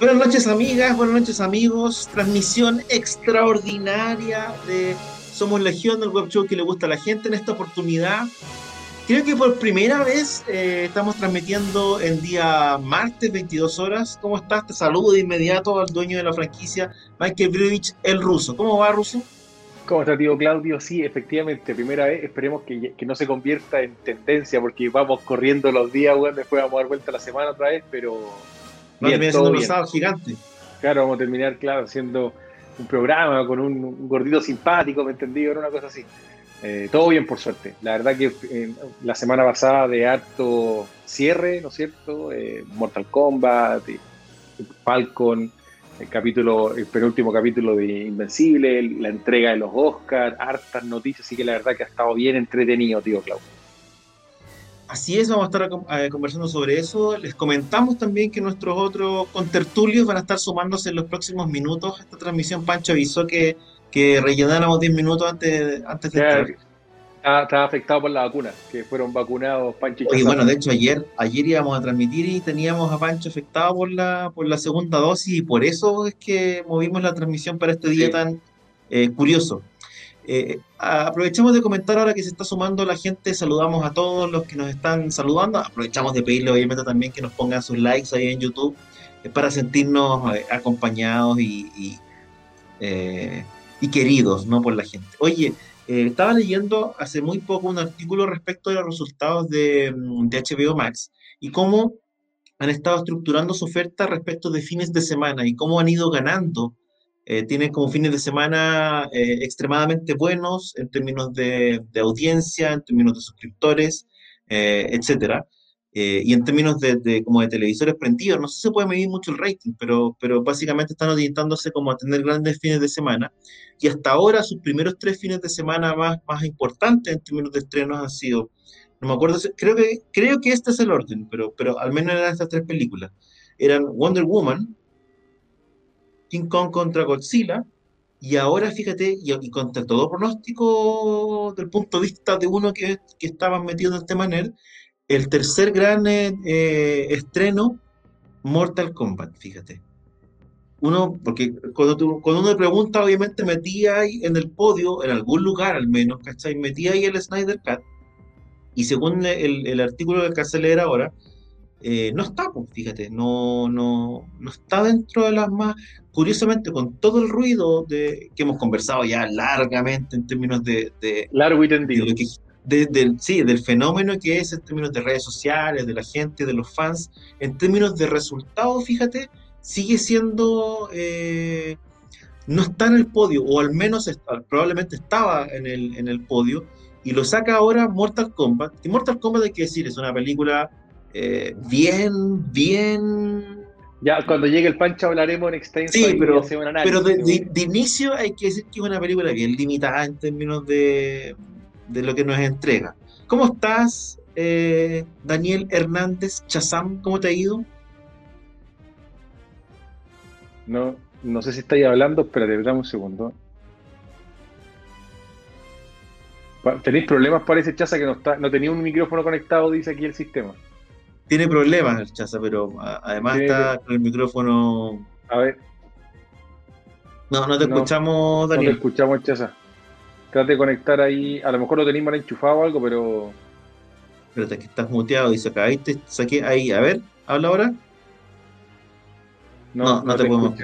Buenas noches amigas, buenas noches amigos. Transmisión extraordinaria de Somos Legión, del web show que le gusta a la gente. En esta oportunidad, creo que por primera vez eh, estamos transmitiendo en día martes, 22 horas. ¿Cómo estás? Te saludo de inmediato al dueño de la franquicia, Michael Brevich, el ruso. ¿Cómo va, ruso? ¿Cómo está, tío Claudio? Sí, efectivamente, primera vez. Esperemos que, que no se convierta en tendencia porque vamos corriendo los días, bueno, después vamos a dar vuelta la semana otra vez, pero Va a terminar siendo un sábado gigante. Claro, vamos a terminar, claro, haciendo un programa con un, gordito simpático, ¿me entendí? Era una cosa así. Eh, todo bien, por suerte. La verdad que eh, la semana pasada de harto cierre, ¿no es cierto? Eh, Mortal Kombat, Falcon, el capítulo, el penúltimo capítulo de Invencible, la entrega de los Oscars, hartas noticias, así que la verdad que ha estado bien entretenido, tío Claudio. Así es, vamos a estar eh, conversando sobre eso. Les comentamos también que nuestros otros contertulios van a estar sumándose en los próximos minutos. Esta transmisión, Pancho avisó que, que rellenáramos 10 minutos antes, antes de entrar. Estaba, afectado por la vacuna, que fueron vacunados Pancho y bueno, de hecho ayer, ayer íbamos a transmitir y teníamos a Pancho afectado por la, por la segunda dosis y por eso es que movimos la transmisión para este día tan eh, curioso. Eh, aprovechamos de comentar ahora que se está sumando la gente, saludamos a todos los que nos están saludando, aprovechamos de pedirle obviamente también que nos pongan sus likes ahí en YouTube eh, para sentirnos eh, acompañados y, y, queridos ¿no? por la gente. Oye, estaba leyendo hace muy poco un artículo respecto de los resultados de, mm, de HBO Max y cómo han estado estructurando su oferta respecto de fines de semana y cómo han ido ganando eh, tienen como fines de semana eh, extremadamente buenos en términos de, audiencia, en términos de suscriptores, eh, etcétera. y en términos de, como de televisores prendidos, no sé si se puede medir mucho el rating, pero, pero básicamente están orientándose como a tener grandes fines de semana. Y hasta ahora sus primeros tres fines de semana más, más importantes en términos de estrenos han sido, no me acuerdo, creo que, creo que este es el orden, pero, pero al menos eran estas tres películas. Eran Wonder Woman, King Kong contra Godzilla, y ahora fíjate, y, contra todo pronóstico del punto de vista de uno que, que estaba metido en este manera, el tercer gran eh, eh, estreno, Mortal Kombat, fíjate. Uno, porque cuando, tú, cuando uno pregunta, obviamente metía ahí en el podio, en algún lugar al menos, ¿cachai? Metía ahí el Snyder Cut, y según el, el artículo que acá leer ahora, eh, no está, pues, fíjate, no, no, no está dentro de las más, curiosamente, con todo el ruido de, que hemos conversado ya largamente en términos de... Largo y tendido. sí, del fenómeno que es en términos de redes sociales, de la gente, de los fans, en términos de resultados, fíjate, sigue siendo... Eh, no está en el podio, o al menos probablemente estaba en el, en el podio, y lo saca ahora Mortal Kombat. Y Mortal Kombat, hay que decir, es una película eh, bien, bien. Ya, cuando llegue el Pancho hablaremos en extenso. Sí, pero, pero de, inicio hay que decir que es una película bien limitada en términos de, de lo que nos entrega. ¿Cómo estás, eh, Daniel Hernández Chazam? ¿Cómo te ha ido? No, no sé si estáis hablando, espérate, dame un segundo. ¿Tenéis problemas? Parece, Chaza, que no, está, no tenía un micrófono conectado, dice aquí el sistema. Tiene problemas el Chaza, pero además está con el micrófono. A ver. No, no te escuchamos, Daniel. No te escuchamos, Chaza. Trate de conectar ahí. A lo mejor lo tenéis mal enchufado o algo, pero. Espérate, que estás muteado. Dice acá. Ahí te saqué. Ahí, a ver, habla ahora. No, no, te, podemos.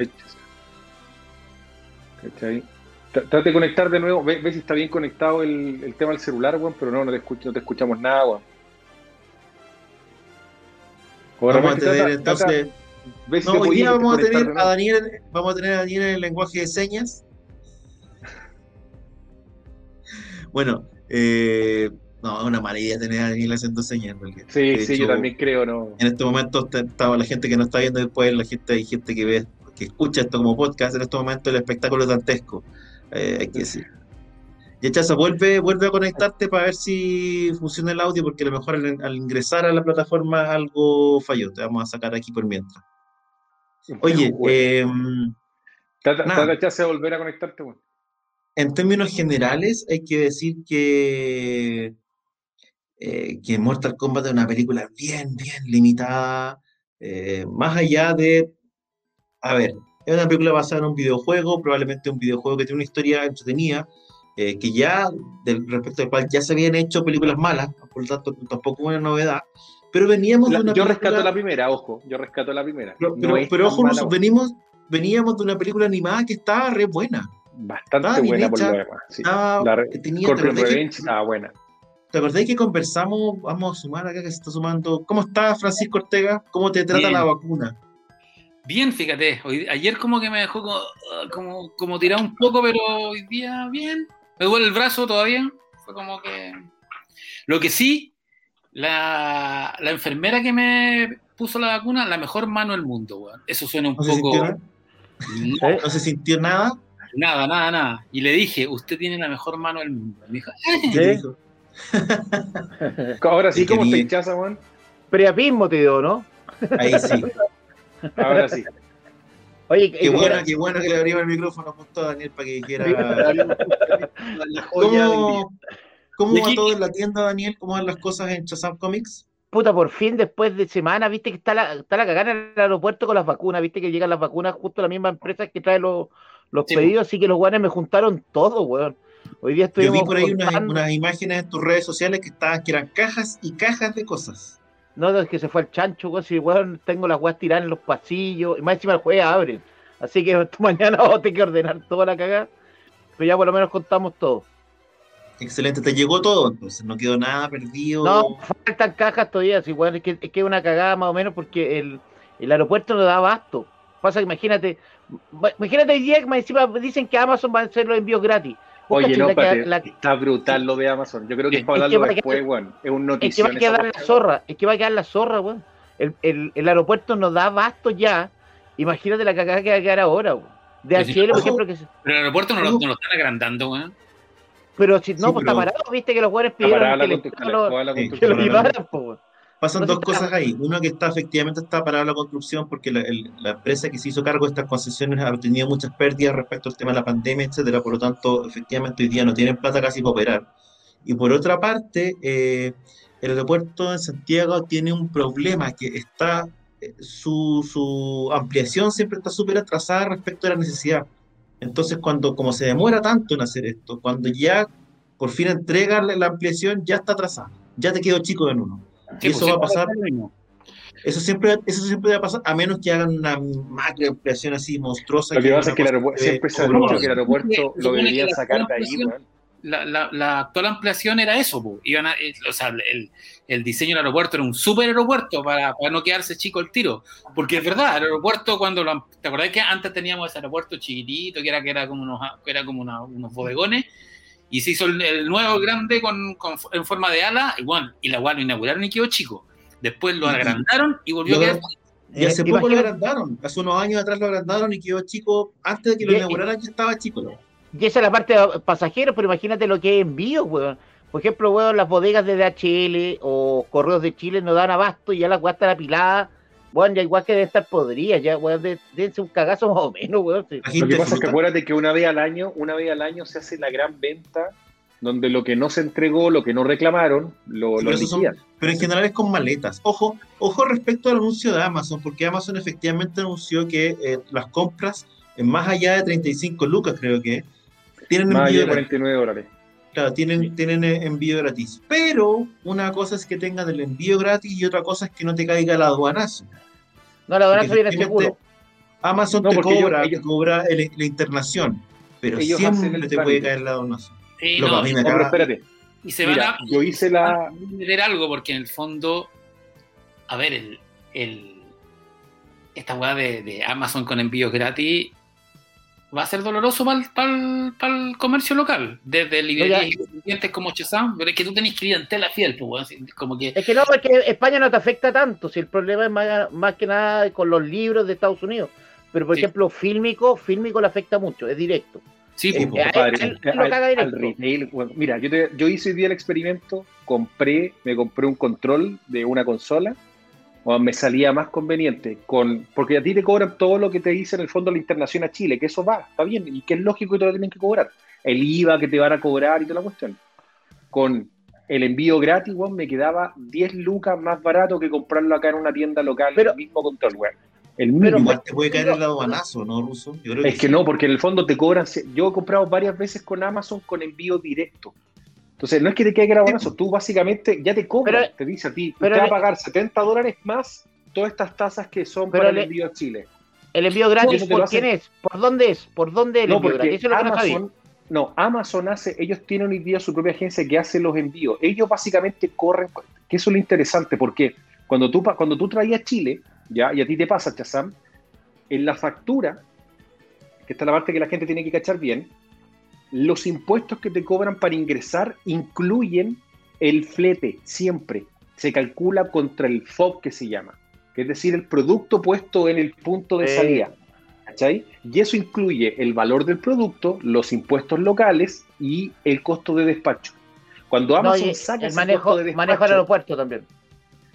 ¿Cachai? Trate de conectar de nuevo. Ve, si está bien conectado el, tema del celular, weón, pero no, no te, no te escuchamos nada, weón. Vamos a tener entonces. no, hoy día vamos a tener a Daniel, vamos a tener a Daniel en el lenguaje de señas. bueno, eh, No, es una mala idea tener a Daniel haciendo señas. Sí, sí, hecho, yo también creo, ¿no? En este momento estaba la gente que no está viendo después, la gente, hay gente que ve, que escucha esto como podcast, en este momento el espectáculo es dantesco, eh, hay que decir. Y Chaza, vuelve, vuelve a conectarte para ver si funciona el audio, porque a lo mejor al, ingresar a la plataforma algo falló. Te vamos a sacar aquí por mientras. Oye, eh, trata, de volver a conectarte, bueno. En términos generales, hay que decir que eh, que Mortal Kombat es una película bien, bien limitada, eh, más allá de, a ver, es una película basada en un videojuego, probablemente un videojuego que tiene una historia entretenida, eh, que ya, del, respecto al cual ya se habían hecho películas malas, por lo tanto tampoco es una novedad, pero veníamos de una Yo rescato la primera, ojo, yo rescato la primera. Pero, ojo, venimos, veníamos de una película animada que estaba re buena. Bastante buena por lo demás. Sí. tenía, Revenge estaba buena. ¿Te acordáis que conversamos? Vamos a sumar acá que se está sumando. ¿Cómo está Francisco Ortega? ¿Cómo te trata la vacuna? Bien, fíjate. Hoy, ayer como que me dejó como, como, tirado un poco, pero hoy día bien. Me duele el brazo todavía. Fue como que. Lo que sí, la, enfermera que me puso la vacuna, la mejor mano del mundo, weón. Eso suena un poco. no, se sintió nada? Nada, nada, nada. Y le dije, usted tiene la mejor mano del mundo. Me dijo, dijo? Ahora sí, ¿cómo te hinchas, Juan? Priapismo te dio, ¿no? Ahí sí. Ahora sí. Oye, qué, bueno, qué bueno que le abrimos el micrófono justo a Daniel para que quiera. ¿Cómo, cómo va todo en la tienda, Daniel? ¿Cómo van las cosas en Chazam Comics? Puta, por fin, después de semana, viste que está la, está la cagada en el aeropuerto con las vacunas, viste que llegan las vacunas justo a la misma empresa que trae los, los pedidos, así que los guanes me juntaron todo, weón. Hoy día estoy. Yo vi por ahí unas, imágenes en tus redes sociales que estaban, que eran cajas y cajas de cosas. No, es que se fue el chancho, weón. Si weón, tengo las weas tiradas en los pasillos. Y más encima el jueves abren. Así que mañana vamos a tener que ordenar toda la cagada. Pero ya por lo menos contamos todo. Excelente, te llegó todo, entonces no quedó nada perdido. No, faltan cajas todavía, sí, bueno, es que es que una cagada más o menos porque el, el aeropuerto no da abasto. Pasa que imagínate, imagínate hoy día que encima dicen que Amazon va a hacer los envíos gratis. Oye, no, está brutal lo de Amazon. Yo creo que es para hablarlo después, weón. Es un notición. Es que va a quedar la zorra, es que va a quedar la zorra, weón. El, el, el aeropuerto nos da basto ya. Imagínate la cagada que va a quedar ahora, weón. De HL, por ejemplo. Que Pero el aeropuerto no, lo, no lo están agrandando, weón. Pero si no, pues está parado, viste que los jugadores pidieron que, que lo llevaran, pues. Pasan dos cosas ahí. Uno que está efectivamente está parado la construcción porque la, empresa que se hizo cargo de estas concesiones ha tenido muchas pérdidas respecto al tema de la pandemia, etcétera. Por lo tanto, efectivamente hoy día no tienen plata casi para operar. Y por otra parte, eh, el aeropuerto de Santiago tiene un problema que está eh, su, su ampliación siempre está súper atrasada respecto a la necesidad. Entonces, cuando como se demora tanto en hacer esto, cuando ya por fin entregarle la ampliación, ya está atrasada, ya te quedó chico en uno y eso pues, va a pasar. Eso siempre, eso siempre va a pasar, a menos que hagan una macro ampliación así monstruosa. Lo que, pasa es que el aeropuerto, siempre se ha dicho que el aeropuerto lo deberían sacar de ahí, la, la, la, actual ampliación era eso, Iban eh, o sea, el, el, diseño del aeropuerto era un super aeropuerto para, para, no quedarse chico el tiro. Porque es verdad, el aeropuerto, cuando lo, ¿te acordás que antes teníamos ese aeropuerto chiquitito, que era, que era como unos, era como unos bodegones? Y se hizo el, nuevo grande con, en forma de ala, igual, y la cual lo inauguraron y quedó chico. Después lo agrandaron y volvió a quedar. Y hace poco lo agrandaron, hace unos años atrás lo agrandaron y quedó chico, antes de que lo inauguraran ya estaba chico. Y esa es la parte de pasajeros, pero imagínate lo que es envío, weón. Por ejemplo, weón, las bodegas de DHL o correos de Chile no dan abasto y ya las weas están apiladas bueno, ya igual que debe estar podría, ya, weón, debe ser un cagazo más o menos, weón. Lo que pasa es que acuérdate que una vez al año, una vez al año se hace la gran venta donde lo que no se entregó, lo que no reclamaron, lo, lo pero en general es con maletas. Ojo, ojo respecto al anuncio de Amazon, porque Amazon efectivamente anunció que eh, las compras, en más allá de 35 lucas, creo que, tienen más allá de 49 dólares. Claro, tienen, tienen eh, envío gratis. Pero una cosa es que tengan el envío gratis y otra cosa es que no te caiga el aduanazo. No, la verdad viene seguro. Amazon te cobra, cobra la internación, pero siempre te puede caer la donación. Sí, no, pero espérate. Y se van a, yo hice la... algo porque en el fondo, a ver, el, el esta weá de, Amazon con envíos gratis va a ser doloroso para el comercio local, desde librerías independientes como Chesam, pero es que tú tenés clientela fiel, pues, como que... Es que no, porque España no te afecta tanto, si el problema es más, más que nada con los libros de Estados Unidos, pero por ejemplo, fílmico, fílmico le afecta mucho, es directo. Sí, pues, compadre, mira, yo, yo hice hoy día el experimento, compré, me compré un control de una consola, o me salía más conveniente, con porque a ti te cobran todo lo que te dice en el fondo la internación a Chile, que eso va, está bien, y que es lógico que te lo tienen que cobrar. El IVA que te van a cobrar y toda la cuestión. Con el envío gratis, me quedaba 10 lucas más barato que comprarlo acá en una tienda local, pero, el mismo control, weón. El pero igual te puede caer el aduanazo, ¿no, Ruso? es que, no, porque en el fondo te cobran. Yo he comprado varias veces con Amazon con envío directo. Entonces, no es que te caiga el aduanazo, tú básicamente ya te cobras, te dice a ti, te va a pagar 70 dólares más todas estas tasas que son para el envío a Chile. ¿El envío gratis por quién es? ¿Por dónde es? ¿Por dónde el no, envío gratis? Eso es lo Amazon, no, Amazon hace, ellos tienen hoy día su propia agencia que hace los envíos. Ellos básicamente corren, que eso es lo interesante, porque cuando tú, cuando tú traías Chile, ya, y a ti te pasa, Chazam, en la factura, que está la parte que la gente tiene que cachar bien, los impuestos que te cobran para ingresar incluyen el flete, siempre. Se calcula contra el FOB que se llama, que es decir, el producto puesto en el punto de salida. ¿Cachai? Y eso incluye el valor del producto, los impuestos locales y el costo de despacho. Cuando Amazon saca el manejo, de manejo del aeropuerto también.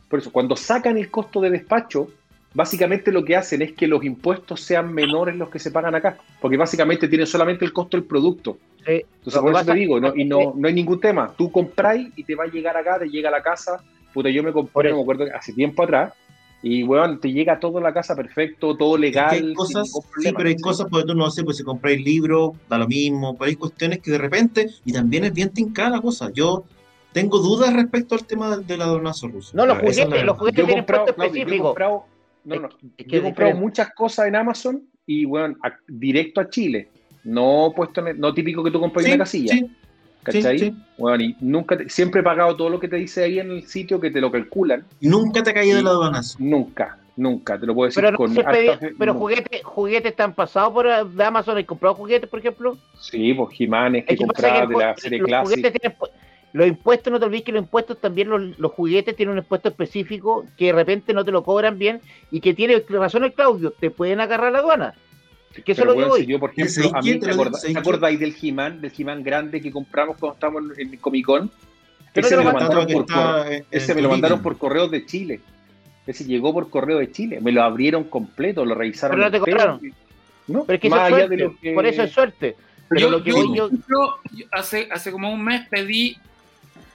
Por eso, cuando sacan el costo de despacho, básicamente lo que hacen es que los impuestos sean menores los que se pagan acá, porque básicamente tienen solamente el costo del producto. Entonces, por eso te digo, y no, no hay ningún tema. Tú compráis y te va a llegar acá, te llega a la casa. Puta, yo me compré, me acuerdo, hace tiempo atrás, y bueno, te llega todo a la casa perfecto, todo legal. hay cosas, sí, pero hay cosas porque tú no sé, pues si compráis libros, da lo mismo, pero hay cuestiones que de repente, y también es bien tincada la cosa. Yo tengo dudas respecto al tema de la donazo ruso. No, los juguetes, los juguetes tienen puesto específico. No, no. yo he comprado muchas cosas en Amazon y, bueno, directo a Chile. No puesto no típico que tú compras en la casilla. Sí, ¿Cachai? Bueno, y nunca siempre he pagado todo lo que te dice ahí en el sitio que te lo calculan. ¿Y nunca te ha caído de la aduanazo? Nunca, nunca, te lo puedo decir pero con Pero juguetes, juguetes están pasados por de Amazon, ¿has comprado juguetes, por ejemplo? Sí, pues Jimanes que he comprado de la serie clásica. Los impuestos, no te olvides que los impuestos también, los, juguetes tienen un impuesto específico que de repente no te lo cobran bien y que tiene razón el Claudio, te pueden agarrar la aduana. Que eso lo digo yo, por ejemplo, a mí, ¿te, acordáis del He-Man, del He-Man grande que compramos cuando estábamos en el Comic Con? Ese, me lo, mandaron por, ese me lo mandaron por correo de Chile. Ese llegó por correo de Chile. Me lo abrieron completo, lo revisaron. Pero no te cobraron. No, pero es que, eso es suerte, por eso es suerte. Pero yo, lo que yo, yo, hace, hace como un mes pedí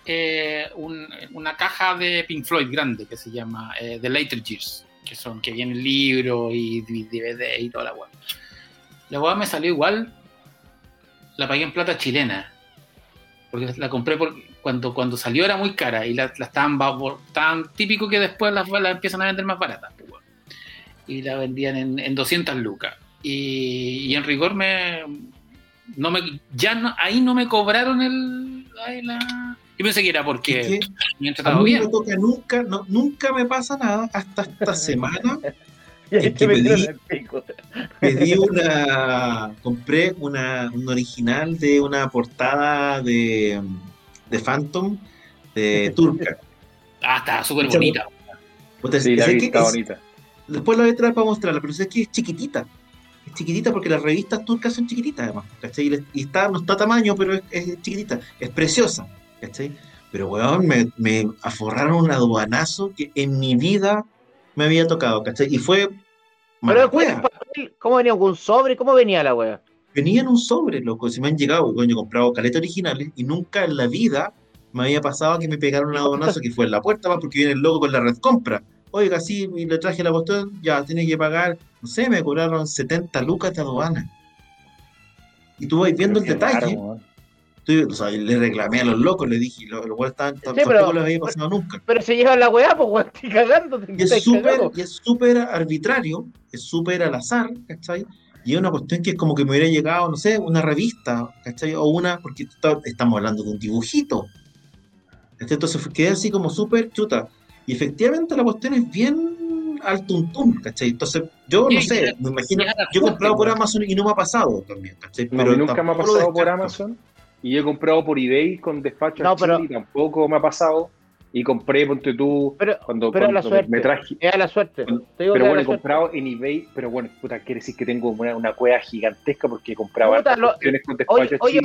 eh, una caja de Pink Floyd grande que se llama eh, The Later Years, que son que viene el libro y DVD y toda la web. La web me salió igual, la pagué en plata chilena, porque la compré cuando, cuando salió era muy cara y la, estaban tan típico que después la, empiezan a vender más barata. Pues, y la vendían en, en 200 lucas. Y, en rigor me, no me ya ahí no me cobraron el, yo pensé que era porque me han tratado bien. No toca nunca, no, nunca me pasa nada hasta esta semana. que pedí, pedí, una, compré una, un original de una portada de, de Phantom de Turca. Ah, está súper bonita. sí, la está bonita. Después la voy a traer para mostrarla, pero sé que es chiquitita. Es chiquitita porque las revistas turcas son chiquititas además. Y está, no está tamaño, pero es, es chiquitita. Es preciosa. Pero, weón, me, me, aforraron un aduanazo que en mi vida me había tocado, ¿cachai? Y fue... Pero, ¿cómo venía? ¿Con un sobre? ¿Cómo venía la weá? Venía en un sobre, loco. Si me han llegado, yo he comprado caletas originales y nunca en la vida me había pasado que me pegaron un aduanazo que fue en la puerta, más porque viene el loco con la red compra. Oiga, sí, le traje la cuestión, ya, tiene que pagar, no sé, me cobraron 70 lucas de aduana. Y tú vas viendo el detalle le reclamé a los locos, le dije, los lo estaban, tampoco les había pasado nunca. Pero se lleva la weá, pues weón, estoy cagando. Y es súper, y es súper arbitrario, es súper al azar, ¿cachai? Y es una cuestión que es como que me hubiera llegado, no sé, una revista, ¿cachai? O una, porque estamos hablando de un dibujito. Entonces quedé así como súper chuta. Y efectivamente la cuestión es bien al tuntum, ¿cachai? Entonces, yo no Sí, sé, me imagino, yo he comprado por. Amazon y no me ha pasado también, ¿cachai? No, a mí nunca me ha pasado por. Amazon y he comprado por eBay con despacho No, a Chile pero- y tampoco me ha pasado. Y compré, ponte tú, Pero, cuando, pero cuando la suerte. me traje. es a la suerte. Pero a bueno, he suerte. comprado en eBay, pero bueno, puta, quiere decir que tengo una, una cueva gigantesca porque he comprado cuestiones con Oye, despacho a oye,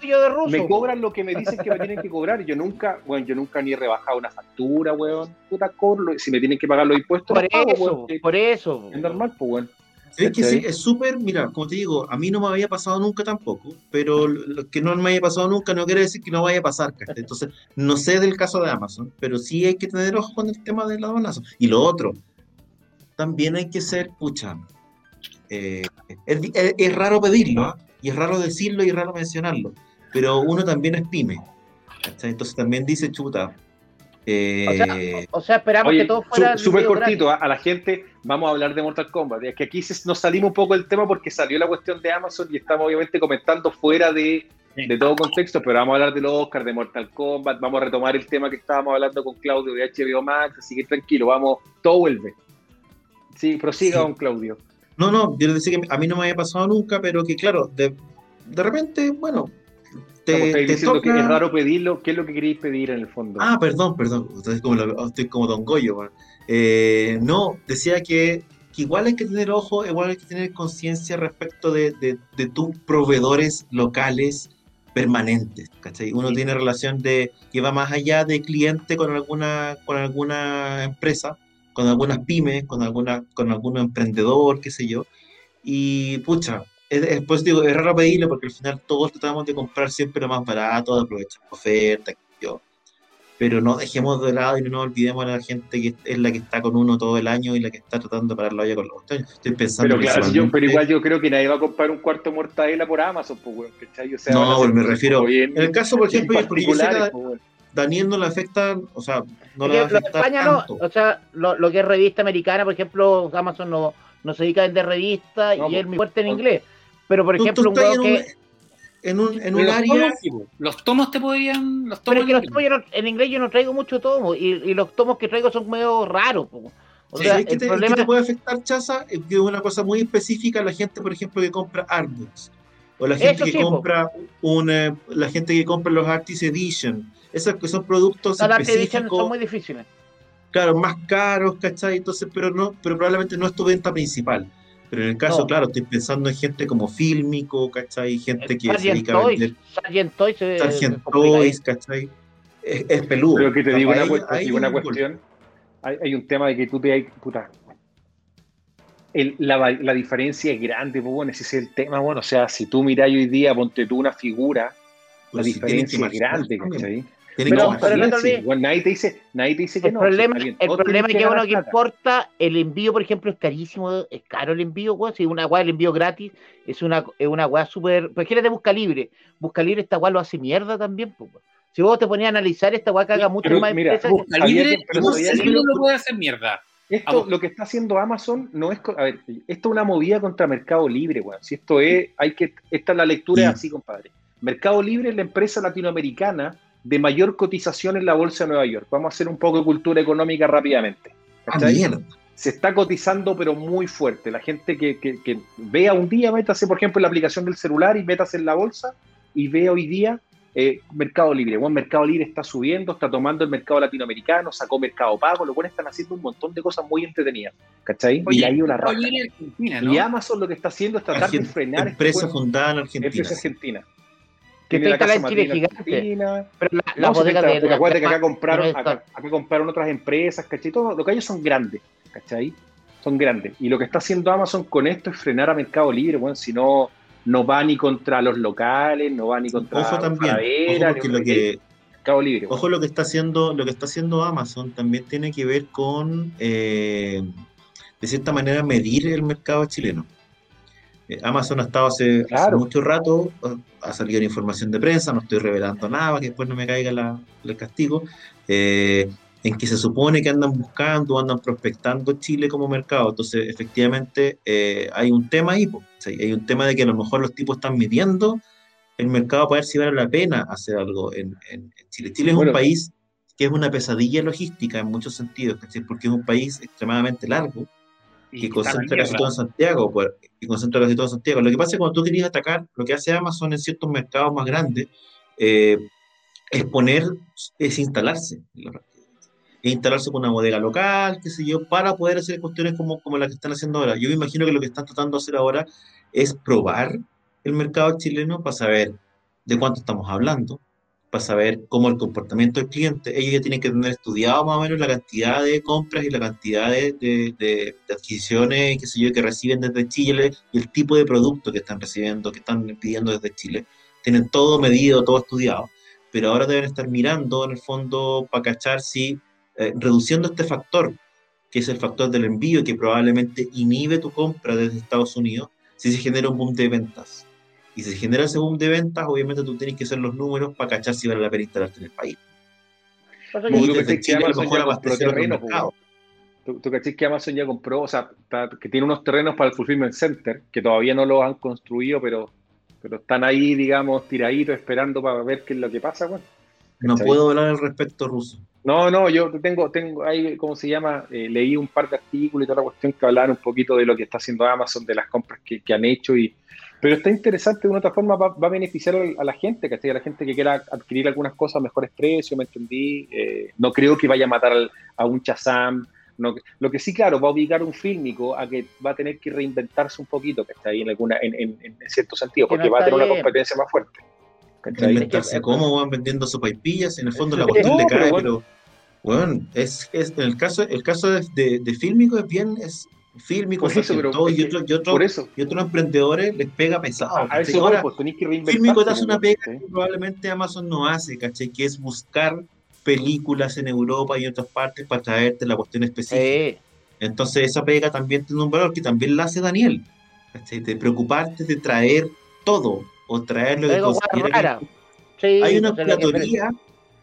Chile, de ruso. Me cobran lo que me dicen que me tienen que cobrar yo nunca, bueno, yo nunca ni he rebajado una factura, weón. Puta, cobro, si me tienen que pagar los impuestos, Por pago, eso, weón, por eso. Es normal, pues, weón. Es que sí, es súper, mira, como te digo, a mí no me había pasado nunca tampoco, pero lo que no me haya pasado nunca no quiere decir que no vaya a pasar, ¿cachai? Entonces, no sé del caso de Amazon, pero sí hay que tener ojo con el tema de la aduanazo. Y lo otro, también hay que ser, pucha, eh, es, es- es raro pedirlo, ¿ah? y es raro decirlo y es raro mencionarlo, pero uno también es pyme, ¿cachai? Entonces también dice, chuta, eh, O sea, esperamos Oye, que todo fuera. súper cortito, a la gente vamos a hablar de Mortal Kombat. Es que aquí se- nos salimos un poco del tema porque salió la cuestión de Amazon y estamos obviamente comentando fuera de, de todo contexto, pero vamos a hablar de los Oscars, de Mortal Kombat, vamos a retomar el tema que estábamos hablando con Claudio de HBO Max, así que tranquilo, vamos, todo vuelve. Sí, prosiga, Sí. don Claudio. No, no, yo les decía que a mí no me había pasado nunca, pero que claro, de, de repente, bueno, te, te diciendo toca... que es raro pedirlo, ¿qué es lo que queréis pedir en el fondo? Ah, perdón, perdón, estoy como, lo- estoy como Don Goyo. Eh, no, decía que, que igual hay que tener ojo, igual hay que tener conciencia respecto de, de, de tus proveedores locales permanentes, ¿cachai? Uno Sí. tiene relación de que va más allá de cliente con alguna, con alguna empresa, con algunas pymes, con alguna, con algún emprendedor, qué sé yo. Y pucha, es, es- pues digo, es raro pedirle porque al final todos tratamos de comprar siempre lo más barato, de aprovechar ofertas. Pero no dejemos de lado y no nos olvidemos de la gente que es la que está con uno todo el año y la que está tratando de parar la olla con los cuestiones. Estoy pensando pero claro, si yo, pero igual yo creo que nadie va a comprar un cuarto de mortadela por Amazon, pues. O sea, a No, ser me refiero. bien- En el caso, por ejemplo, yo a pues. Daniel no le afecta, o sea, no le a afectar España no, tanto. o sea, lo, lo que es revista americana, por ejemplo, Amazon no, no se dedica a vender revistas No, y es pues, muy fuerte en pues, inglés. Pero, por Tú- tú ejemplo, un estás huevo en que. un, en un, en un los, área. tomos, los tomos te podrían. Los Pero tomos es que los tomos yo no- en inglés yo no traigo mucho tomo y, y los tomos que traigo son medio raros. po. O Sí, sea, ¿sabes qué el te, problema te puede afectar, Chaza? Es que es una cosa muy específica la gente, por ejemplo, que compra artbooks. O la gente Eso que sí, compra una, la gente que compra los Artist Edition. Esos que son productos las arte edition específicos, son muy difíciles. claro, más caros, ¿cachai? Entonces, pero no, pero probablemente no es tu venta principal. Pero en el caso, No. claro, estoy pensando en gente como Fílmico, ¿cachai? Gente que se Sargent dedica a vender Toys, Sargent Toys se- Sargent se complica ahí. Toys, ¿cachai? Es, es peludo. Pero que te digo una, te digo una hay un cuestión. Hay, hay un tema de que tú te hay. Puta. El- la, la diferencia es grande, pues bueno, ese es el tema, bueno. O sea, si tú miras hoy día, ponte tú una figura, la si diferencia es grande, también. ¿cachai? Tienen Pero- que pero no te nadie te dice, nadie te dice que El no. problema, el problema es tienen que uno que importa, el envío, por ejemplo, es carísimo, es caro el envío, weón. Si una weá, el envío gratis, es una, es una weá súper. Pues de Busca Libre. Busca Libre, esta weá lo hace mierda también, pues. Si vos te ponías a analizar, esta weá caga mucho pero más mira, busca- que- libre, que- pero no sabía sé que si lo- lo puede hacer mierda. Esto, lo que está haciendo Amazon no es, a ver, esto es una movida contra Mercado Libre, weón. Si esto es, hay que, esta es la lectura Sí. es así, compadre. Mercado Libre es la empresa latinoamericana de mayor cotización en la bolsa de Nueva York. Vamos a hacer un poco de cultura económica rápidamente. Ah, se está cotizando, pero muy fuerte. La gente que, que- que vea un día, métase, por ejemplo, en la aplicación del celular y métase en la bolsa y ve hoy día eh, Mercado Libre. Bueno, Mercado Libre está subiendo, está tomando el mercado latinoamericano, sacó Mercado Pago, lo cual están haciendo un montón de cosas muy entretenidas. ¿Cachai? y hay una Mercado raja. Libre Argentina, ¿no? Y Amazon lo que está haciendo es tratar de frenar empresa este fundada en Argentina. empresa argentina. Que Tiene la está casa instalada en Chile gigante. Argentina. Pero la, la No, bodega sí, de. la- acuérdate que acá la- compraron, acá, acá compraron otras empresas, ¿cachai? Todo, lo que ellos son grandes, ¿cachai? Son grandes. Y lo que está haciendo Amazon con esto es frenar a Mercado Libre, bueno, si no, no va ni contra los locales, no va ni contra Ojo también, ojo porque lo que, Mercado Libre. ojo lo que está haciendo, lo que está haciendo Amazon también tiene que ver con eh, de cierta manera medir el mercado chileno. Eh, Amazon ha estado hace, mucho rato, ha- salido en información de prensa, no estoy revelando nada, que después no me caiga la- el castigo, eh, en que se supone que andan buscando, andan prospectando Chile como mercado. Entonces, efectivamente, eh, hay un tema ahí, hay un tema de que a lo mejor los tipos están midiendo el mercado para ver si vale la pena hacer algo en, Chile. Chile es Bueno. un país que es una pesadilla logística en muchos sentidos, porque es un país extremadamente largo que concentra casi todo en Santiago, pues, que concentra casi todo en Santiago. Lo que pasa es que cuando tú querías atacar, lo que hace Amazon en ciertos mercados más grandes, eh, es poner, es instalarse. Es instalarse con una bodega local, qué sé yo, para poder hacer cuestiones como, como las que están haciendo ahora. Yo me imagino que lo que están tratando de hacer ahora es probar el mercado chileno para saber de cuánto estamos hablando, para saber cómo el comportamiento del cliente. Ellos ya tienen que tener estudiado más o menos la cantidad de compras y la cantidad de, de, adquisiciones qué sé yo, que reciben desde Chile y el tipo de producto que están recibiendo, que están pidiendo desde Chile. Tienen todo medido, todo estudiado. Pero ahora deben estar mirando en el fondo para cachar si eh, reduciendo este factor, que es el factor del envío, que probablemente inhibe tu compra desde Estados Unidos, si se genera un boom de ventas y si se genera ese boom de ventas, obviamente tú tienes que hacer los números para cachar si vale la pena instalarte en el país. Y desde Chile a lo mejor abastecer el mercado. Tú, tú que Amazon ya compró, o sea, que tiene unos terrenos para el Fulfillment Center, que todavía no los han construido, pero, pero están ahí, digamos, tiraditos, esperando para ver qué es lo que pasa, bueno. No puedo hablar al respecto ruso. No, no, yo tengo, tengo ahí, ¿cómo se llama? Eh, leí un par de artículos y toda la cuestión que hablaban un poquito de lo que está haciendo Amazon, de las compras que, que han hecho y, pero está interesante, de una otra forma va, a beneficiar a la gente, que A la gente que quiera adquirir algunas cosas a mejores precios, me entendí. Eh, no creo que vaya a matar a un Chazam. No, lo que sí, claro, va a obligar a un fílmico a que va a tener que reinventarse un poquito, que está ahí en, alguna, en, en, cierto sentido, porque va a tener una competencia más fuerte. Reinventarse cómo van vendiendo sopaipillas, en el fondo la cuestión le cae, pero, bueno, es, es, en el caso, el caso de, de, de Fílmico es bien, es, fílmico, y, otro, y, otros emprendedores les pega pesado. A, eso ahora, pues, que Fílmico te hace una pega que probablemente Amazon no hace, ¿cachai? Que es buscar películas en Europa y en otras partes para traerte la cuestión específica. Entonces esa pega también tiene un valor que también la hace Daniel, ¿cachai? De preocuparte de traer todo o traer lo que Hay una curatoría,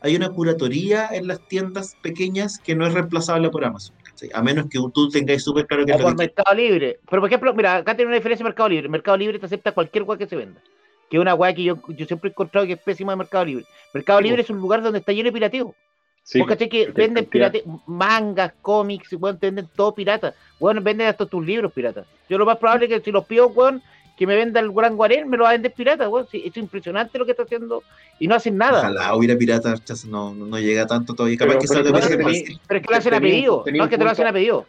hay una curatoría en las tiendas pequeñas que no es reemplazable por Amazon. A menos que tú tengáis súper claro que o por Mercado Libre. Pero por ejemplo, mira, acá tiene una diferencia Mercado Libre. Mercado Libre te acepta cualquier weá que se venda. Que es una weá que yo, yo siempre he encontrado que es pésima de Mercado Libre. Mercado Libre es un lugar donde está lleno de pirateo. Sí, Porque que venden pirate, mangas, cómics, weón, te venden todo pirata. Bueno, venden hasta tus libros pirata. Yo lo más probable es que si los pido, weón, que me venda el Gran Guarén, me lo va a vender pirata, weón. es impresionante lo que está haciendo y no hacen nada. Ojalá hubiera pirata, no, no llega tanto todavía. Capaz pero, que pero, pero, pero, es que lo hacen a pedido, no es que te lo hacen a pedido.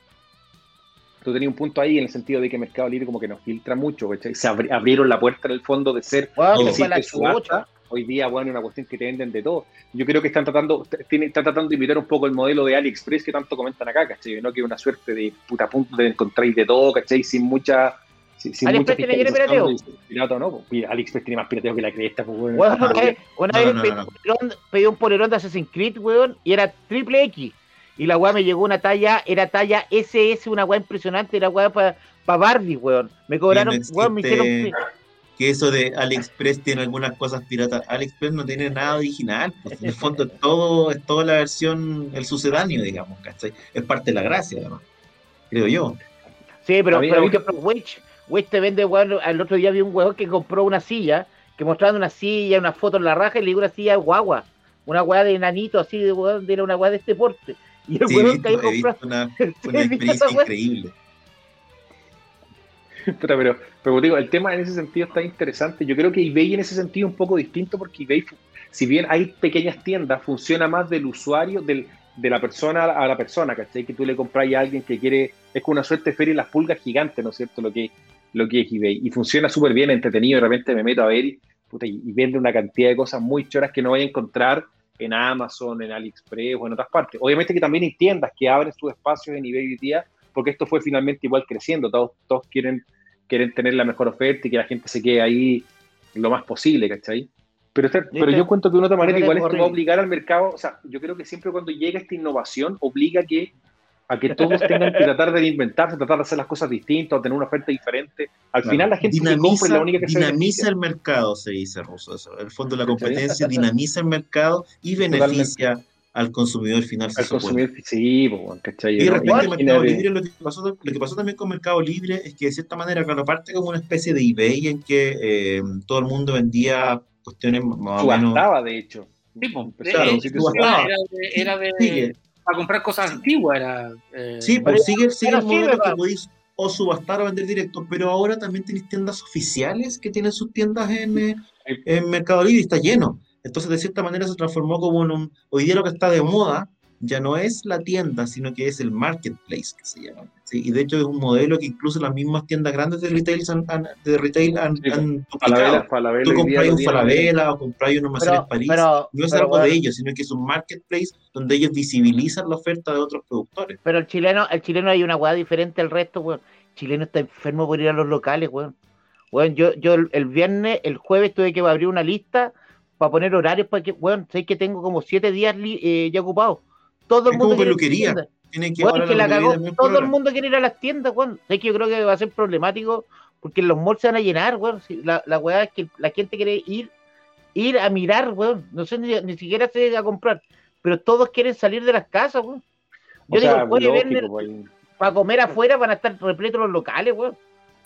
Tú tenías un punto ahí en el sentido de que Mercado Libre como que nos filtra mucho, se abrieron la puerta en el fondo de ser hoy día, bueno, una cuestión que te venden de todo. Yo creo que están tratando, están tratando de imitar un poco el modelo de AliExpress que tanto comentan acá, ¿cachai? ¿no? Que es una suerte de puta punto de encontrar de todo, ¿cachai? Sin mucha AliExpress tiene lleno pirateo. Pirata, no, pues, AliExpress tiene más pirateo que la cresta, pues, una vez, pedí, un polerón de Assassin's Creed, weón, y era triple X. Y la weá me llegó una talla, era talla SS, una weá impresionante, era weá para pa Barbie, weón. Me cobraron, weón, me hicieron que eso de AliExpress tiene algunas cosas piratas. AliExpress no tiene nada original. Pues, en el fondo todo, es toda la versión, el sucedáneo, digamos, ¿cachai? Es parte de la gracia, además. Creo yo. Sí, pero, pero, güey, te vende, weón, el otro día vi un weón que compró una silla, que mostrando una silla, una foto en la raja, y le digo una silla guagua, una weá de enanito así, de weón, de una weá de este porte. Y el sí, weón que compró... Una, una experiencia increíble. pero, pero, pero digo, el tema en ese sentido está interesante. Yo creo que eBay en ese sentido es un poco distinto porque eBay, si bien hay pequeñas tiendas, funciona más del usuario, del, de la persona a la persona, ¿cachai? Que tú le compras a alguien que quiere, es como una suerte de feria y las pulgas gigantes, ¿no es cierto? Lo que, lo que es eBay. Y funciona súper bien, entretenido, de repente me meto a ver y, vende una cantidad de cosas muy choras que no voy a encontrar en Amazon, en AliExpress o en otras partes. Obviamente que también hay tiendas que abren sus espacios en eBay hoy día, porque esto fue finalmente igual creciendo, todos, todos quieren, quieren tener la mejor oferta y que la gente se quede ahí lo más posible, ¿cachai? Pero, pero yo cuento que de una otra manera igual esto va a obligar al mercado, o sea, yo creo que siempre cuando llega esta innovación obliga que a que todos tengan que tratar de inventarse, tratar de hacer las cosas distintas, tener una oferta diferente. Al final la gente dinamiza, que la única que Dinamiza el mercado, se dice Russo. Eso. El fondo de la competencia dinamiza el mercado y beneficia al consumidor final. Al consumidor, sí, ¿cachai? Y respecto al Mercado Libre, lo que, pasó, lo que pasó también con Mercado Libre es que de cierta manera, claro, parte como una especie de eBay en que eh, todo el mundo vendía cuestiones más o menos... de hecho Sí, pues, que era, era de- Sigue. Para comprar cosas antiguas. Era, eh, Sí, Pero- sigue, sigue el modelo que podéis o subastar o vender directo, pero ahora también tenéis tiendas oficiales que tienen sus tiendas en, eh, en Mercado Libre y está lleno. Entonces, de cierta manera, se transformó como en un. Hoy día lo que está de moda ya no es la tienda, sino que es el marketplace, que se llama. ¿sí? Y de hecho, es un modelo que incluso las mismas tiendas grandes de retail, han, han- de retail han, Sí, han Falabella, duplicado. Falabella Tú lo un Falabella o compras un en París. pero, no es pero, algo de ellos, sino que es un marketplace donde ellos visibilizan la oferta de otros productores. pero el chileno, el chileno hay una weá diferente al resto, weón. El chileno está enfermo por ir a los locales, weón. Weón, yo, yo el, viernes, el jueves tuve que abrir una lista para poner horarios para que, weón, sé que tengo como siete días eh, ya ocupados. Todo el Es mundo como quiere ir a las peluquería. tiendas. Tienen que Weón, ahora que la peluquería cagó. también por Todo el hora. mundo quiere ir a las tiendas, weón. Sé que yo creo que va a ser problemático porque los malls se van a llenar, weón. Si La, la weá es que la gente quiere ir, ir a mirar, weón. No sé, ni, ni siquiera se a comprar. Pero todos quieren salir de las casas, weón. O Yo digo, sea, lógico, pues, para comer afuera van a estar repletos los locales, weón.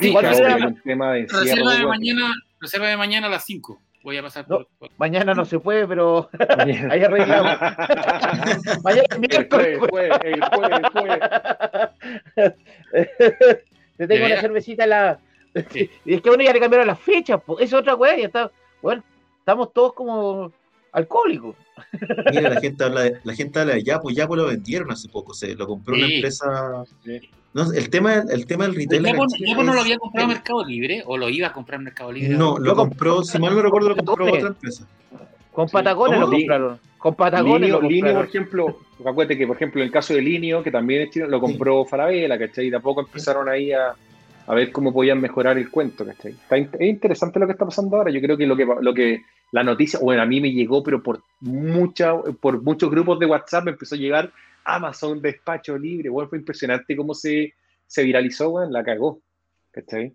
Sí, Igual claro, que hay era- un tema de reserva de mañana, reserva de mañana a las 5. Voy a pasar No. por, por- mañana no se puede, pero ahí arreglamos. mañana es miércoles, jueves, jueves, el jueves, el jueves. Te tengo ¿De una cervecita a la. Sí. Y es que bueno, ya le cambiaron las fechas, po. Esa es otra weá, ya está. Bueno, estamos todos como alcohólicos. Mira, la gente habla de, la gente habla de Yapo, Yapo lo vendieron hace poco, se lo compró una Sí. empresa. Sí. No, el tema, el tema del retail. ¿Yapo, no lo había comprado en Mercado Libre o lo iba a comprar en Mercado Libre? No, lo compró, si mal no recuerdo, lo compró otra empresa. Con Sí. Patagones lo compraron. Con Patagones Linio, lo Linio, por ejemplo, acuérdate que, por ejemplo, en el caso de Linio, que también es chino, lo compró Falabella, ¿cachai? Y de a poco empezaron ahí a, a ver cómo podían mejorar el cuento, ¿cachai? Está in- es interesante lo que está pasando ahora. Yo creo que lo que, lo que la noticia, bueno, a mí me llegó, pero por, mucha, por muchos grupos de WhatsApp me empezó a llegar Amazon Despacho Libre. Bueno, fue impresionante cómo se, se viralizó, bueno, la cagó, ¿cachai?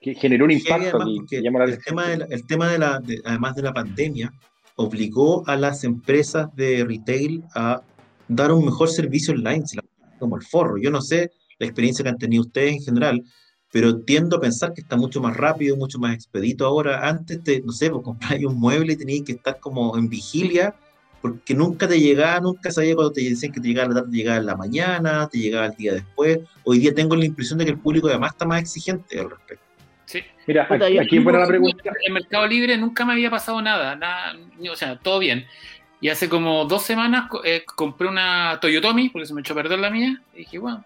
Que generó un impacto además que la el tema, de la, el tema de la, de- además de la pandemia, obligó a las empresas de retail a dar un mejor servicio online, como el forro. Yo no sé la experiencia que han tenido ustedes en general, pero tiendo a pensar que está mucho más rápido, mucho más expedito ahora. Antes, te, no sé, pues compráis un mueble y tenías que estar como en vigilia, porque nunca te llegaba, nunca sabía cuando te decían que te llegaba la tarde, te llegaba en la mañana, te llegaba el día después. Hoy día tengo la impresión de que el público además está más exigente al respecto. Sí. Mira, Puta, aquí, aquí fuera la pregunta. En Mercado Libre nunca me había pasado nada, nada, o sea, todo bien. Y hace como dos semanas eh, compré una Toyotomi, porque se me echó a perder la mía, y dije, bueno,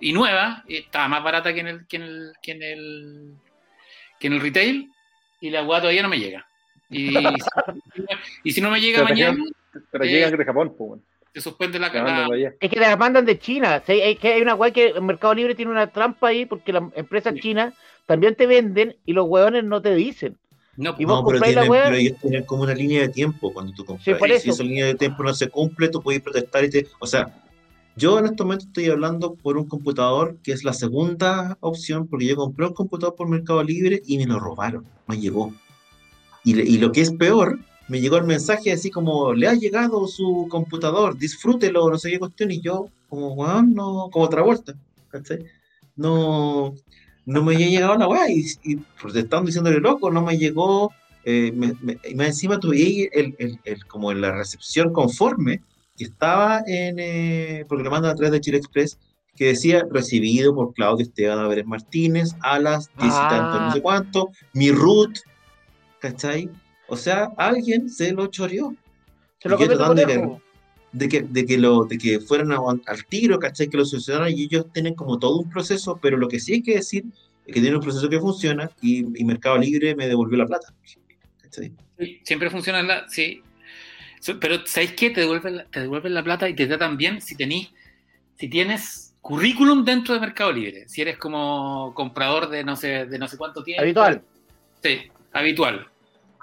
y nueva, estaba más barata que en el, que en el, que en el, que en el retail, y la weá todavía no me llega. Y, y si no me llega Pero te mañana, Pero Eh, llegan de Japón, pues, bueno, se suspende la, te la- allá. Es que las mandan de China. Sí, es que hay una weá que en Mercado Libre tiene una trampa ahí porque las empresas Sí. chinas también te venden y los hueones no te dicen. No, Y vos No, pero, compráis la tienen, weá. pero ellos tienen como una línea de tiempo cuando tú compras. Sí, por Y eso. si esa línea de tiempo no se cumple, tú puedes protestar y te... O sea, yo en este momento estoy hablando por un computador que es la segunda opción, porque yo compré un computador por Mercado Libre y me lo robaron, no llegó. Y, y lo que es peor, me llegó el mensaje así como, le ha llegado su computador, disfrútelo, no sé qué cuestión, y yo, como, weón, no, como otra vuelta, ¿cachai? No, no me había llegado la weá, y, y protestando, diciéndole loco, no me llegó, eh, me- me- y más encima tuve el, el, el- como en la recepción conforme, que estaba en, eh, porque lo mandan a través de Chile Express, que decía recibido por Claudio Esteban Álvarez Martínez a las 10 y tanto, no sé Ah. cuánto, mi root, ¿cachai? O sea, alguien se lo choreó. Se lo comió de conejo. de que, de que, lo, de que fueran a- al tiro, ¿cachai? Que lo solucionaran y ellos tienen como todo un proceso, pero lo que sí hay que decir es que tienen un proceso que funciona y, y Mercado Libre me devolvió la plata. ¿cachai? Siempre funciona la. Sí. Pero ¿sabéis qué? Te devuelven, la, te devuelven la plata y te tratan bien si tenís, si tienes currículum dentro de Mercado Libre. Si eres como comprador de no sé, de no sé cuánto tiempo. Habitual. Sí, habitual.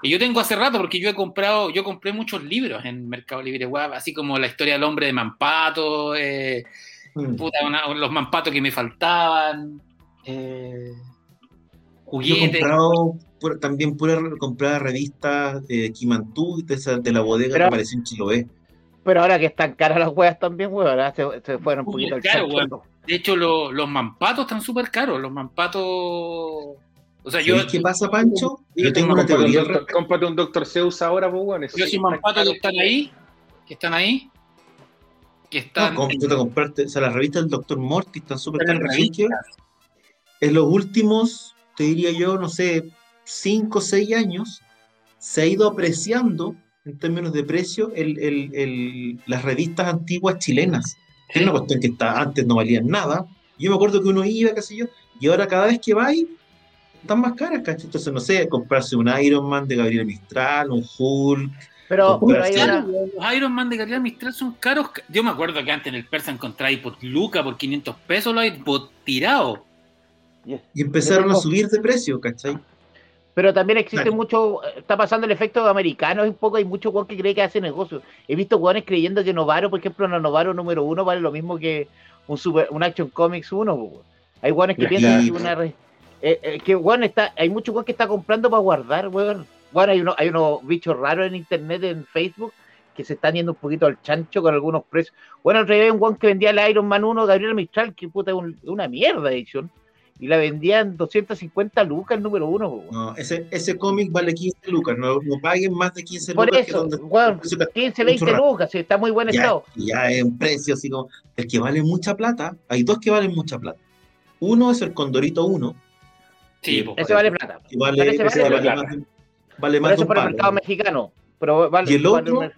Y yo tengo hace rato porque yo he comprado, yo compré muchos libros en Mercado Libre Web, así como la historia del hombre de Mampato, eh, Mm. puta, una- los Mampatos que me faltaban, eh, Yo he juguetes. comprado pura- también pura comprada revistas de Kimantú, de, esa- de la bodega Pero- que apareció en Chiloé. Pero ahora que están caras las weas también, weón, ahora se, se fueron un poquito al caro. De hecho, lo- los mampatos están súper caros. Los mampatos. O sea, yo. ¿Sabes qué pasa, Pancho? yo tengo una teoría. Cómprate un Doctor Zeus ahora, pues, bueno. Yo soy Mampato que están ahí, que están ahí, que están... No, te comprarte, o sea, las revistas del Doctor Morty están súper caras. En los últimos, te diría yo, no sé, 5 o 6 años, se ha ido apreciando en términos de precio el, el, el, las revistas antiguas chilenas. Es una cuestión que está, antes no valían nada. Yo me acuerdo que uno iba, qué sé yo, y ahora cada vez que va están más caras, ¿cachai? Entonces, no sé, comprarse un Iron Man de Gabriel Mistral, un Hulk. Pero, los Iron Man de Gabriel Mistral son caros. Yo me acuerdo que antes en el Persa encontráis por Luca, por 500 pesos, lo hay tirado. Y empezaron a subir de precio, ¿cachai? Pero también existe mucho, está pasando el efecto americano un poco, hay muchos jugadores que creen que hace negocio. He visto jugadores creyendo que Novaro, por ejemplo, una Novaro número uno vale lo mismo que un super, un Action Comics 1. Hay jugadores que piensan que una eh, eh, que bueno está, hay muchos jugadores que está comprando para guardar, weón. Bueno, hay, uno, hay unos bichos raros en internet, en Facebook, que se están yendo un poquito al chancho con algunos precios. Bueno, el revés un guan que vendía el Iron Man 1, Gabriel Mistral, que puta, es una mierda de edición y la vendían 250 lucas el número uno. No, ese, ese cómic vale 15 lucas, no, no paguen más de 15 Por lucas. Por eso, bueno, 15, 20 lucas, está muy buen ya, estado. Ya es un precio así como, el que vale mucha plata, hay dos que valen mucha plata. Uno es el Condorito 1. Sí, ese vale plata. Vale, ese vale, vale, plata. más, vale más de un por el mercado mexicano. Pero vale, y, el otro,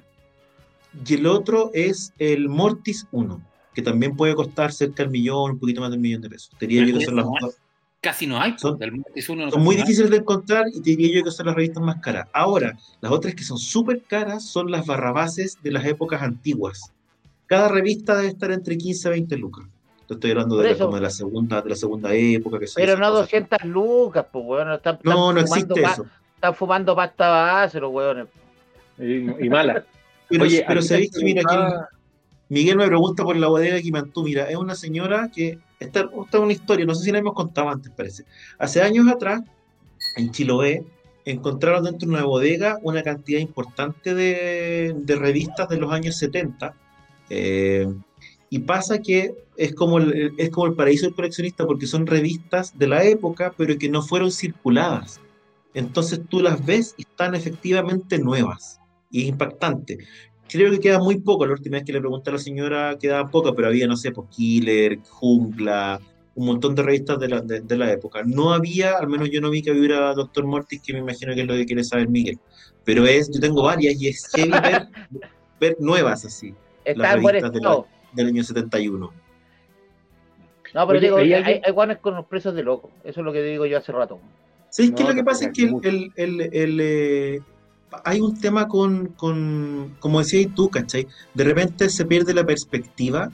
y el otro es el Mortis 1 que también puede costar cerca del millón, un poquito más del millón de pesos. Diría yo que son las Casi no hay. Son, son muy difíciles de encontrar y te diría yo que son las revistas más caras. Ahora, las otras que son súper caras son las barrabases de las épocas antiguas. Cada revista debe estar entre 15 a 20 lucas. Te estoy hablando de la, como de la segunda, de la segunda época. Que Pero no 200 lucas, pues, bueno, están, No, no existe eso. Están fumando pasta base los weones. Y, y mala. Pero, Oye, pero sabéis que, mira, que Miguel me pregunta por la bodega Quimantú. Mira, es una señora que. Esta, esta es una historia, no sé si la hemos contado antes, parece. Hace años atrás, en Chiloé, encontraron dentro de una bodega una cantidad importante de, revistas de los años 70. Eh, y pasa que es como, el, es como el paraíso del coleccionista porque son revistas de la época, pero que no fueron circuladas. Entonces tú las ves y están efectivamente nuevas. Y es impactante creo que queda muy poco. La última vez que le pregunté a la señora quedaba poco, pero había, no sé, pues Killer, Jungla, un montón de revistas de la, de, la, época. No había, al menos yo no vi que hubiera Doctor Mortis, que me imagino que es lo que quiere saber Miguel. Pero es, yo tengo varias y es heavy ver, ver nuevas así. Está las revistas del, del año 71. No, pero digo, hay, hay, guanes con los precios de loco. Eso es lo que digo yo hace rato. Sí, es que lo que pasa es que el, el, el, eh, hay un tema con, con, como decías tú, ¿cachai? De repente se pierde la perspectiva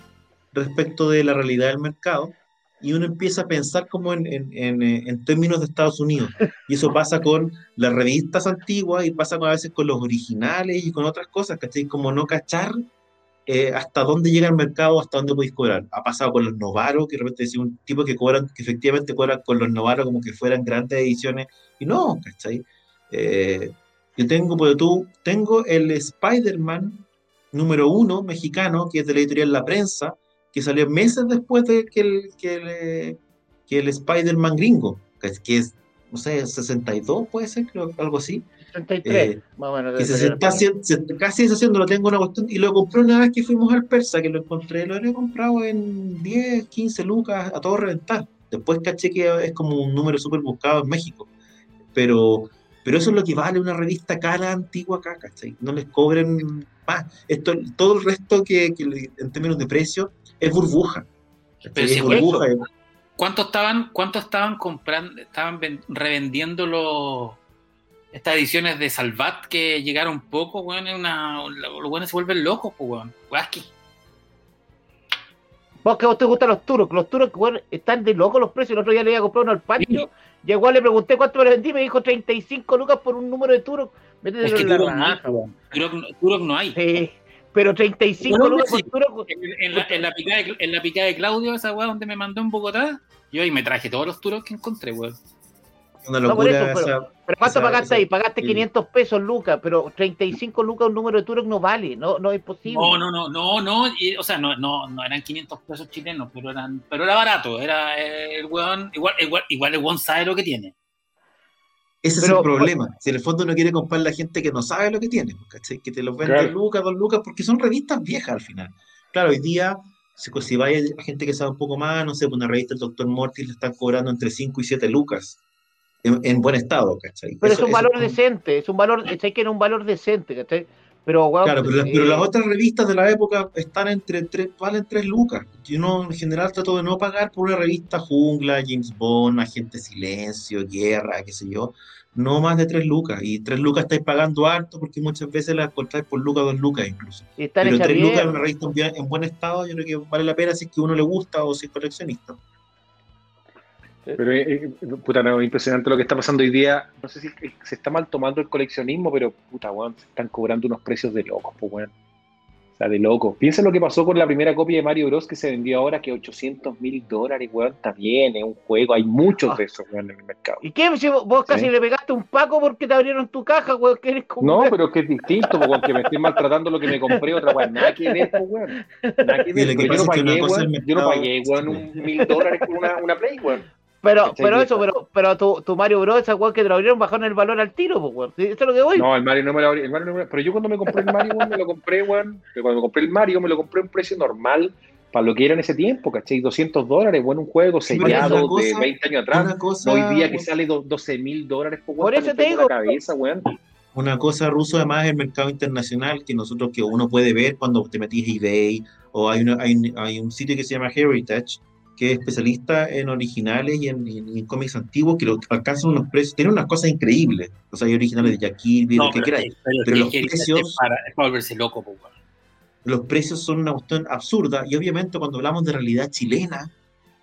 respecto de la realidad del mercado y uno empieza a pensar como en, en, en, en, términos de Estados Unidos. Y eso pasa con las revistas antiguas y pasa a veces con los originales y con otras cosas, ¿cachai? Como no cachar eh, hasta dónde llega el mercado, hasta dónde podéis cobrar. Ha pasado con los Novaro, que de repente decía un tipo que cobran, que efectivamente cobran con los Novaro como que fueran grandes ediciones, y no, ¿cachai? Eh, yo tengo, porque tú, tengo el Spider-Man número uno mexicano, que es de la editorial La Prensa, que salió meses después de que el, que el, que el Spider-Man gringo, que es, no sé, 62 puede ser, creo, algo así. 63, eh, más o menos. Que se, se, está, se, casi deshaciendo, lo tengo una cuestión, y lo compré una vez que fuimos al Persa, que lo encontré, lo había comprado en 10, 15 lucas, a todo reventar. Después caché que es como un número súper buscado en México. Pero pero eso es lo que vale una revista cara antigua acá, ¿cachai? No les cobren más. Esto, todo el resto que, que en términos de precio es burbuja. Pero si es burbuja. ¿Cuánto estaban, cuánto estaban comprando, estaban revendiendo los estas ediciones de Salvat que llegaron poco, weón? Una, los buenos se vuelven locos, pues, weón. Guasqui. Vos que a vos te gustan los turos, los turos weón, están de locos los precios. El otro día le iba a comprar uno al patio. Y igual le pregunté cuánto me lo vendí, me dijo 35 lucas por un número de Turok. es que Turok no, hay, Turok, no hay. Sí, pero 35 lucas por Turok. En, la, en, la picada de, en la picada de Claudio, esa weá donde me mandó en Bogotá, yo ahí me traje todos los Turok que encontré, weón. Una locura. pero, ¿cuánto pagaste ahí? Pagaste 500 pesos, Lucas, pero 35 lucas un número de Turok no vale, no, no es posible. No, no, no, no, no, o sea, no, no, no eran 500 pesos chilenos, pero eran, pero era barato, era el weón, igual, igual, igual el weón sabe lo que tiene. Ese Pero- es el problema. Si en el fondo no quiere comprar la gente que no sabe lo que tiene, pues, ¿cachai? Que te los vende Claro. lucas, dos lucas, porque son revistas viejas al final. Claro, hoy día, si, si vaya a gente que sabe un poco más, no sé, pues una revista del Dr. Mortis le están cobrando entre 5 y 7 lucas. En, en buen estado, ¿cachai? Pero Eso- es un valor decente, es un valor, ¿cachai? Que era un valor decente, ¿cachai? Pero, Claro, pero, las- pero eh, las otras revistas de la época están entre tres, valen 3 lucas. Yo no, en general trato de no pagar por una revista Jungla, James Bond, Agente Silencio, Guerra, qué sé yo, no más de 3 lucas. Y 3 lucas estáis pagando harto porque muchas veces las encontráis por lucas, 2 lucas incluso. están Pero 3 lucas en una revista en buen estado, yo creo que vale la pena si es que uno le gusta o si es coleccionista. Pero eh, eh, puta, no, impresionante lo que está pasando hoy día. No sé si eh, se está mal tomando el coleccionismo, pero puta, weón, se están cobrando unos precios de locos, pues, weón. O sea, de loco. Piensa lo que pasó con la primera copia de Mario Bros. que se vendió ahora, que 800 mil dólares, weón, está bien, es un juego. Hay muchos de esos, weón, en el mercado. ¿Y qué? Si vos casi Sí. le pegaste un paco porque te abrieron tu caja, weón, que eres como... No, pero es que es distinto, pues, weón, que me estoy maltratando lo que me compré, otra weón, nada que ver, pues, weón. Nada que ver, yo no pagué, weón, yo no pagué, weón, un mil dólares por una, una Play, weón. Pero, pero eso, pero, pero tu, tu Mario Bros, esa weón que te lo abrieron, bajaron el valor al tiro, pues, weón. Eso es lo que voy. No, el Mario no me lo Mario no me- Pero yo cuando me compré el Mario, weón, me lo compré, weón. pero Cuando me compré el Mario, me lo compré a un precio normal para lo que era en ese tiempo, ¿cachai? 200 dólares, bueno, un juego sellado de cosa- 20 años atrás. Cosa, Hoy día que sale do- 12 mil dólares por, Por eso te digo. La cabeza, weón. Una cosa ruso además es el mercado internacional que nosotros que uno puede ver cuando te metís a eBay o hay, una, hay, un- hay un sitio que se llama Heritage que es especialista en originales y en, cómics antiguos que lo, alcanzan unos precios, tienen unas cosas increíbles, o sea, hay originales de Jack Kirby, lo que queráis, pero, los precios- es para, es para volverse loco, pues, los precios son una cuestión absurda y obviamente cuando hablamos de realidad chilena,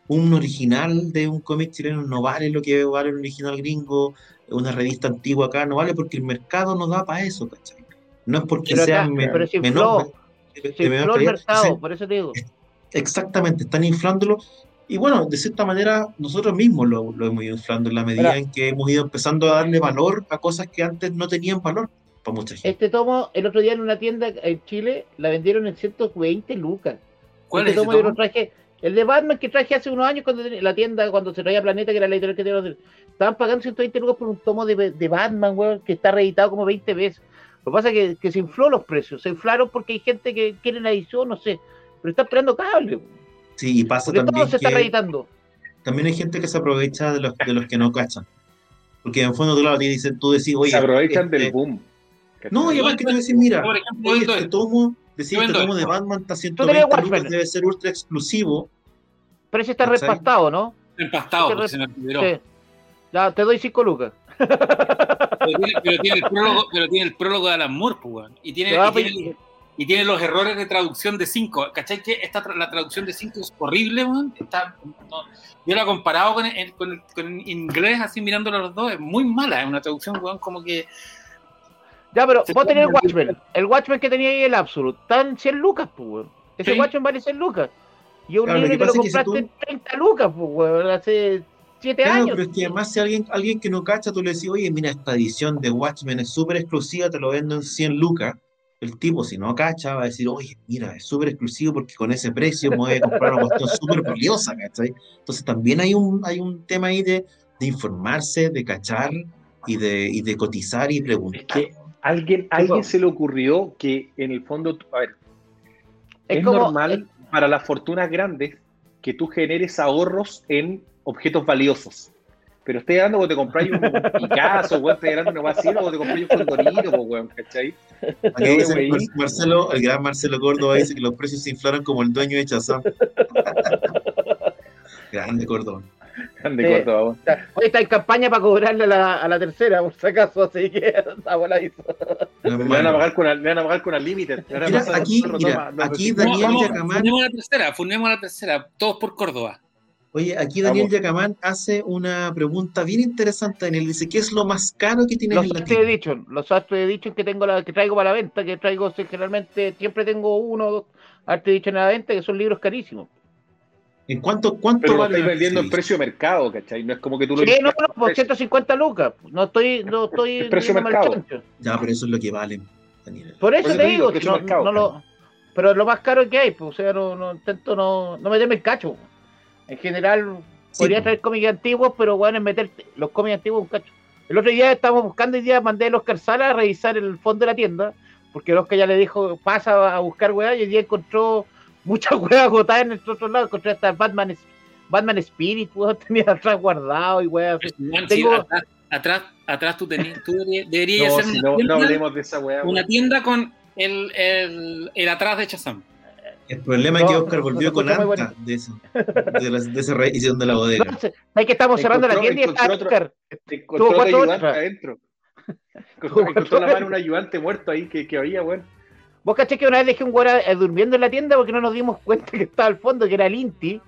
un original de un cómic chileno no vale lo que vale un original gringo, una revista antigua acá, no vale porque el mercado no da para eso, ¿cachai? No es porque Pero sea acá- me- pero se menor, Se de menor infló el calidad. mercado, por eso te digo. Exactamente, están inflándolo. Y bueno, de cierta manera, nosotros mismos lo, lo hemos ido inflando en la medida en que hemos ido empezando a darle valor a cosas que antes no tenían valor para mucha gente. Este tomo, el otro día en una tienda en Chile, la vendieron en 120 lucas. ¿Cuál este es ese tomo yo lo tomo? traje, el de Batman que traje hace unos años cuando tenía- la tienda, cuando se traía Planeta, que era la editorial que tenía, estaban pagando 120 lucas por un tomo de, de Batman, weón, que está reeditado como 20 veces. Lo que pasa es que, que se infló los precios, se inflaron porque hay gente que quiere la edición, no sé, pero está esperando cable, weón, Sí, y pasa porque todo también se está que reeditando. también hay gente que se aprovecha de los, de los que no cachan. Porque en fondo, claro, te dicen, tú decís, oye, Se aprovechan este- del boom. No, y además que tú decís, mira, Por ejemplo, oye, este tomo, decís, este tomo de. Batman está tenés 120 lucas, debe ser ultra exclusivo. Pero ese está repastado, ¿no? Empastado, porque re- se me olvidó. Sí. Ya, te doy 5 lucas. Pero tiene, pero tiene el prólogo, pero tiene el prólogo de Alan Moore, pues, weón. Y tiene, y tiene- pedir- y tiene los errores de traducción de 5. ¿Cachai que esta, la traducción de 5 es horrible, weón? Está, no, yo la he comparado con, el- con, el- con el inglés, así mirándolo los dos, es muy mala. Es una traducción, weón, como que. Ya, pero vos tenés el Watchmen. El Watchmen que tenía ahí el Absolute. Están 100 lucas, pues, weón. Ese Sí. Watchmen vale 100 lucas. Y es un Claro, lo libro que lo si compraste tú- en 30 lucas, pues, weón. Hace 7 Claro, años. pero es que además si alguien, alguien que no cacha, tú le decís, oye, mira, esta edición de Watchmen es súper exclusiva, te lo vendo en 100 lucas. El tipo, si no cacha, va a decir, oye, mira, es súper exclusivo porque con ese precio me voy a comprar una cuestión súper valiosa, ¿cachai? Entonces también hay un, hay un tema ahí de, de informarse, de cachar y de, y de cotizar y Es preguntar. que alguien, alguien se le ocurrió que en el fondo, a ver, Es es, como- normal para las fortunas grandes que tú generes ahorros en objetos valiosos. Pero estoy hablando cuando te compráis un Picasso, weón, estoy hablando de una así, o te compráis un Condorito, weón, ¿cachai? Aquí no, dice. Mar- Marcelo, el gran Marcelo Córdoba dice que los precios se inflaron como el dueño de Chazam. Grande Córdoba. De Sí. Córdoba, weón. Hoy está en campaña para cobrarle a la, a la tercera, por si acaso, así que está voladizo. Le van a pagar con, le van a pagar con Unlimited. Le van a Mira, pasar- aquí, mira, aquí Daniel Yacamán- fundemos la tercera, fundemos la tercera, todos por Córdoba. Oye, aquí Daniel Vamos. Yacamán hace una pregunta bien interesante. Daniel dice, ¿qué es lo más caro que tienes Los en la Art tienda? Edition, los Art Edition que tengo la, que traigo para la venta, que traigo generalmente, siempre tengo uno o dos Art Edition a la venta, que son libros carísimos. ¿En cuánto, cuánto Pero lo vale estáis vendiendo en precio de mercado, ¿cachai? No es como que tú lo Sí, no, no, por precio. 150 lucas. No estoy, no estoy El precio mercado. Ya, pero eso es lo que vale, Daniel. Por eso Por eso te te digo, digo, no, mercado, no lo, pero es lo más caro que hay, pues, o sea, no, no intento no, no meterme el cacho. En general, Sí, podría pues. traer cómics antiguos, pero bueno, es meter los cómics antiguos un cacho. El otro día estábamos buscando, hoy día mandé a Oscar Sala a revisar el fondo de la tienda, porque el Oscar ya le dijo, pasa a buscar weá, y hoy día encontró muchas weas agotadas en el otro lado, encontré hasta Batman, Batman Spirit, weón, tenía atrás guardado y weá. Tengo- atrás, atrás, atrás tú, tení- tú deberías, No, hacer si una, no, tienda, no de esa weá. una tienda con el, el, el atrás de Chazam. El problema es que Oscar volvió no, con anta de, eso, de, la- de esa reedición de la bodega. No, sé, ¿sabes que estamos cerrando la tienda y está Oscar? Encontró otro cuatro ayudante horas. adentro. Encontró, la mano un ayudante muerto ahí que, que había, weón. Vos caché que una vez dejé un weón eh, durmiendo en la tienda porque no nos dimos cuenta que estaba al fondo, que era el Inti.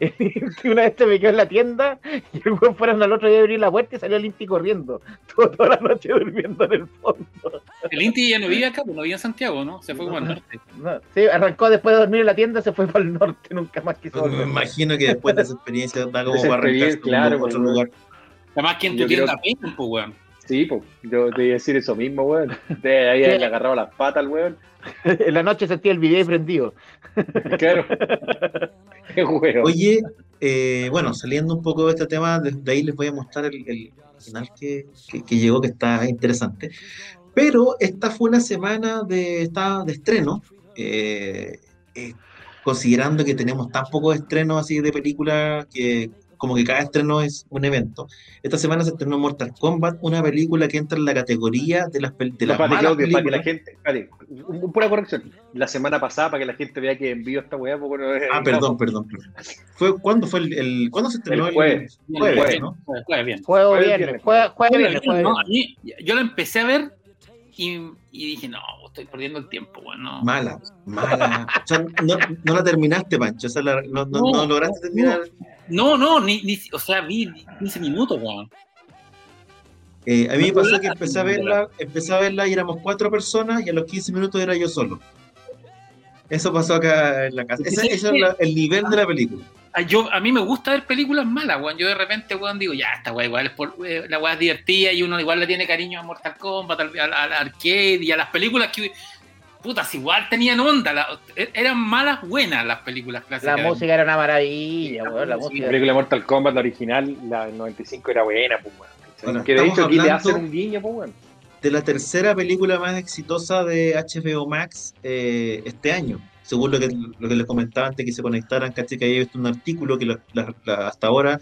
Una vez se me quedó en la tienda y el weón fueron al otro día a abrir la puerta y salió el Inti corriendo. Todo- toda la noche durmiendo en el fondo. El Inti ya no vive acá, pues no vive en Santiago, ¿no? Se fue como al norte. No, sí, arrancó después de dormir en la tienda, se fue para el norte, nunca más quiso Me volver. imagino que después de esa experiencia da como para arrancarse claro, a otro pues, lugar. Además que en tu Yo creo tienda peinan, pues, weón. Sí, pues, yo te iba a decir eso mismo, weón. De ahí le agarraba las patas al weón. En la noche sentía el video prendido. Claro. Oye, eh, bueno, saliendo un poco de este tema, de, de ahí les voy a mostrar el, el final que, que- que llegó, que está interesante. Pero esta fue una semana de, esta- de estreno, eh, eh, considerando que tenemos tan pocos estrenos así de películas que como que cada estreno es un evento. Esta semana se estrenó Mortal Kombat, una película que entra en la categoría de las, de No, las espérate, malas Claudio, para que la películas. gente. Espérate, un- un- pura corrección. La semana pasada, para que la gente vea que envío esta weá, porque no es- Ah, perdón, perdón. perdón. Fue, ¿Cuándo fue el, el- ¿cuándo se estrenó El jueves. Jueves, bien, ¿no? jueves, jueves, bien. Jueves, viernes, jueves, jueves, Jueves, viernes, jueves no, yo lo empecé a ver y, y dije, no, estoy perdiendo el tiempo, weón. No. Mala, mala. O sea, no, no la terminaste, Pancho. O sea, la- no, no, lograste terminar. No, no, ni, ni, o sea, vi 15 minutos, weón. Eh, a mí me pasó que empecé a verla, empecé a verla y éramos cuatro personas y a los 15 minutos era yo solo. Eso pasó acá en la casa. Ese, ese es la- el nivel de la película. Ah, Yo, a mí me gusta ver películas malas, weón. Yo de repente, weón, digo, ya, esta weá igual es por, eh, la weá es divertida y uno igual le tiene cariño a Mortal Kombat, al, al- al arcade y a las películas que, putas, igual tenían onda. la- e- eran malas, buenas las películas La clásicas. música era una maravilla, weón, la La música. película Mortal Kombat, la original, la del 95 era buena, pues, weón. Bueno, que de hecho aquí le hacen un guiño, pues, weón. De la tercera película más exitosa de HBO Max eh, este año. Según lo que, lo que les comentaba antes que se conectaran, caché que había visto un artículo que la- la- la- hasta ahora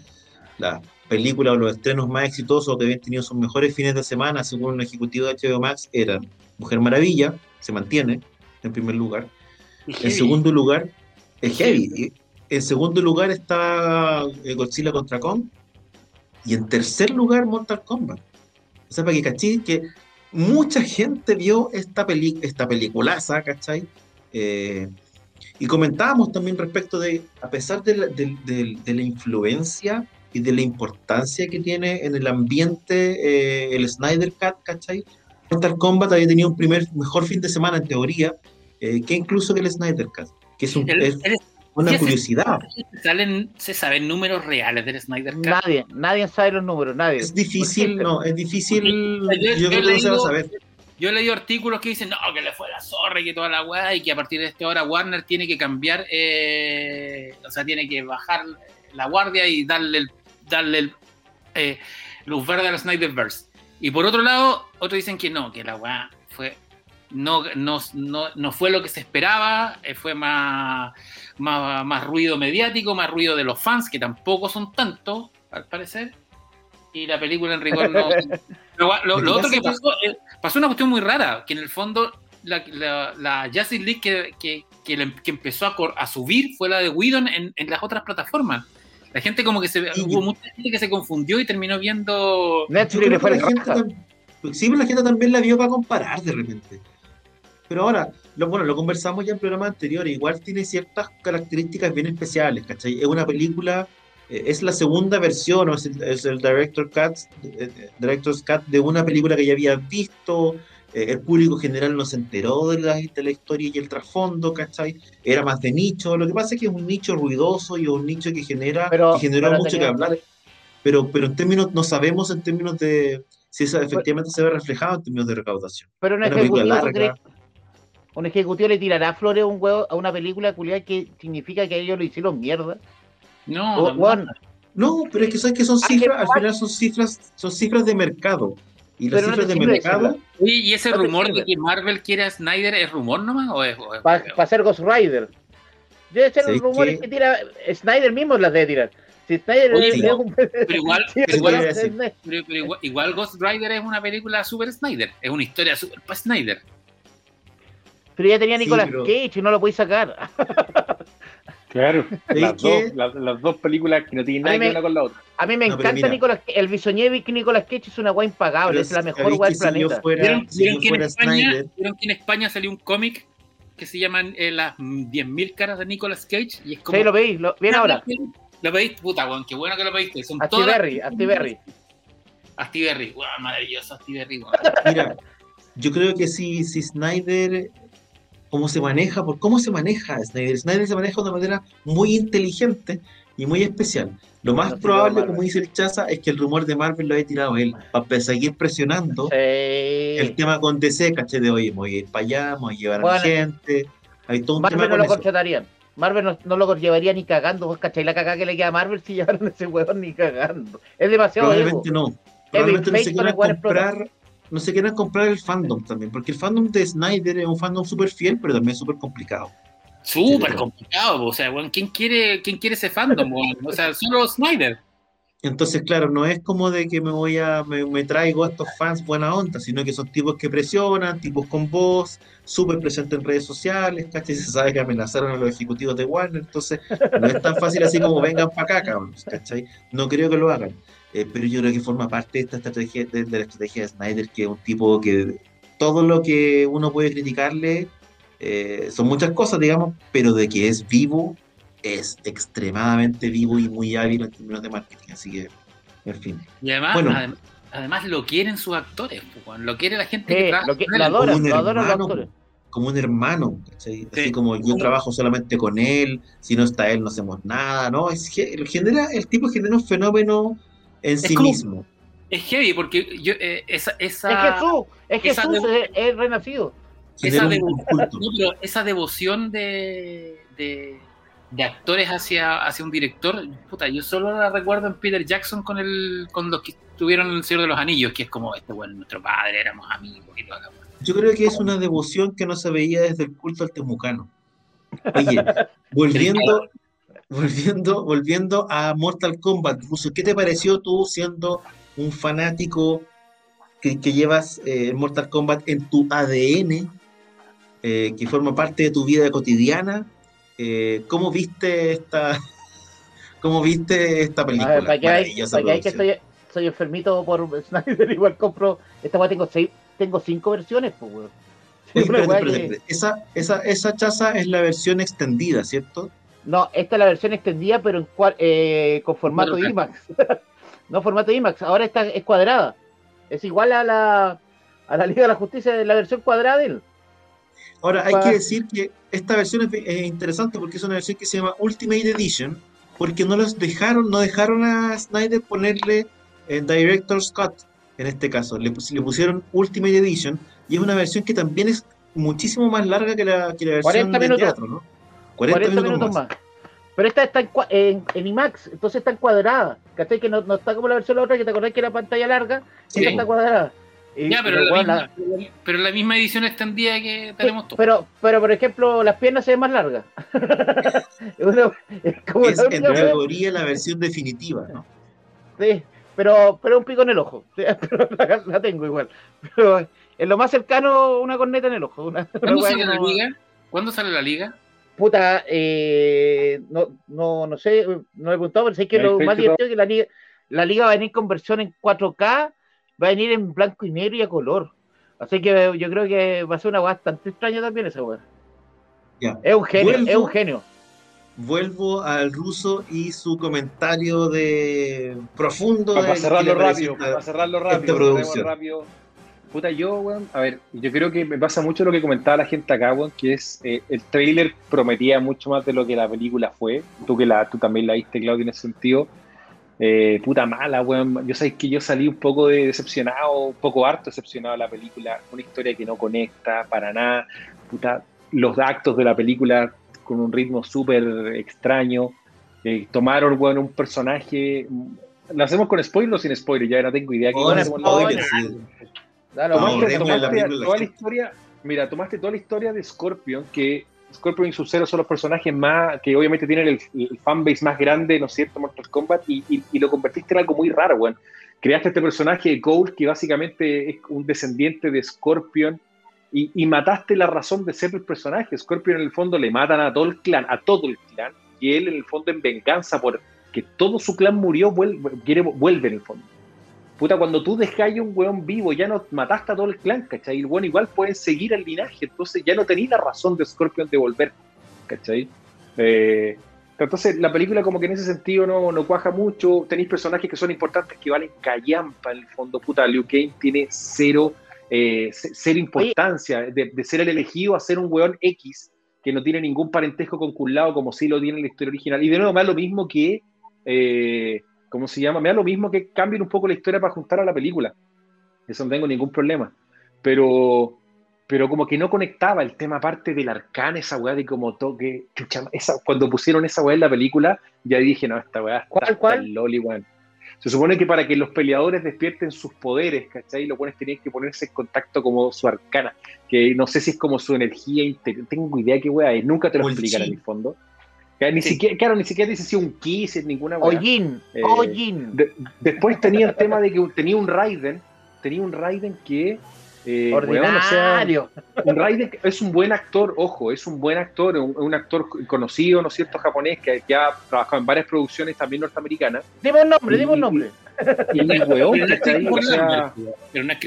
las películas o los estrenos más exitosos que habían tenido sus mejores fines de semana, según un ejecutivo de HBO Max, eran Mujer Maravilla, se mantiene en primer lugar. En segundo lugar, es heavy. En segundo lugar está eh, Godzilla contra Kong. Y en tercer lugar, Mortal Kombat. O sea, para que mucha gente vio esta, peli esta peliculaza, ¿cachai? Eh, y comentábamos también respecto de, a pesar de la, de- de- de la influencia y de la importancia que tiene en el ambiente eh, el Snyder Cut, ¿cachai? Mortal Kombat había tenido un primer mejor fin de semana en teoría, eh, que incluso que el Snyder Cut, que es, un- El- es el- una ese- curiosidad. salen, se saben números reales del Snyder Cut. Nadie, nadie sabe los números, nadie. Es difícil, no, es difícil, Yo- yo yo creo que no se va a saber. Yo he leído artículos que dicen, no, que le fue la zorra y que toda la weá, y que a partir de esta hora Warner tiene que cambiar, eh, o sea, tiene que bajar la guardia y darle, el, darle el, eh, luz verde al Snyderverse. Y por otro lado, otros dicen que no, que la weá fue, no, no, no, no fue lo que se esperaba, eh, fue más, más, más ruido mediático, más ruido de los fans, que tampoco son tantos, al parecer. Y la película en rigor no, lo, lo- lo otro que pasó, pasó una cuestión muy rara, que en el fondo la, la, la Justice League que, que, que, le- que empezó a, cor- a subir fue la de Whedon en, en las otras plataformas. La gente como que se Sí, hubo yo- mucha gente que se confundió y terminó viendo Netflix le fue la gente raja. tam- sí, pero la gente también la vio para comparar de repente. Pero ahora, lo, bueno, lo conversamos ya en programas anteriores, igual tiene ciertas características bien especiales, ¿cachai? Es una película, es la segunda versión, o es el, es el director cut, eh, eh, director's cut de una película que ya había visto, eh, el público general no se enteró de la, de la historia y el trasfondo, ¿cachai? Era más de nicho, lo que pasa es que es un nicho ruidoso y es un nicho que genera, Pero- que generó mucho que hablar pero, pero en términos, no sabemos en términos de si eso efectivamente se ve reflejado en términos de recaudación. Pero un Una película ejecutivo, ¿tú larga. un ejecutivo le tirará flores a un huevo a una película culiada que significa que ellos lo hicieron mierda. No, O- no, pero es que sabes que son Ah, cifras, que- al final son cifras, son cifras de mercado. Y las Pero no cifras de mercado. Oye, ¿y ese No rumor de que Marvel quiere a Snyder es rumor nomás? ¿O es, Para hacer Ghost Rider. Debe ser ¿Sabes los rumores qué? que tira Snyder mismo las debe tirar. Si Snyder Oye, es no. un Pero igual, Eso igual pero, pero igual, igual Ghost Rider es una película super Snyder. Es una historia super para Snyder. Pero ya tenía Sí, Nicolas pero- Cage y no lo podéis sacar. Claro, ¿Sabes las qué? dos, las, las dos películas que no tienen nada que ver una con la otra. A mí me No, encanta. Nicolas Cage. El Bisoñevic Nicolas Cage es una weá impagable. pero es la mejor ¿sabéis weá que del si planeta. fuera- ¿Vieron, si vieron yo que en fuera España, Snyder, vieron que en España salió un cómic que se llaman eh, las mm, 10.000 caras de Nicolas Cage? Y es como. Sí, lo veis, lo, bien ahora. Lo veis, puta, weón, qué bueno que lo veiste. Son Asti todas. Berry, Asti Berry. Asti Berry, weón, maravilloso Asti Berry, weón. Mira, yo creo que si, si Snyder, cómo se maneja, por cómo se maneja Snyder, Snyder se maneja de una manera muy inteligente y muy especial. Lo más No probable, como dice el Chaza, es que el rumor de Marvel lo haya tirado él, para seguir presionando el Sí. tema con DC, caché de me voy a ir para allá, voy a llevar a Bueno, mi gente. Hay todo un Marvel tema no lo eso. contratarían. Marvel no, no lo llevaría ni cagando. ¿Vos cachai la cagada que le queda a Marvel si llevaron ese huevón ni cagando? Es demasiado ego. Probablemente no. Probablemente no se quieran el comprar, no se quieran comprar el fandom también, porque el fandom de Snyder es un fandom súper fiel, pero también súper complicado. Súper complicado, o sea, weón, ¿quién quiere, ¿quién quiere ese fandom? O sea, solo Snyder. Entonces, claro, no es como de que me voy a, me, me traigo a estos fans buena onda, sino que son tipos que presionan, tipos con voz, súper presentes en redes sociales, ¿cachai? Se sabe que amenazaron a los ejecutivos de Warner, entonces no es tan fácil así como vengan para acá, cabros, ¿cachai? No creo que lo hagan. Eh, pero yo creo que forma parte de esta estrategia, de, de la estrategia de Snyder, que es un tipo que todo lo que uno puede criticarle eh, son muchas cosas, digamos, pero de que es vivo, es extremadamente vivo y muy hábil en términos de marketing. Así que, en fin. Y además, Bueno. adem- además lo quieren sus actores, pues, lo quiere la gente Sí, que trabaja lo, que, lo un lo adoran los hermano, actores. Como un hermano. Así Sí. como yo trabajo solamente con él, si no está él no hacemos nada, ¿no? Es, que genera, el tipo genera un fenómeno en sí como- mismo. Es heavy porque yo, eh, esa, esa, Es Jesús, es Jesús, es, es renacido. Esa no, devoción de, de, de actores hacia, hacia un director, puta, yo solo la recuerdo en Peter Jackson con el con los que estuvieron en El Señor de los Anillos, que es como este bueno, nuestro padre, éramos amigos y todo. Yo creo que es una devoción que no se veía desde el culto al temucano. Oye, volviendo, volviendo, volviendo a Mortal Kombat, Russo, ¿qué te pareció tú siendo un fanático que, que llevas eh, Mortal Kombat en tu ADN, eh, que forma parte de tu vida cotidiana? Eh, ¿Cómo viste esta, cómo viste esta película? ver, para que hay, para que, hay que producción. soy, enfermito por Snyder, igual compro. Esta weá tengo seis, tengo cinco versiones, pues weón. Oye, Una espérate, weá espérate, que- espérate. Esa, esa, esa chaza es la versión extendida, ¿cierto? No, esta es la versión extendida, pero en cua- eh, con formato K. IMAX. no formato IMAX, ahora esta es cuadrada. Es igual a la, a la Liga de la Justicia de la versión cuadrada de él. Ahora, hay que decir que esta versión es, es interesante porque es una versión que se llama Ultimate Edition, porque no los dejaron, no dejaron a Snyder ponerle en Director's Cut, en este caso. Le, pus- le pusieron Ultimate Edition y es una versión que también es muchísimo más larga que la, que la versión 40 de teatro, ¿no? 40, 40 minutos, minutos más. más. Pero esta está en, cua- en, en IMAX, entonces está en cuadrada. ¿Cachai? Que no, no está como la versión la otra, que te acordás que era pantalla larga. Sí. Esta está cuadrada. Y- Ya, pero, pero, la misma, la- pero la misma edición extendida que tenemos todos. pero, pero, por ejemplo, las piernas se ven más largas. Uno- es como Es la en teoría la versión definitiva, ¿no? Sí, pero, pero un pico en el ojo. Sí, pero la, la tengo igual. Pero en lo más cercano, una corneta en el ojo. Una, ¿Cuándo sale la liga? ¿Cuándo sale la liga? Puta, eh, no, no, no sé, no he preguntado, pero sé que ¿Hay lo más divertido es que la liga, la liga va a venir con versión en 4K, va a venir en blanco y negro y a color. Así que yo creo que va a ser una weá bastante extraña también esa weá. Es un genio, Vuelvo- es un genio. Vuelvo al ruso y su comentario de profundo. Para, de cerrarlo rápido, esta- para cerrarlo esta rápido, producción. rápido. Puta, yo, weón, a ver, yo creo que me pasa mucho lo que comentaba la gente acá, weón, que es eh, el trailer prometía mucho más de lo que la película fue. Tú que la, tú también la viste, Claudio, en ese sentido. Eh, puta mala, weón. Yo sabes que yo salí un poco de decepcionado, un poco harto decepcionado de la película. Una historia que no conecta para nada. Puta, los actos de la película con un ritmo súper extraño. Eh, tomaron, bueno, un personaje. ¿Lo hacemos con spoiler o sin spoiler? Ya no tengo idea. Con spoiler, No, Tomaste, la toda la historia, mira, tomaste toda la historia de Scorpion, que Scorpion y Sub-Zero son los personajes más, que obviamente tienen el, el fanbase más grande, ¿no es cierto?, Mortal Kombat, y, y- y lo convertiste en algo muy raro, weón. Creaste este personaje de Cole, que básicamente es un descendiente de Scorpion, y, y mataste la razón de ser el personaje. Scorpion en el fondo le matan a todo el clan, a todo el clan, y él en el fondo en venganza por que todo su clan murió, vuelve, quiere, vuelve en el fondo. Puta, cuando tú dejáis un weón vivo, ya no mataste a todo el clan, ¿cachai? El weón igual puede seguir el linaje, entonces ya no tenéis la razón de Scorpion de volver, ¿cachai? Eh, entonces la película como que en ese sentido no, no cuaja mucho, tenéis personajes que son importantes que valen callampa en el fondo, puta, Liu Kane tiene cero, eh, cero importancia, de, de ser el elegido a ser un weón X que no tiene ningún parentesco con Kun Lao como sí lo tiene en la historia original. Y de nuevo da lo mismo que, eh, ¿cómo se llama? Me da lo mismo que cambien un poco la historia para juntar a la película. Eso no tengo ningún problema. Pero, pero como que no conectaba el tema aparte del arcana, esa weá de como toque. chucha, esa, cuando pusieron esa weá en la película, ya dije, no, esta weá está ¿Cuál, cuál? el loli, weón. Se supone que para que los peleadores despierten sus poderes, ¿cachai? Los buenos tenían que ponerse en contacto como su arcana, que no sé si es como su energía interior, tengo idea qué weá es, nunca te lo explican en el fondo. Que ni Sí. siquiera, claro, ni siquiera dice si es un ki, si es ninguna. Ojin, Eh. De- después tenía el tema de que tenía un Raiden, tenía un Raiden que, eh, weón, o sea, Ordinario. un Raiden que es un buen actor, ojo, es un buen actor, un, un actor conocido, ¿no es cierto?, japonés, que, que ha trabajado en varias producciones también norteamericanas. Dime un nombre, y- dime un nombre. Y el weón,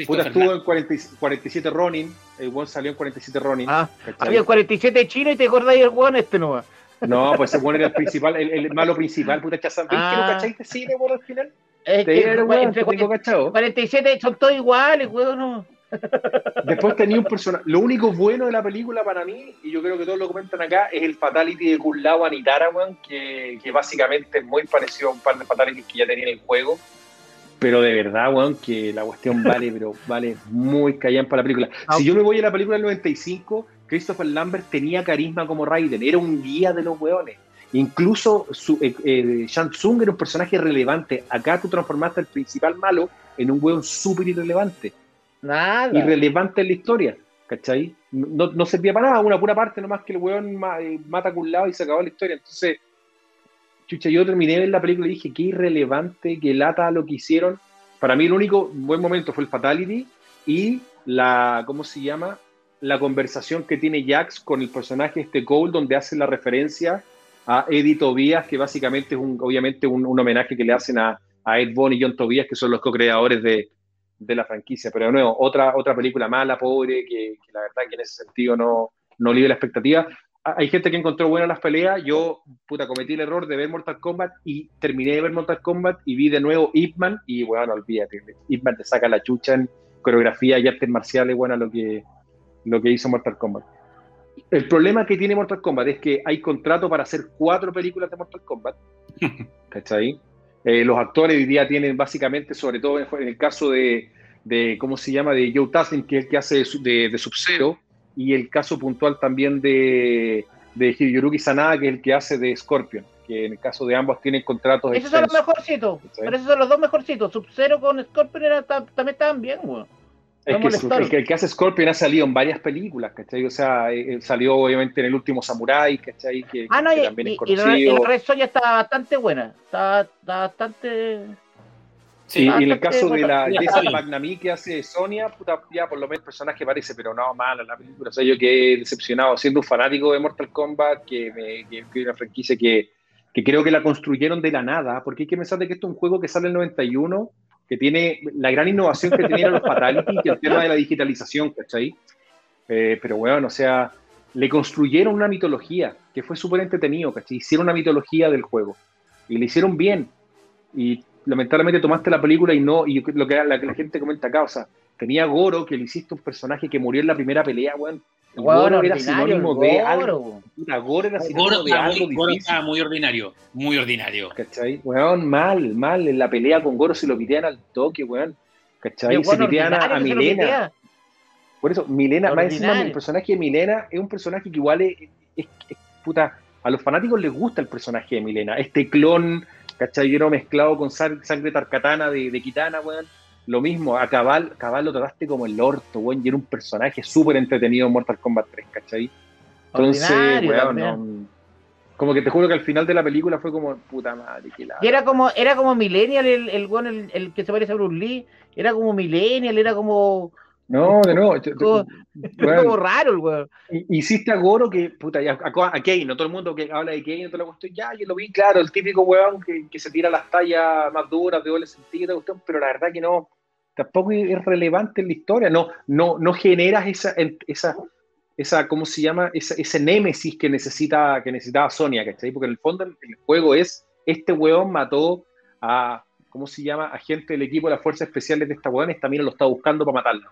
puta, estuvo en 40 y- 47 Ronin, el weón salió en 47 Ronin. Ah, había 47 chinos y te acordáis del weón este no. No, pues ese weón era el principal, el, el malo principal, puta Chazam. ¿Veis que no Ah. cachai de cine, weón, al final? Es que era, weón, entre te tengo cachado. 47 son todos iguales, weón. No. Después tenía un personaje. Lo único bueno de la película para mí, y yo creo que todos lo comentan acá, es el Fatality de Kun Lao a Nitara, weón, que, que básicamente es muy parecido a un par de Fatalities que ya tenía en el juego. Pero de verdad, weón, que la cuestión vale, pero vale muy callampa la película. Ah. Si yo me voy a la película del 95, Christopher Lambert tenía carisma como Raiden, era un guía de los weones. Incluso su, eh, eh, Shang Tsung era un personaje relevante. Acá tú transformaste al principal malo en un weón súper irrelevante Nada. irrelevante en la historia, ¿cachai? No, no servía para nada, una pura parte nomás que el ma- eh, mata a un lado y se acabó la historia. Entonces, chucha, yo terminé ver la película y dije, qué irrelevante, qué lata lo que hicieron. Para mí el único buen momento fue el Fatality y la, ¿cómo se llama? La conversación que tiene Jax con el personaje este Cole, donde hace la referencia a Eddie Tobias, que básicamente es un, obviamente un, un homenaje que le hacen a, a Ed Boon y John Tobias, que son los co-creadores de, de la franquicia. Pero de nuevo, otra, otra película mala, pobre, que, la verdad que en ese sentido no, no libre la expectativa. Hay gente que encontró buenas las peleas. Yo, puta, cometí el error de ver Mortal Kombat y terminé de ver Mortal Kombat y vi de nuevo Ip Man. Y bueno, olvídate, Ip Man te saca la chucha en coreografía y artes marciales, bueno, lo que, lo que hizo Mortal Kombat. El problema que tiene Mortal Kombat es que hay contrato para hacer cuatro películas de Mortal Kombat. ¿Cachai? Eh, los actores hoy día tienen básicamente, sobre todo en el caso de, de ¿cómo se llama? De Joe Taslim, que es el que hace de, de, Sub-Zero, y el caso puntual también de, de Hiroyuki Sanada, que es el que hace de Scorpion, que en el caso de ambos tienen contratos Esos son los extensos. mejorcitos. Pero esos son los dos mejorcitos. Sub-Zero con Scorpion era- ta- también estaban bien, weón. Es que el, que el que hace Scorpion ha salido en varias películas, ¿cachai? O sea, eh, eh, salió obviamente en El Último Samurai, ¿cachai? Que, Ah, no, que y, también es y, y la, y conocido. la Red Sonja está bastante buena. Está, está bastante. Sí, y, y en el caso de la Jessica bien. McNamee que hace Sonia, puta, ya por lo menos el personaje parece, pero no, mala la película. O sea, yo quedé decepcionado, siendo un fanático de Mortal Kombat, que, me, que, que es una franquicia que, que creo que la construyeron de la nada, porque hay que pensar de que esto es un juego que sale en el 91, que tiene la gran innovación que tenían los Fatality, que el tema de la digitalización, ¿cachai? Eh, pero bueno, o sea, le construyeron una mitología que fue súper entretenido, ¿cachai? Hicieron una mitología del juego y le hicieron bien. Y lamentablemente tomaste la película y no, y lo que la, la gente comenta acá, o sea, tenía Goro, que le hiciste un personaje que murió en la primera pelea, weón. El Goro era ordinario, sinónimo el de Goro, algo. puta, Goro era Goro sinónimo de algo muy, Goro estaba muy ordinario, muy ordinario. ¿Cachai? Weón, mal, mal. En la pelea con Goro se lo pitean al toque, weón. ¿Cachai? Se pitean a, Milena. Por eso, Milena, más encima el personaje de Milena es un personaje que igual es, es- es- puta, a los fanáticos les gusta el personaje de Milena, este clon, ¿cachai? mezclado con sangre tarcatana de, de Kitana, weón. Lo mismo, a Cabal, Cabal lo trataste como el orto, weón, y era un personaje súper entretenido en Mortal Kombat 3, ¿cachai? Entonces, weón, como que te juro que al final de la película fue como, puta madre, qué Y era como, era como Millennial, el, el, el, el, que se parece a Bruce Lee, era como Millennial, era como no, de nuevo. como raro el weón. Hiciste a Goro que, puta, ya, a, a Kane, no todo el mundo que habla de Kane, no te lo cuestión, ya, yo lo vi, claro, el típico weón que, que se tira las tallas más duras, de doble sentido, pero la verdad que no, tampoco es relevante en la historia, no, no, no generas esa, esa, esa, ¿cómo se llama? Esa, ese némesis que necesita, que necesitaba Sonia, ¿cachai? Porque en el fondo el, juego es, este weón mató a, ¿cómo se llama? A gente del equipo de las fuerzas especiales de esta weón, esta mina lo está buscando para matarlo.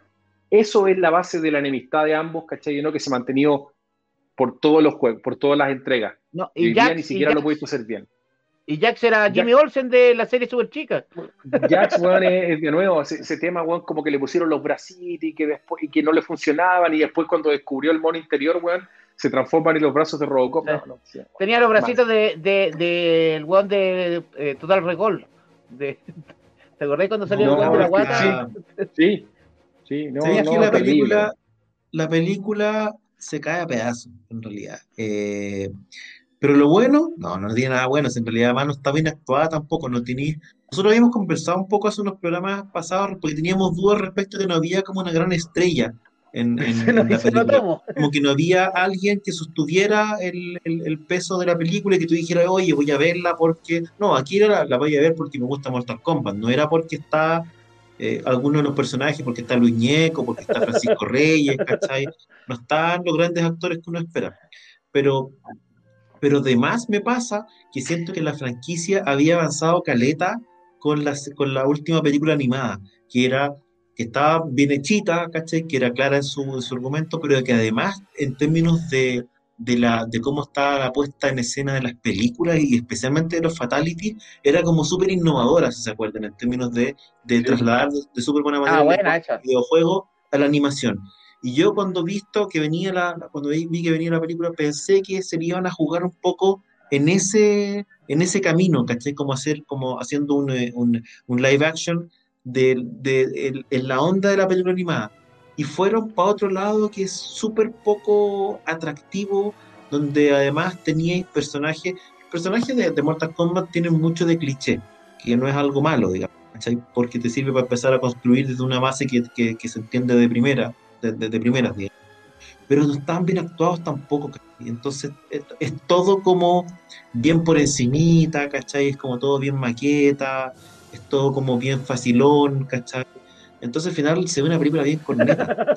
Eso es la base de la enemistad de ambos, ¿cachai? ¿no? Que se ha mantenido por todos los juegos, por todas las entregas. No, y, ya ni siquiera lo pudiste hacer bien. Y Jax era Jimmy Olsen de la serie Super Chica. Jax, weón, es, de nuevo ese, tema, weón, como que le pusieron los bracitos y que después y que no le funcionaban y después cuando descubrió el mono interior, weón, se transforman en los brazos de Robocop. Tenía los bracitos del de, de, el weón de eh, Total Recall. De, ¿Te acordás cuando salió el weón de la guata? sí. Sí, no, que la película, la película se cae a pedazos, en realidad. Eh, pero lo bueno, no, no tiene nada bueno, en realidad además no está bien actuada tampoco, no tiene... Nosotros habíamos conversado un poco hace unos programas pasados porque teníamos dudas respecto de que no había como una gran estrella en, en, la película. Como que no había alguien que sostuviera el, el, peso de la película y que tú dijeras, oye, voy a verla porque... No, aquí la, la voy a ver porque me gusta Mortal Kombat, no era porque está eh, algunos de los personajes, porque está Luis Ñeco, porque está Francisco Reyes, ¿cachai? No están los grandes actores que uno espera. Pero, pero además me pasa que siento que la franquicia había avanzado caleta con la, con la última película animada, que era que estaba bien hechita, ¿cachai? Que era clara en su, en su argumento, pero que además, en términos de, de, la, de cómo estaba la puesta en escena de las películas y especialmente de los fatalities, era como súper innovadora, si se acuerdan, en términos de, de trasladar de súper buena ah, manera el videojuego a la animación. Y yo cuando visto que venía la, cuando vi, que venía la película, pensé que se iban a jugar un poco en ese, en ese camino, ¿cachai? Como hacer, como haciendo un, un, un live action de, de, en la onda de la película animada y fueron para otro lado que es súper poco atractivo, donde además teníais personajes, personajes de, de, Mortal Kombat tienen mucho de cliché, que no es algo malo, digamos, porque te sirve para empezar a construir desde una base que, que, se entiende de primera, de, de, primeras, digamos. Pero no están bien actuados tampoco, Entonces es, es, todo como bien por encimita, ¿cachai? Es como todo bien maqueta, es todo como bien facilón, ¿cachai? Entonces al final se ve una película bien corneta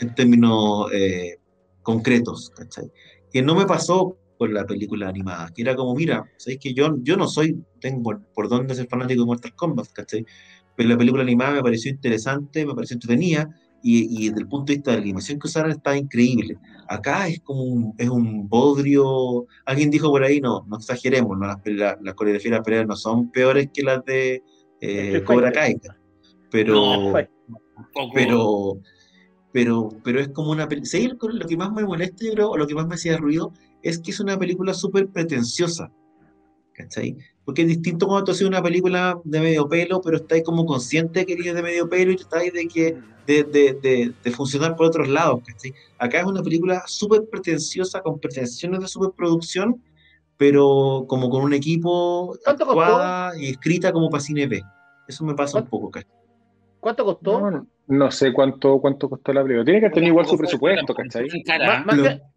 en términos, eh, concretos, ¿cachai? Que no me pasó con la película animada, que era como, mira, sabéis que yo, yo no soy, tengo por, dónde ser fanático de Mortal Kombat, ¿cachai? Pero la película animada me pareció interesante, me pareció entretenida, y, y, desde el punto de vista de la animación que usaron está increíble. Acá es como un, es un bodrio, alguien dijo por ahí, no, no exageremos, ¿no? las, la, coreografías de las peleas no son peores que las de eh, Cobra Kai, pero, pero, pero, pero es como una película. Lo que más me molesta, yo creo, o lo que más me hacía ruido, es que es una película súper pretenciosa. ¿Cachai? Porque es distinto cuando tú haces una película de medio pelo, pero estáis como consciente que eres de medio pelo y estáis de que de, de, de, de, funcionar por otros lados. ¿cachai? Acá es una película súper pretenciosa, con pretensiones de superproducción, pero como con un equipo actuada y escrita como para cine B. Eso me pasa un poco, ¿cachai? ¿Cuánto costó? No, sé cuánto, cuánto costó la película. Tiene que tener igual su presupuesto, ¿cachai?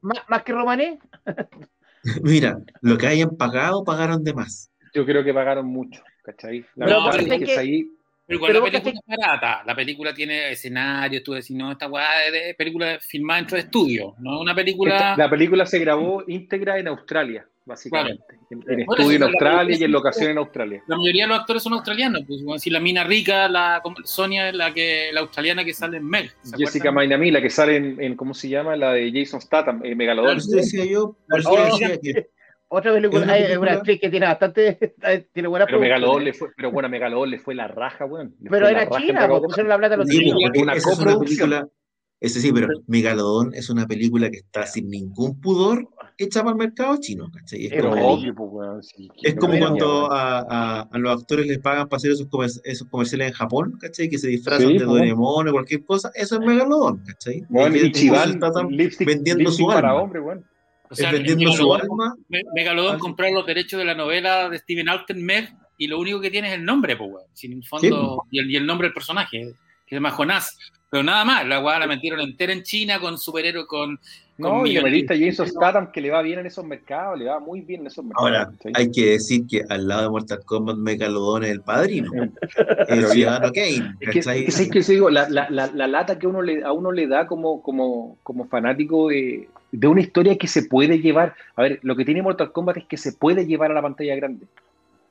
¿Más, que, Romané? Mira, lo que hayan pagado, pagaron de más. Yo creo que pagaron mucho, ¿cachai? La no, verdad es que, ahí... Pero igual la película es barata. La película tiene escenarios, tú decís, no, esta weá de película filmada dentro de estudio, no una película. la película se grabó íntegra en Australia básicamente. En, estudio en Australia y en locación en Australia. La mayoría de los actores son australianos, pues si la mina rica, la Sonia es la que la australiana que sale en Meg. Jessica Maynami, la que sale en, ¿cómo se llama? La de Jason Statham, eh, Megalodon. decía yo, otra película, hay una actriz que tiene bastante, tiene buena pero Megalodon le fue, pero bueno, Megalodon le fue la raja, weón. Pero era China, porque pusieron la plata los chinos. Una coproducción Ese sí, pero Megalodón es una película que está sin ningún pudor hecha para el mercado chino, ¿cachai? Es Pero como, obvio, pues, weón. sí, es que como no cuando a, a- a los actores les pagan para hacer esos, comer- esos comerciales en Japón, ¿cachai? Que se disfrazan Sí, de pues. Doraemon o cualquier cosa. Eso es Megalodón, ¿cachai? Que y Chiván, está tan- lipstick, vendiendo lipstick su para alma. hombre, weón. O es sea, vendiendo su Megalodón- alma. Me- Megalodón Al- compró los derechos de la novela de Steven Alten, Meg, y lo único que tiene es el nombre, pues, weón. Sin fondo, y, el, y el nombre del personaje, que se llama Jonás. Pero nada más, la weá la metieron entera en China con superhéroe, con. No, y le millones- metiste a Jason Statham que le va bien en esos mercados, le va muy bien en esos mercados. Ahora, hay que decir que al lado de Mortal Kombat, Megalodón es el padrino. el ciudadano Kane, Es que, es que, ¿sabes qué te digo? La, la- la- la lata que uno le, a uno le da como, como, como fanático de, de una historia que se puede llevar. A ver, lo que tiene Mortal Kombat es que se puede llevar a la pantalla grande.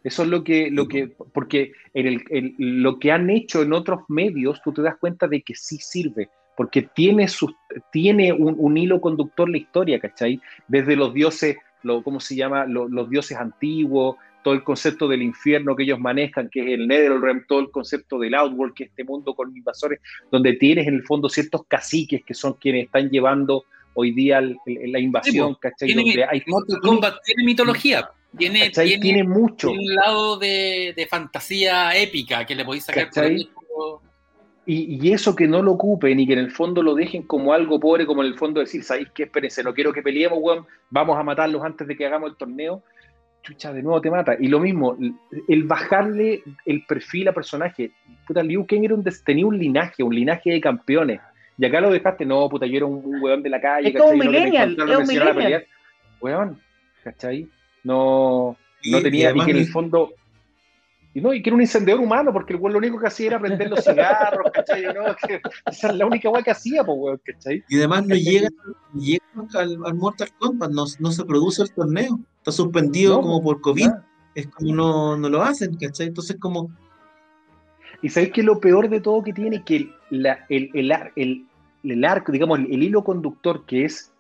Eso es lo que, lo que porque en el, en lo que han hecho en otros medios, tú te das cuenta de que sí sirve, porque tiene, sus, tiene un, un hilo conductor la historia, ¿cachai? Desde los dioses, lo, ¿cómo se llama? Lo- los dioses antiguos, todo el concepto del infierno que ellos manejan, que es el Netherrealm, todo el concepto del Outworld, que es este mundo con invasores, donde tienes en el fondo ciertos caciques que son quienes están llevando hoy día el- el- la invasión, ¿cachai? Tiene, Donde hay, Mortal Kombat tiene mitología. Tiene, ¿cachai? tiene, tiene mucho. tiene un lado de, de fantasía épica que le podéis sacar por pero- Y, y eso que no lo ocupen y que en el fondo lo dejen como algo pobre, como en el fondo decir, ¿sabéis qué? Espérense, no quiero que peleemos, weón, vamos a matarlos antes de que hagamos el torneo. Chucha, de nuevo te mata. Y lo mismo, el- bajarle el perfil a personaje. Puta, Liu Kang era un, des- tenía un linaje, un linaje de campeones. Y acá lo dejaste, no, puta, yo era un, un weón de la calle, Es como un no millennial, encontraron, es un millennial. pelear. Weón, ¿cachai? No, Y- no y tenía, y, además que en el fondo, y no, y que era un encendedor humano, porque el weón lo único que hacía era prender los cigarros, ¿cachai? ¿no? Que esa es la única weá que hacía, pues weón, ¿cachai? Y además no llega, llega al, al Mortal Kombat, no, no se produce el torneo. Está suspendido No, como por COVID. Nada. Es como no, no lo hacen, ¿cachai? Entonces, como, Y sabéis que lo peor de todo que tiene que el, la- el, el, el- el arco, digamos, el, el hilo conductor que es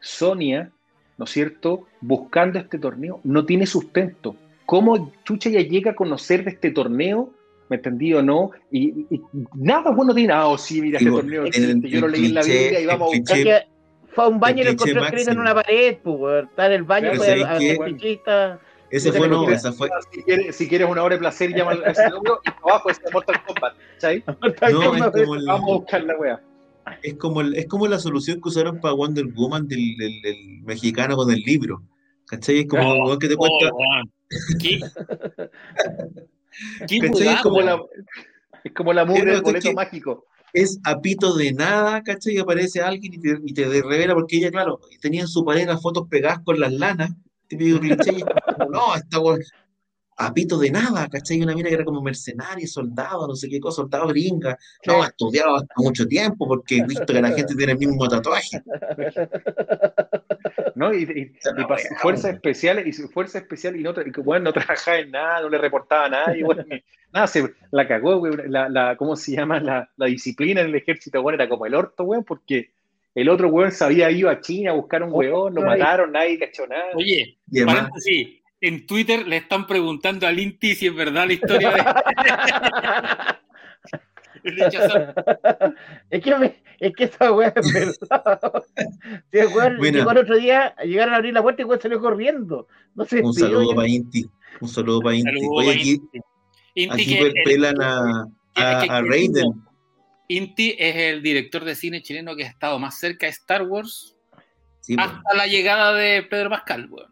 Sonia, ¿no es cierto?, buscando este torneo, no tiene sustento. ¿Cómo Chucha ya llega a conocer de este torneo? ¿Me entendí o no? Y, y nada bueno tiene. Ah, oh, sí, mira, este torneo el- existe, yo lo el leí en la Biblia y vamos a el buscar. Es fue a un baño y lo el encontró escrito en una pared, pues. Está en el baño, Pero fue ¿sabéis a- ese fue, no, esa fue, Si quieres, si quieres una hora de placer, llama a ese número y abajo está Mortal Kombat. ¿cachai? no, es como, el- Vamos a buscar la wea. es como, el- es como la solución que usaron para Wonder Woman del, del- del mexicano con el libro. ¿Cachai? Es como weón que te cuenta, Oh. ¿Qué? ¿Qué Es como la, es como la mugre del boleto que- mágico. es apito de nada, ¿cachai? Y aparece alguien y te, y te revela, porque ella, claro, tenía en su pared las fotos pegadas con las lanas, típico cliché, no, esta weón, apito de nada, ¿cachai? Una mina que era como mercenaria, soldado, no sé qué cosa, soldado gringa, no, ha estudiado hasta mucho tiempo, porque he visto que la gente tiene el mismo tatuaje. ¿no? Y, y- y fuerzas especiales, y su fuerza especial, y no, y bueno, no trabajaba en nada, no le reportaba a nadie, bueno, ni- nada, se la cagó, güey, la, la, ¿cómo se llama? La, la disciplina en el ejército, bueno, era como el orto, güey, porque el otro güey se había ido a China a buscar un weón, lo mataron, nadie cachó nada. Oye, Y además, paréntesis, en Twitter le están preguntando al Inti si es verdad la historia de. Es que me- es que esa weá es verdad. El weón Bueno. llegó el otro día, llegaron a abrir la puerta y el weón salió corriendo. No un saludo para Inti, un saludo para Inti. Saludos Oye, para aquí, Inti. Aquí que- el- pelan a, a, a Raiden. Inti es el director de cine chileno que ha estado más cerca de Star Wars Sí, hasta la llegada de Pedro Pascal, weón.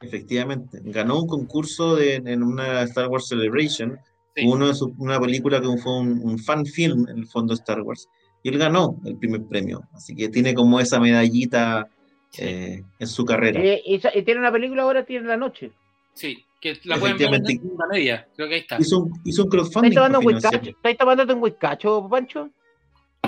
Efectivamente, ganó un concurso de, en una Star Wars Celebration, Sí. uno de su- una película que fue un, un fan film en el fondo de Star Wars, y él ganó el primer premio, así que tiene como esa medallita eh, en su carrera. Eh, y, esa- y tiene una película ahora, tiene la noche. Sí, que la pueden ver en segunda media. Creo que ahí está. Hizo un, hizo un crowdfunding ¿Estáis tomando un huizcacho, Pancho?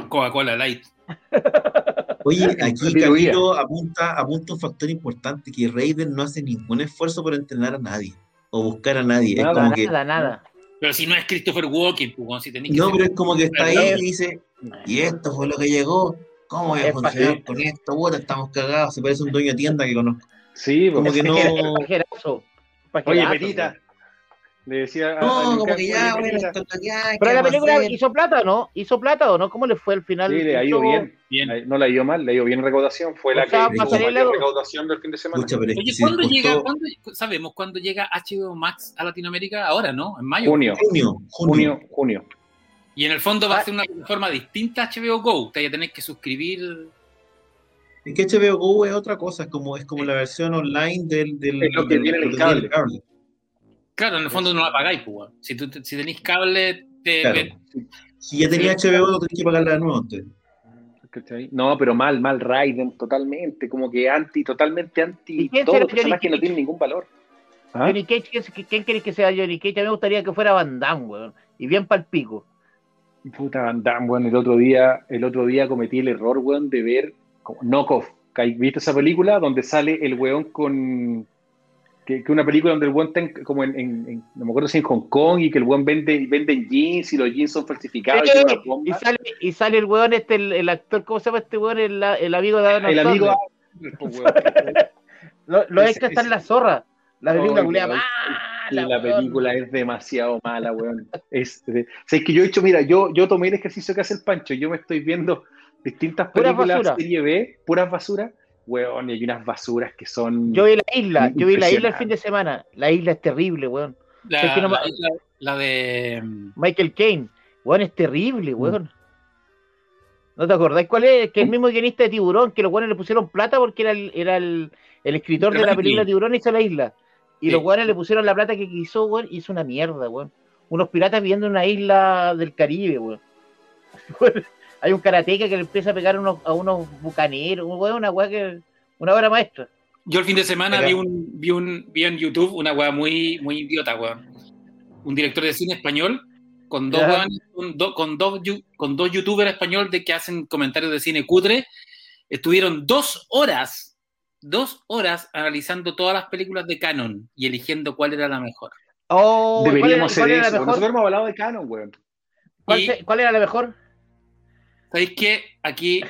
Coca-Cola Light. Oye, aquí. Camilo apunta, apunta un factor importante, que Raiden no hace ningún esfuerzo por entrenar a nadie, o buscar a nadie, es Nada, como que... Nada. Pero si no es Christopher Walken, pues, si tenéis que No, ser- pero es como que está ahí y dice, y esto fue lo que llegó, ¿cómo voy a funcionar con esto? Puta, estamos cagados, se parece un dueño de tienda que conozco. Sí, Como pues. que no... Pajerazo. Oye, Petita, Le decía a- No, a como que ya, "Oye, bueno, mira". esto es lo que hay, Pero ¿qué la película hizo plata o no? ¿Hizo plata o no? ¿Cómo le fue al final? Sí, le ha ido Hizo- bien. Bien. La- No le ha ido mal, le ha ido bien en recaudación. Fue la O sea, que hizo mayor recaudación del fin de semana. Escucha, pero es Oye, ¿cuándo llega, cuándo- sabemos cuándo llega HBO Max a Latinoamérica? Ahora, ¿no? En mayo. Junio, junio, junio. junio. Y en el fondo va Ah. a ser una plataforma distinta a HBO Go. Te vas a tener que suscribir. Es que HBO Go es otra cosa, es como, es como la versión online del, del, Es lo que del- viene en el viene cable. Claro, en el fondo no la pagáis, pues. weón. Si, tú, si tenéis cable, te, Claro. Si ya tenía HBO, no tenés que pagarla de nuevo antes. ¿Cachai? No, pero mal, mal Raiden, totalmente, como que anti, totalmente anti ¿Y quién todo, personaje que no tiene ningún valor. ¿Ah? Johnny Cage, ¿quién, quién querés que sea Johnny Cage? A mí me gustaría que fuera Van Damme, weón. Y bien pa'l pico. Puta Van Damme, weón, el otro día, el otro día cometí el error, weón, de ver como Knockoff. ¿Viste esa película donde sale el weón con que, que una película donde el weón está en- como en, en- en- no me acuerdo si en Hong Kong y que el weón vende, vende jeans y los jeans son falsificados y Sí, y, bomba? sale, y sale el weón este, el, el actor, ¿cómo se llama este weón? El, el amigo de Adam el amigo Sandler. pues. Lo, lo ese- extras están en la zorra. La película mala, la weón. película es demasiado mala, weón. Es, de- o sea, es que yo he hecho, mira, yo, yo tomé el ejercicio que hace el Pancho, yo me estoy viendo distintas películas basura. serie B, puras basuras, weón, y hay unas basuras que son... Yo vi la isla, yo vi la isla el fin de semana. La isla es terrible, weón. La, Es que no me- la- la- la de. mm, Michael Caine, weón, es terrible, Mm. weón. ¿No te acordás cuál es? Que el mismo guionista de Tiburón, que los weones le pusieron plata porque era el, era el, el escritor de la película Tiburón hizo la isla. Y Sí. los weones le pusieron la plata que quiso, weón, y hizo una mierda, weón. Unos piratas viviendo en una isla del Caribe, weón. Hay un karateca que le empieza a pegar a unos, a unos bucaneros, weón, una weá que. Una obra maestra. Yo el fin de semana vi un, vi un vi en YouTube una weá muy, muy idiota, weón. Un director de cine español con dos weones- con, do- con dos con dos youtubers españoles de que hacen comentarios de cine cutre. Estuvieron dos horas, dos horas analizando todas las películas de Canon y eligiendo cuál era la mejor. Oh, ¿cuál era- Deberíamos cuál era la eso, porque mejor? nosotros hemos hablado de Canon, weón. ¿Cuál, Y- se- cuál era la mejor? ¿Sabéis qué? Aquí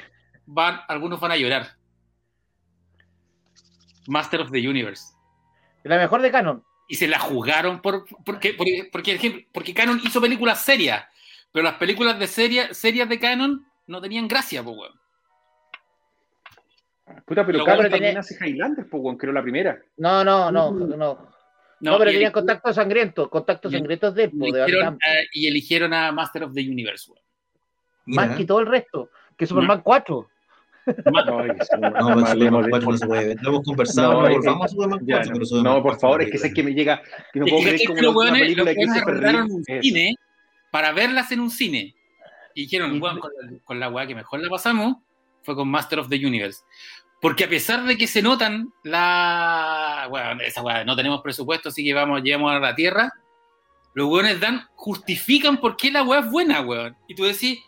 van, algunos van a llorar. Master of the Universe. La mejor de Canon. y se la jugaron por, porque, porque, porque, ejemplo, porque Canon hizo películas serias, pero las películas de serie, serias de Canon no tenían gracia, pues, weón. Puta, pero Canon también tenía- hace Highlander, pues, weón, creo la primera. No, no, no, Mm. no. No, pero tenían contactos sangrientos, contactos sangrientos de, po, de eligieron, eh, y eligieron a Master of the Universe, weón. Más que todo el resto, que Superman 4. Ma- No, es que No, mal, pero Superman hemos 4 no se puede ver. Lo hemos conversado, No, no, es- volvamos a Superman Ya, 4, pero no, Superman no, por 4 favor, es que sé que me llega, que no puedo creer que como los Ferrer. arrendaron un cine para verlas en un cine. Y dijeron, Y- con, la, con la weá que mejor la pasamos fue con Master of the Universe. Porque a pesar de que se notan la. Bueno, esa weá, no tenemos presupuesto, así que vamos, llevamos a la tierra. Los weones dan, justifican por qué la weá es buena, weón. Y tú decís.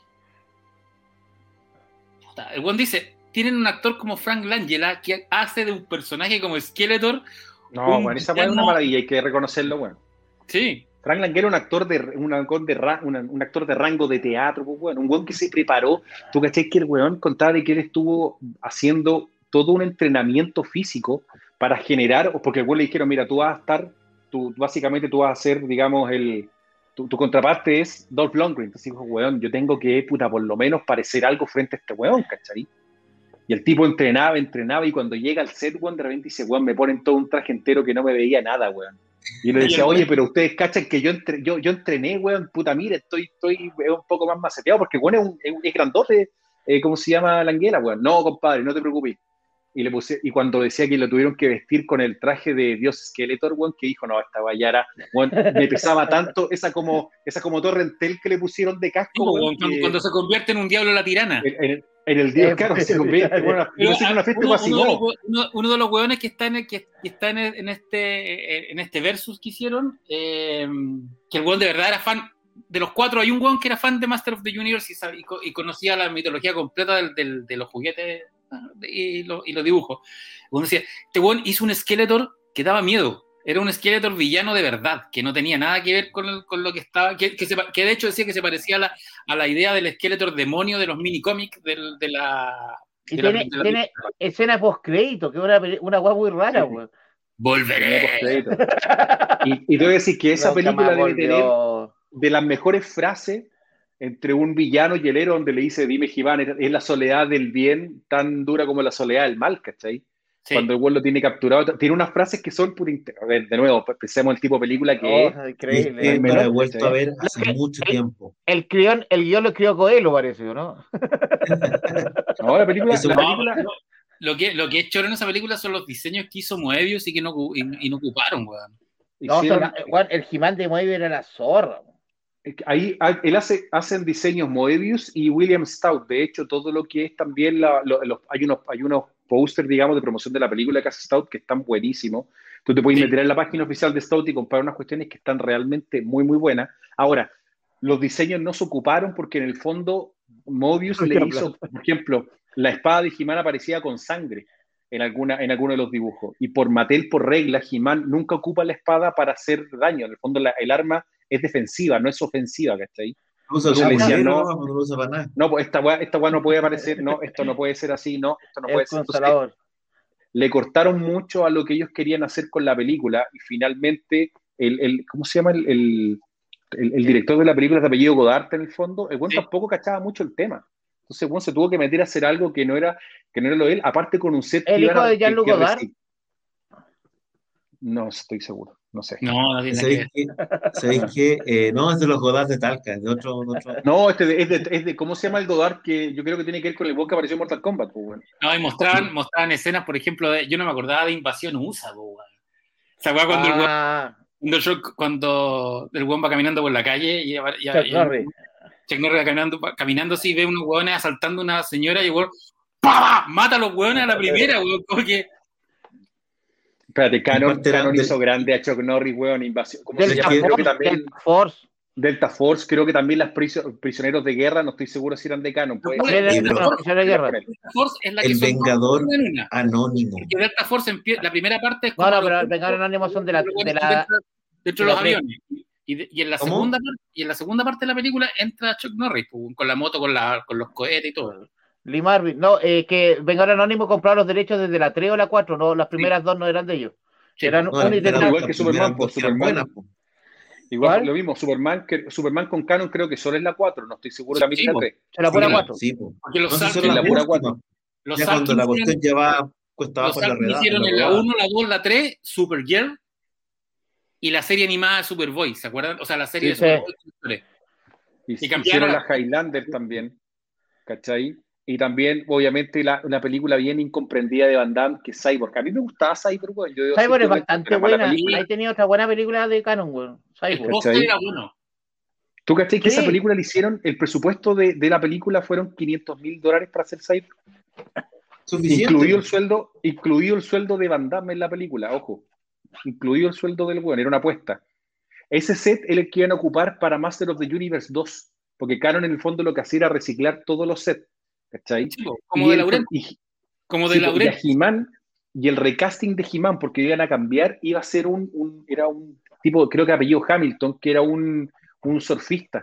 Puta, el weón dice: tienen un actor como Frank Langella que hace de un personaje como Skeletor. No, bueno, esa es una maravilla, hay que reconocerlo, weón. Sí, Frank Langella era un actor de un actor de, ra- una- un actor de rango de teatro, pues, un weón que se preparó. Tú caché que el weón contaba de que él estuvo haciendo todo un entrenamiento físico para generar, porque el weón le dijeron, mira, tú vas a estar, tú, básicamente tú vas a ser, digamos, el, tu, tu contraparte es Dolph Lundgren. Entonces dijo, weón, yo tengo que, puta, por lo menos parecer algo frente a este weón, ¿cachai? Y el tipo entrenaba, entrenaba, y cuando llega al set, weón, de repente dice, weón, me ponen todo un traje entero que no me veía nada, weón. Y le decía, oye, pero ustedes cachan que yo, entre- yo, yo entrené, weón, puta, mire, estoy, estoy un poco más maceteado, porque weón es, un, es, un- es grandote, eh, ¿cómo se llama la anguila, weón? No, compadre, no te preocupes. Y, le puse, y cuando decía que lo tuvieron que vestir con el traje de Dios Skeletor, weón, que dijo, no, esta weón, me pesaba tanto esa como, esa como torrentel que le pusieron de casco, weón, cuando, que- cuando se convierte en un diablo la tirana. en, en- en el Dios, Eh, claro, pues, se convierte, no sé, una fiesta uno, fue así, uno de los, uno- uno de los hueones que está en, el- que, que está en, el- en este, en este versus que hicieron, eh, que el hueón de verdad era fan, de los cuatro. Hay un hueón que era fan de Master of the Universe y, sab- y y conocía la mitología completa del- del- de los juguetes ah, y, lo- y los dibujos. Hueón decía, este hueón hizo un Skeletor que daba miedo. Era un Skeletor villano de verdad, que no tenía nada que ver con, el- con lo que estaba, que, que, se que de hecho decía que se parecía a la, a la idea del Skeletor demonio de los mini cómics del- de la... Y de la- tiene, de la- tiene escena post crédito, que es una, una weá muy rara, Sí. weón. Volveré. Tenía postcrédito. Y, y a decir que esa Nunca película debe tener de las mejores frases entre un villano y el héroe donde le dice, dime Giván, es la soledad del bien tan dura como la soledad del mal, ¿cachai? Sí. Cuando el güey lo tiene capturado, tiene unas frases que son por ver, de nuevo, pues, pensemos en el tipo de película que es. Oh, increíble. es que no la he vuelto Sí. a ver hace mucho tiempo. El guion, el guion lo escribió Coelho, parece, ¿no? No, la película, Eso la No, película- pero lo que, lo que es choro en esa película son los diseños que hizo Moebius y que no, y, y no ocuparon, weón. No, o sea, el Jimán de Moebius era la zorra. Ahí ah, él hace, hacen diseños Moebius y William Stout. De hecho, todo lo que es también la- lo- los- hay unos, hay unos pósters, digamos, de promoción de la película que hace Stout que están buenísimos. Tú te puedes Sí. meter en la página oficial de Stout y comprar unas cuestiones que están realmente muy, muy buenas. Ahora, los diseños no se ocuparon porque en el fondo Moebius le hizo, por ejemplo, la espada de He-Man aparecía con sangre en, alguna, en alguno de los dibujos. Y por Mattel, por regla, He-Man nunca ocupa la espada para hacer daño. En el fondo, la- el arma es defensiva, no es ofensiva, ¿cachai? Lo usa como decía, no. no usa para nada. No, pues esta weá, esta weá no puede aparecer, no, esto no puede ser así, no, esto no puede el ser. Entonces, le cortaron mucho a lo que ellos querían hacer con la película y finalmente, el, el- ¿cómo se llama? El, el- el- el director de la película de apellido Godard en el fondo, el buen Sí. tampoco cachaba mucho el tema. Entonces, bueno, se tuvo que meter a hacer algo que no era, que no era lo de él, aparte con un set ¿El que iban hijo a- de Jean-Luc Godard? No estoy seguro, no sé. No, no tiene nada que ¿Sabéis? ¿Sabéis qué? Eh, no, es de los Godard de Talca, es de otro. de otro- No, este de- es, de, es de, ¿cómo se llama el Godard? Que yo creo que tiene que ver con el bot que apareció en Mortal Kombat, pues, bueno. No, y mostraban, mostraban escenas, por ejemplo, de, yo no me acordaba de Invasión USA, po, weón. ¿Se acuerdan cuando, el weón- Ah, cuando, el Shrek- cuando el weón va caminando por la calle y, y- Chuck y- Norris. Chuck Norris va caminando, caminando así, ve unos hueones asaltando a una señora y el weón ¡pa! mata a los hueones a la primera, weón. Como que Espérate, Canon, Canon de- hizo grande a Chuck Norris, weón, invasión. ¿Cómo se Delta llama? Creo que Force, también Delta Force. Delta Force, creo que también las prisioneros de guerra, no estoy seguro si eran de Canon. puede ¿Cuál ser. es? Sí, Delta pero- Force, de guerra. Delta Force es la que El son Vengador una. Anónimo. Porque Delta Force la primera parte es No, no, los- pero el Vengador Anónimo son de la- de la- dentro, de los aviones. Y, de- y en la ¿Cómo? segunda y en la segunda parte de la película entra Chuck Norris pues, con la moto, con, la, con los cohetes y todo. Lee Marvin. No, eh, que Vengador Anónimo compró los derechos desde la 3 o la 4. No, las primeras dos no eran de ellos. Sí, Eran No, eran- de igual que Superman, pues, eran Superman. buenas, pues. Igual ¿Cuál? lo mismo, Superman, que, Superman con Canon creo que solo es la 4, no estoy seguro Sí, la po. 3. Se la pura Sí, 4. Sí, pues. Porque los No, la pura últimas. cuatro. los Ya cuando la cuestión ya va cuesta abajo en la redada. hicieron en la rodada. 1, la 2, la 3, Supergirl y la serie animada Superboy, ¿se acuerdan? O sea, la serie Sí, de sí. Superboy. Y, Y hicieron cambiaron- la Highlander también, ¿cachai? Y también, obviamente, la, una película bien incomprendida de Van Damme, que es Cyborg. A mí me gustaba Cyborg, weón. Yo Cyborg es bastante era buena. película. Ahí tenía otra buena película de Canon, weón. Cyborg. era bueno. ¿Tú cachai que Sí. esa película le hicieron? El presupuesto de, de la película fueron 500 mil dólares para hacer Cyborg. Suficiente. Incluido el sueldo, incluido el sueldo de Van Damme en la película, ojo. Incluido el sueldo del weón, era una apuesta. Ese set es el que iban a ocupar para Master of the Universe 2, porque Canon en el fondo lo que hacía era reciclar todos los sets, ¿cachai? Como Y de el- Laurent. y- Como sí, de Laurent. Y el recasting de He-Man, porque iban a cambiar, iba a ser un, un- era un tipo, creo que apellido Hamilton, que era un, un surfista,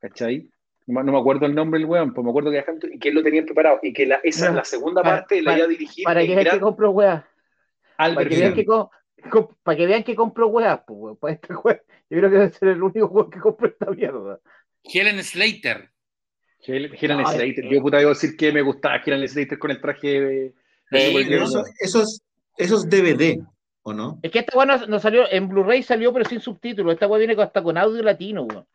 ¿cachai? No, me- no me acuerdo el nombre del weón, pues me acuerdo que era Hamilton y que él lo tenían preparado y que la, esa, No, la segunda para- parte la iba a dirigir Para que vean que compro weas. Para que vean que, com- com- para que vean que compro weas, pues, weón. Para este weón. Yo creo que debe ser el único weón que compro esta mierda. Helen Slater. No, Slater. Yo puta debo decir que me gustaba Helen Slater con el traje de, de eso, es, eso es DVD, ¿o no? Es que esta weá no, no salió, en Blu-ray salió pero sin subtítulos. Esta weá viene con- hasta con audio latino, weón.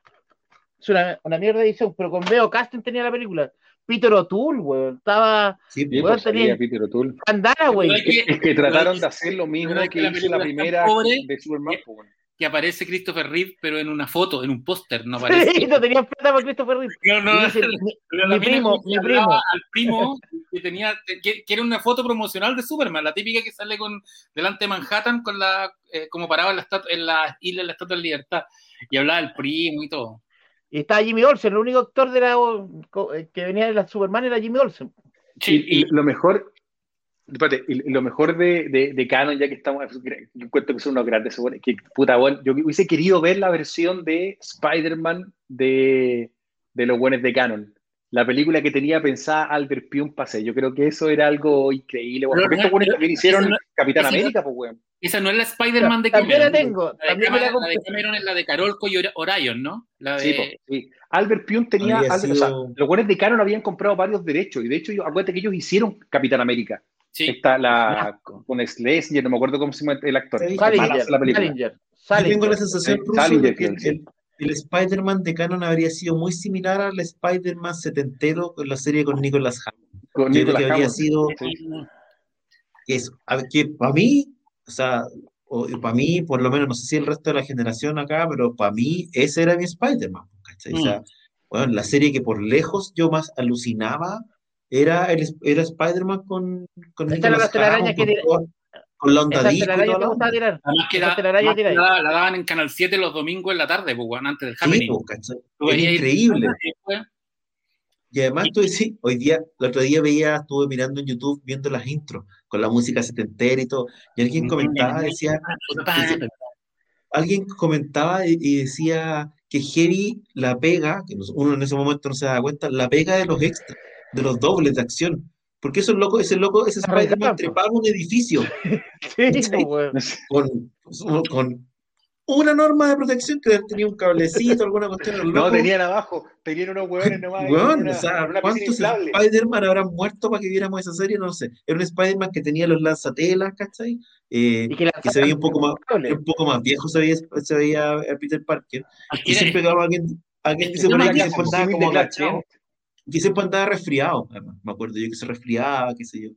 Es una, una mierda de edición, pero con Veo Casting tenía la película. Peter O'Toole, weón. Estaba Sí, pues. Weón, pues, salía tenía- Peter O'Toole. Andana, güey. Que- Es que trataron de hacer lo mismo que que la hizo primera pobre de Superman. pues, weón. Que aparece Christopher Reeve, pero en una foto, en un póster, no aparece. Sí, no tenían plata para Christopher Reeve. No, no, dice, mi- mi primo, mi primo. Al primo que tenía, que, que era una foto promocional de Superman, la típica que sale con delante de Manhattan con la, eh, como paraba en la, estatua- en la isla de la Estatua de Libertad y hablaba del primo y todo. Y estaba Jimmy Olsen, el único actor de la, que venía de la Superman era Jimmy Olsen. Sí, y, y lo mejor, espérate, y lo mejor de, de, de Canon, ya que estamos, yo encuentro que son unos grandes, que puta, weón, yo hubiese querido ver la versión de Spider-Man de, de los buenos de Canon. La película que tenía pensada Albert Pune Pase. Yo creo que eso era algo increíble, Porque no, estos buenos también hicieron no- Capitán no- América, pues, weón. esa no es la Spider-Man de También Cameron. la tengo. La de, También me la Cameron, la de. Cameron es la de Carolco y Orion, ¿no? La de, Sí, po, sí. Albert Pyun tenía, o sea, los buenos de Canon habían comprado varios derechos y de hecho, yo- acuérdate que ellos hicieron Capitán América. Sí. Está la con Schlesinger, no me acuerdo cómo se llama el actor. Salinger, la película. Salinger, Yo tengo la Salinger. sensación, Sí, Russo, Salinger, de que el, creo, el- Spider-Man de Canon habría sido muy similar al Spider-Man setentero con la serie con Nicolas Hammond. Con Yo creo Nicolas que habría sido Sí. eso. A ver, que para mí, o sea, para mí, por lo menos, no sé si el resto de la generación acá, pero para mí ese era mi Spider-Man. ¿cachai? O sea, Mm. bueno, la serie que por lejos yo más alucinaba era, el, era Spider-Man con, con Esta era la telaraña que con, la onda Esa telaraña te la gustaba onda. tirar. Además que Esa la, telaraña además que tiráis. la, la daban en Canal 7 los domingos en la tarde, pues, weón, antes del Sí, happening. po, ¿cachai? Tú Es veías ahí- increíble. y después- Y además tú decís, hoy día, el otro día veía, estuve mirando en YouTube viendo las intros con la música setentera y todo, y alguien comentaba, decía, alguien comentaba y, y decía que Heavy la pega, que uno en ese momento no se da cuenta, la pega de los extras, de los dobles de acción. Porque esos locos, ese loco, ese Spider-Man po. trepaba un edificio Sí, weón. con, con una norma de protección que tenía un cablecito, alguna cuestión. No, tenían abajo, tenían unos hueones nomás. una- o sea, ¿cuántos. Spider-Man habrán muerto para que viéramos esa serie? No sé. Era un Spider-Man que tenía los lanzatelas, ¿cachai? Eh, Y que, que se veía un poco más, un poco más viejo, se veía, se veía a Peter Parker. Y siempre quedaba alguien, alguien que ahí no que símil de como agachado. Que siempre andaba resfriado, además. Me acuerdo yo que se resfriaba, qué sé yo.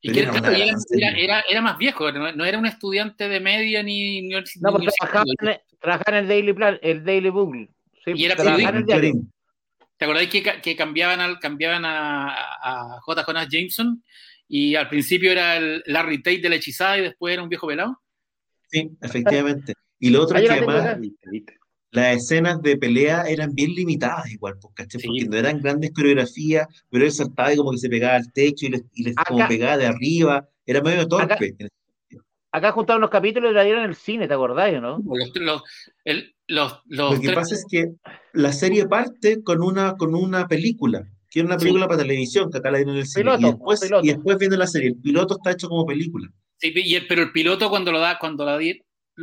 Y que era era, gran serie. era- era- era más viejo, no, no era un estudiante de media ni. ni, No, ni- pues ni- trabajaba en, el- trabajaba en el Daily Plan, el Daily Bugle. Sí, Y era periodista. ¿Te acordáis que, ca- que cambiaban, al, cambiaban a, a J. Jonas Jameson? Y al principio era el Larry Tate de la hechizada y después era un viejo pelado. Sí, efectivamente. Y lo otro Ahí es que además viste. Las escenas de pelea eran bien limitadas igual, pues. Porque no eran grandes coreografías, pero él saltaba y como que se pegaba al techo y les, y les como Acá- pegaba de arriba, era medio torpe. Acá juntaron los capítulos y la dieron en el cine, ¿te acordás, o no? Los, los, el- los, los Lo que tres- pasa es que la serie parte con una, con una película, que es una Sí. película para televisión, que acá la dieron en el cine, Piloto, y, después, piloto. y después viene la serie. El piloto está hecho como película. Sí, y el- pero el piloto cuando lo da, cuando la di,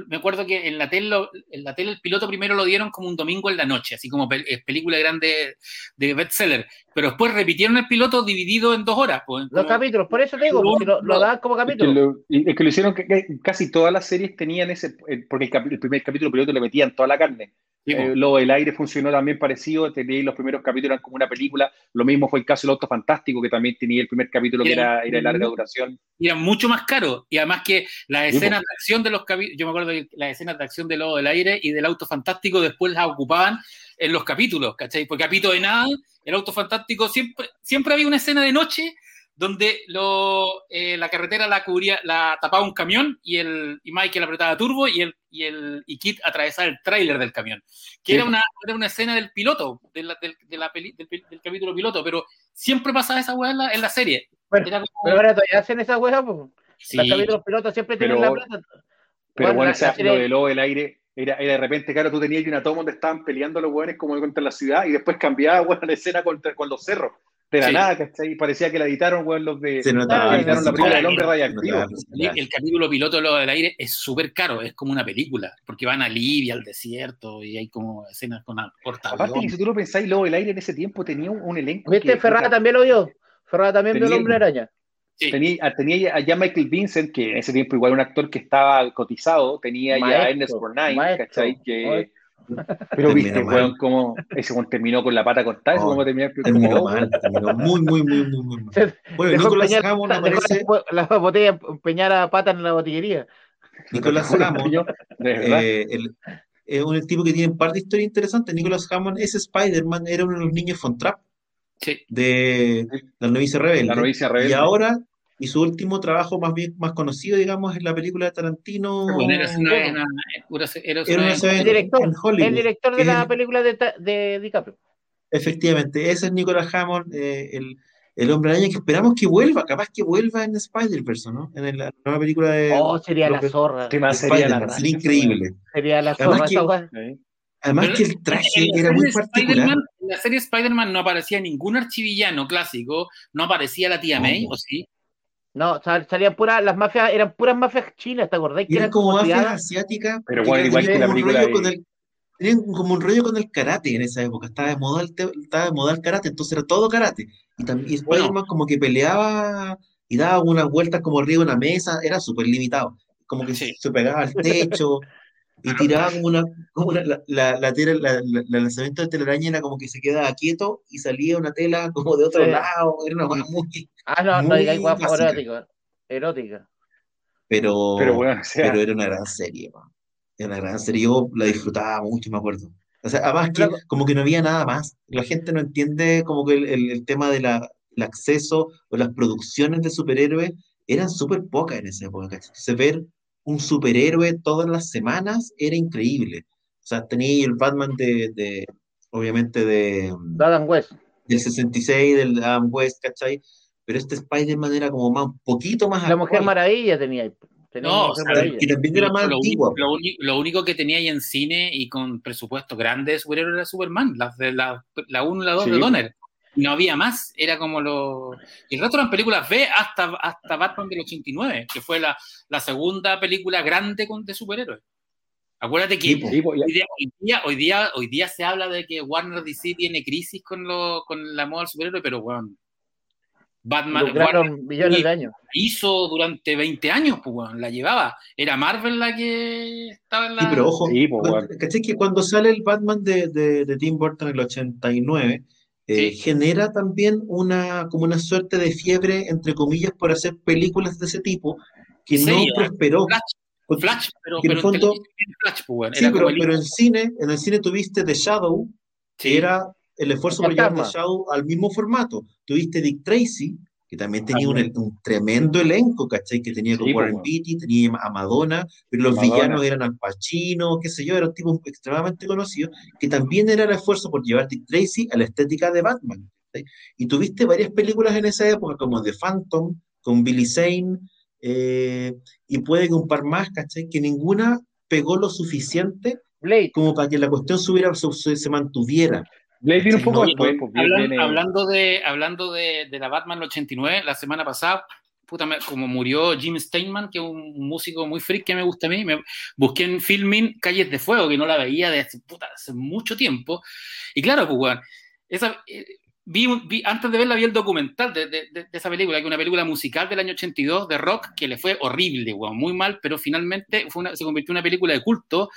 me acuerdo que en la tele, lo- en la tele el piloto primero lo dieron como un domingo en la noche, así como pel- es película grande de bestseller, pero después repitieron el piloto dividido en dos horas. Pues, Los como- capítulos, por eso te digo, porque lo, lo daban como Es que, capítulo. lo, es que lo hicieron, que, que casi todas las series tenían ese, eh, porque el, capi- el primer capítulo piloto le metían toda la carne. Eh, luego el aire funcionó también parecido, tenía los primeros capítulos eran como una película, lo mismo fue el caso del Auto Fantástico, que también tenía el primer capítulo que era, era de larga duración. y eran mucho más caros. Y además que las escenas de acción de los capítulos, yo me acuerdo que las escenas de acción de Lobo del Aire y del Auto Fantástico después las ocupaban en los capítulos, ¿cachai? Porque capítulo de nada, el Auto Fantástico siempre, siempre había una escena de noche donde lo, eh, la carretera la cubría, la tapaba un camión y el y Michael apretaba turbo y el y el y Kit atravesaba el tráiler del camión, que Sí. era una, era una escena del piloto, de la- del, de la peli- del, del capítulo piloto, pero siempre pasaba esa weá en la, en la serie. Bueno, como- Pero ahora todavía hacen esa hueá, pues. sí. Los capítulos pilotos siempre tienen Pero- la plata. Pero Bueno, bueno, esa- serie- lo de Lobo del Aire era, era de repente, claro, tú tenías una toma donde estaban peleando los hueones como contra la ciudad y después cambiaba, bueno, la escena contra, con los cerros. De la Sí. nada, ¿cachai? Parecía que la editaron, weón, los de... Se notaba. Claro, editaron la película del hombre se radiactivo. notaba, se El, capítulo piloto de lo del aire es súper caro, es como una película, porque van a Libia, al desierto, y hay como escenas con Aparte que si tú lo pensáis, Lobo del Aire en ese tiempo tenía un, un elenco ¿Viste? que- Ferrara también lo vio. Ferrara también vio el hombre araña. Sí. Tenía, ah, tenía ya Michael Vincent, que en ese tiempo igual un actor que estaba cotizado, tenía ya Maestro, Ernest Borgnine, maestro, ¿cachai? Que, maestro. Pero viste, weón, cómo ese weón terminó con la pata cortada, eso No, como terminó Terminó mal, terminó muy, muy, muy, muy, muy Bueno, Nicolás dejó aparece, la, la botella empeñada pata en la botillería. Nicolás Hammond. Eh, es un tipo que tiene un par de historias interesantes. Nicholas Hammond, ese Spider-Man, era uno de los niños Von Trapp Sí. de La novicia rebelde. La novicia rebelde. Y ahora, y su último trabajo más bien más conocido, digamos, es la película de Tarantino. Bueno, era El director, en Hollywood. El director de que la película de, de DiCaprio. Efectivamente, ese es Nicolas Hammond, eh, el, el hombre araña que esperamos que vuelva, capaz que vuelva en Spider-Verse, ¿no? En la nueva película de, Oh, sería la zorra. ¿Qué de más sería la sería increíble. Sería la Además zorra que- weá. Sí. Además Pero que el traje era muy particular. Spider-Man- En la serie Spider-Man no aparecía ningún archivillano clásico, no aparecía la tía May. ¿o sí? No, sal- salían puras, las mafias, eran puras mafias chinas, ¿te acordás? Y eran como mafias asiáticas. Pero que igual tenían que la como un película rollo de- con el- Tenían como un rollo con el karate en esa época, estaba de moda el, te- estaba de moda el karate, entonces era todo karate. Y también y Bueno. Spider-Man como que peleaba y daba unas vueltas como arriba de una mesa, era súper limitado. Como que Sí. se pegaba al techo y tiraba como una, como una- la, la, la tela- la- la- el lanzamiento de telaraña era como que se quedaba quieto y salía una tela como de otro Sí. lado, era una cosa muy, Ah, no, no digáis guapo erótica. Erótica. pero, Pero bueno, o sea, pero era una gran serie, man. Era una gran serie, yo la disfrutaba mucho, me acuerdo. O sea, además que como que no había nada más. La gente no entiende como que el, el- el tema del acceso o las producciones de superhéroes eran súper pocas en esa época, ¿cachai? Entonces ver un superhéroe todas las semanas era increíble. O sea, tenía el Batman de, de obviamente de, Adam West. del 66, del Adam West, ¿cachai? Pero este Spider-Man era como más, un poquito más La Mujer actual. Maravilla tenía. Tenía No, Mujer o sea. Y también era más lo, antigua. único, lo, lo único que tenía ahí en cine y con presupuesto grande de superhéroe era Superman, las de la, la 1 y la 2 Sí. de Donner. No había más, era como lo. Y el resto eran películas B hasta, hasta Batman del 89, que fue la, la segunda película grande con, de superhéroes. Acuérdate que Sí, pues, hoy, día, hoy, día, hoy, día, hoy día se habla de que Warner DC tiene crisis con, lo, con la moda del superhéroe, pero bueno. Batman Warner millones de años. hizo durante 20 años, pues bueno, la llevaba. Era Marvel la que estaba en la. Sí, pero ojo, Sí, pues, cuando- bueno. ¿cachai? que cuando sale el Batman de, de, de Tim Burton en el 89, eh, Sí. genera también una, como una suerte de fiebre, entre comillas, por hacer películas de ese tipo, que no Seria. prosperó. Flash, Flash, pero, que en pero el fondo- en televisión, Flash, pues sí, pero, pero en cine, en el cine tuviste The Shadow, que Sí. era el esfuerzo por llevar The. Shadow al mismo formato. Tuviste Dick Tracy, que también tenía un, tremendo elenco, ¿cachai? Que tenía con Sí, Warren Beatty, tenía a Madonna, pero los Madonna. villanos eran Al Pacino, qué sé yo, era un tipo extremadamente conocido, que también era el esfuerzo por llevar Dick Tracy a la estética de Batman. ¿cachai? Y tuviste varias películas en esa época, como The Phantom, con Billy Zane, eh, y puede que un par más, ¿cachai? Que ninguna pegó lo suficiente Blade. como para que la cuestión se- se mantuviera. Blade viene un poco No, después, pues, Hablan- viene- hablando de, hablando de, de la Batman 89, la semana pasada, puta, como murió Jim Steinman, que es un músico muy freak que me gusta a mí, me busqué en Filming Calles de Fuego, que no la veía desde puta, hace mucho tiempo. Y claro, pues, weón, esa, eh, vi, vi- antes de verla vi el documental de, de- de- de esa película, que es una película musical del año 82 de rock, que le fue horrible, weón, muy mal, pero finalmente fue una- se convirtió en una película de culto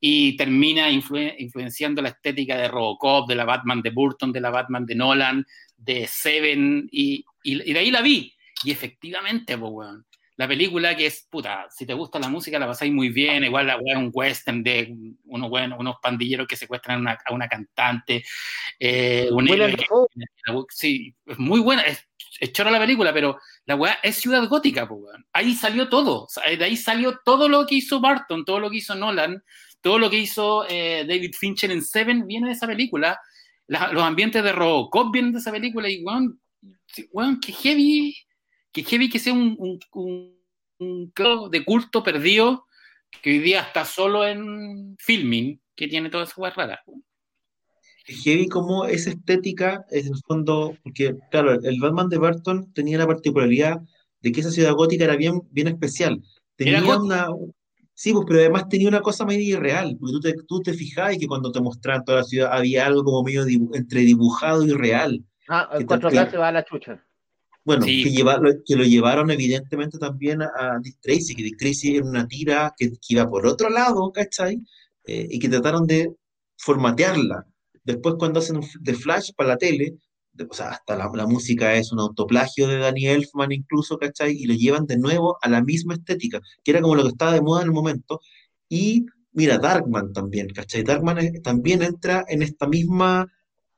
y termina influen- influenciando la estética de Robocop, de la Batman de Burton, de la Batman de Nolan, de Seven, y, y- y de ahí la vi. Y efectivamente, pues, weón, la película que es, puta, si te gusta la música la pasáis muy bien, igual la es un western de unos, weón, unos pandilleros que secuestran a una, a una cantante, eh, un héroe sí, es muy buena, es, es chora la película, pero la weá es ciudad gótica, pues, weón. Ahí salió todo, de ahí salió todo lo que hizo Barton, todo lo que hizo Nolan, todo lo que hizo eh, David Fincher en Seven viene de esa película. La- los ambientes de Robocop vienen de esa película y, weón, weón, que heavy, que heavy que sea un, un, un- un club de culto perdido que hoy día está solo en filming, que tiene todas esas weas raras. Es heavy como esa estética, es en el fondo, porque claro, el Batman de Burton tenía la particularidad de que esa ciudad gótica era bien, bien especial. Tenía una... Sí, pues, pero además tenía una cosa medio irreal, porque tú te, tú te fijabas que cuando te mostraban toda la ciudad había algo como medio dibu- entre dibujado y real. Ah, ¿Qué el tal 4K que- se va a la chucha. Bueno, Sí. que, lleva- lo- que lo llevaron evidentemente también a, Dick Tracy, que Dick Tracy era una tira que, que iba por otro lado, ¿cachai? Eh, y que trataron de formatearla. Después cuando hacen de Flash para la tele, de- o sea, hasta la, la música es un autoplagio de Danny Elfman incluso, ¿cachai? Y lo llevan de nuevo a la misma estética, que era como lo que estaba de moda en el momento. Y mira, Darkman también, ¿cachai? Darkman es- también entra en esta misma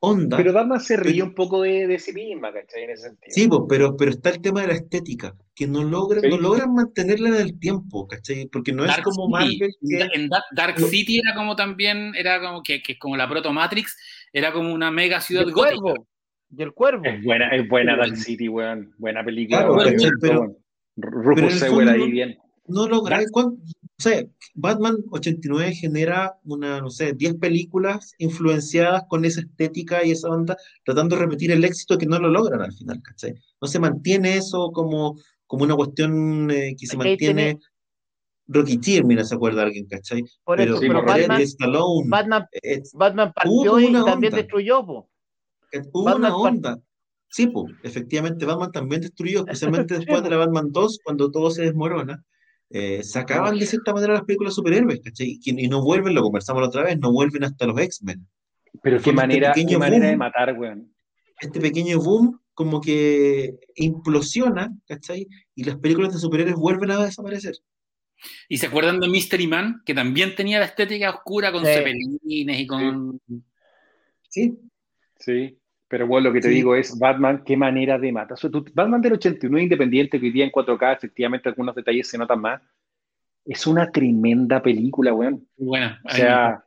onda. Pero Batman se ríe Pero- un poco de, de sí misma, ¿cachai? En ese sentido. Sí, pues, pero, pero está el tema de la estética, que no logran, Sí. no logran mantenerla en el tiempo, ¿cachai? Porque no es Dark como City. Marvel que... En Dark, Dark No. City era como también, era como que, que como la Proto Matrix, era como una mega ciudad el gótica. cuervo. Y el cuervo. Es buena, es buena Dark City, weón. Buena película. Claro. Pero- pero Rufus el Sewell ahí bien. No logra, ¿cuán- o sea, Batman 89 genera una, no sé, 10 películas influenciadas con esa estética y esa onda, tratando de repetir el éxito que no lo logran al final, ¿cachai? No se mantiene eso como, como una cuestión eh, que se mantiene. tiene- Rocky Mira, se acuerda alguien, ¿cachai? Por Pero, eso, pero Batman, Stallone, Batman, Batman partió y también onda. destruyó, po. Eh, Hubo Batman una onda. Sí, pues, efectivamente, Batman también destruyó, especialmente después de la Batman 2, cuando todo se desmorona. Eh, sacaban de cierta manera las películas de superhéroes, ¿cachai? Y, que- y no vuelven, lo conversamos la otra vez, no vuelven hasta los X-Men. Pero qué Fue este manera, qué manera de matar, weón. Este pequeño boom como que implosiona, ¿cachai? Y las películas de superhéroes vuelven a desaparecer. ¿Y se acuerdan de Mystery Man? Que también tenía la estética oscura con Sí. cepelines y con. Sí, Sí. Pero bueno, lo que te Sí. digo es Batman, qué manera de matar. O sea, tú- Batman del 89 independiente, que hoy día en 4K, efectivamente, algunos detalles se notan más. Es una tremenda película, weón. Bueno, O sea,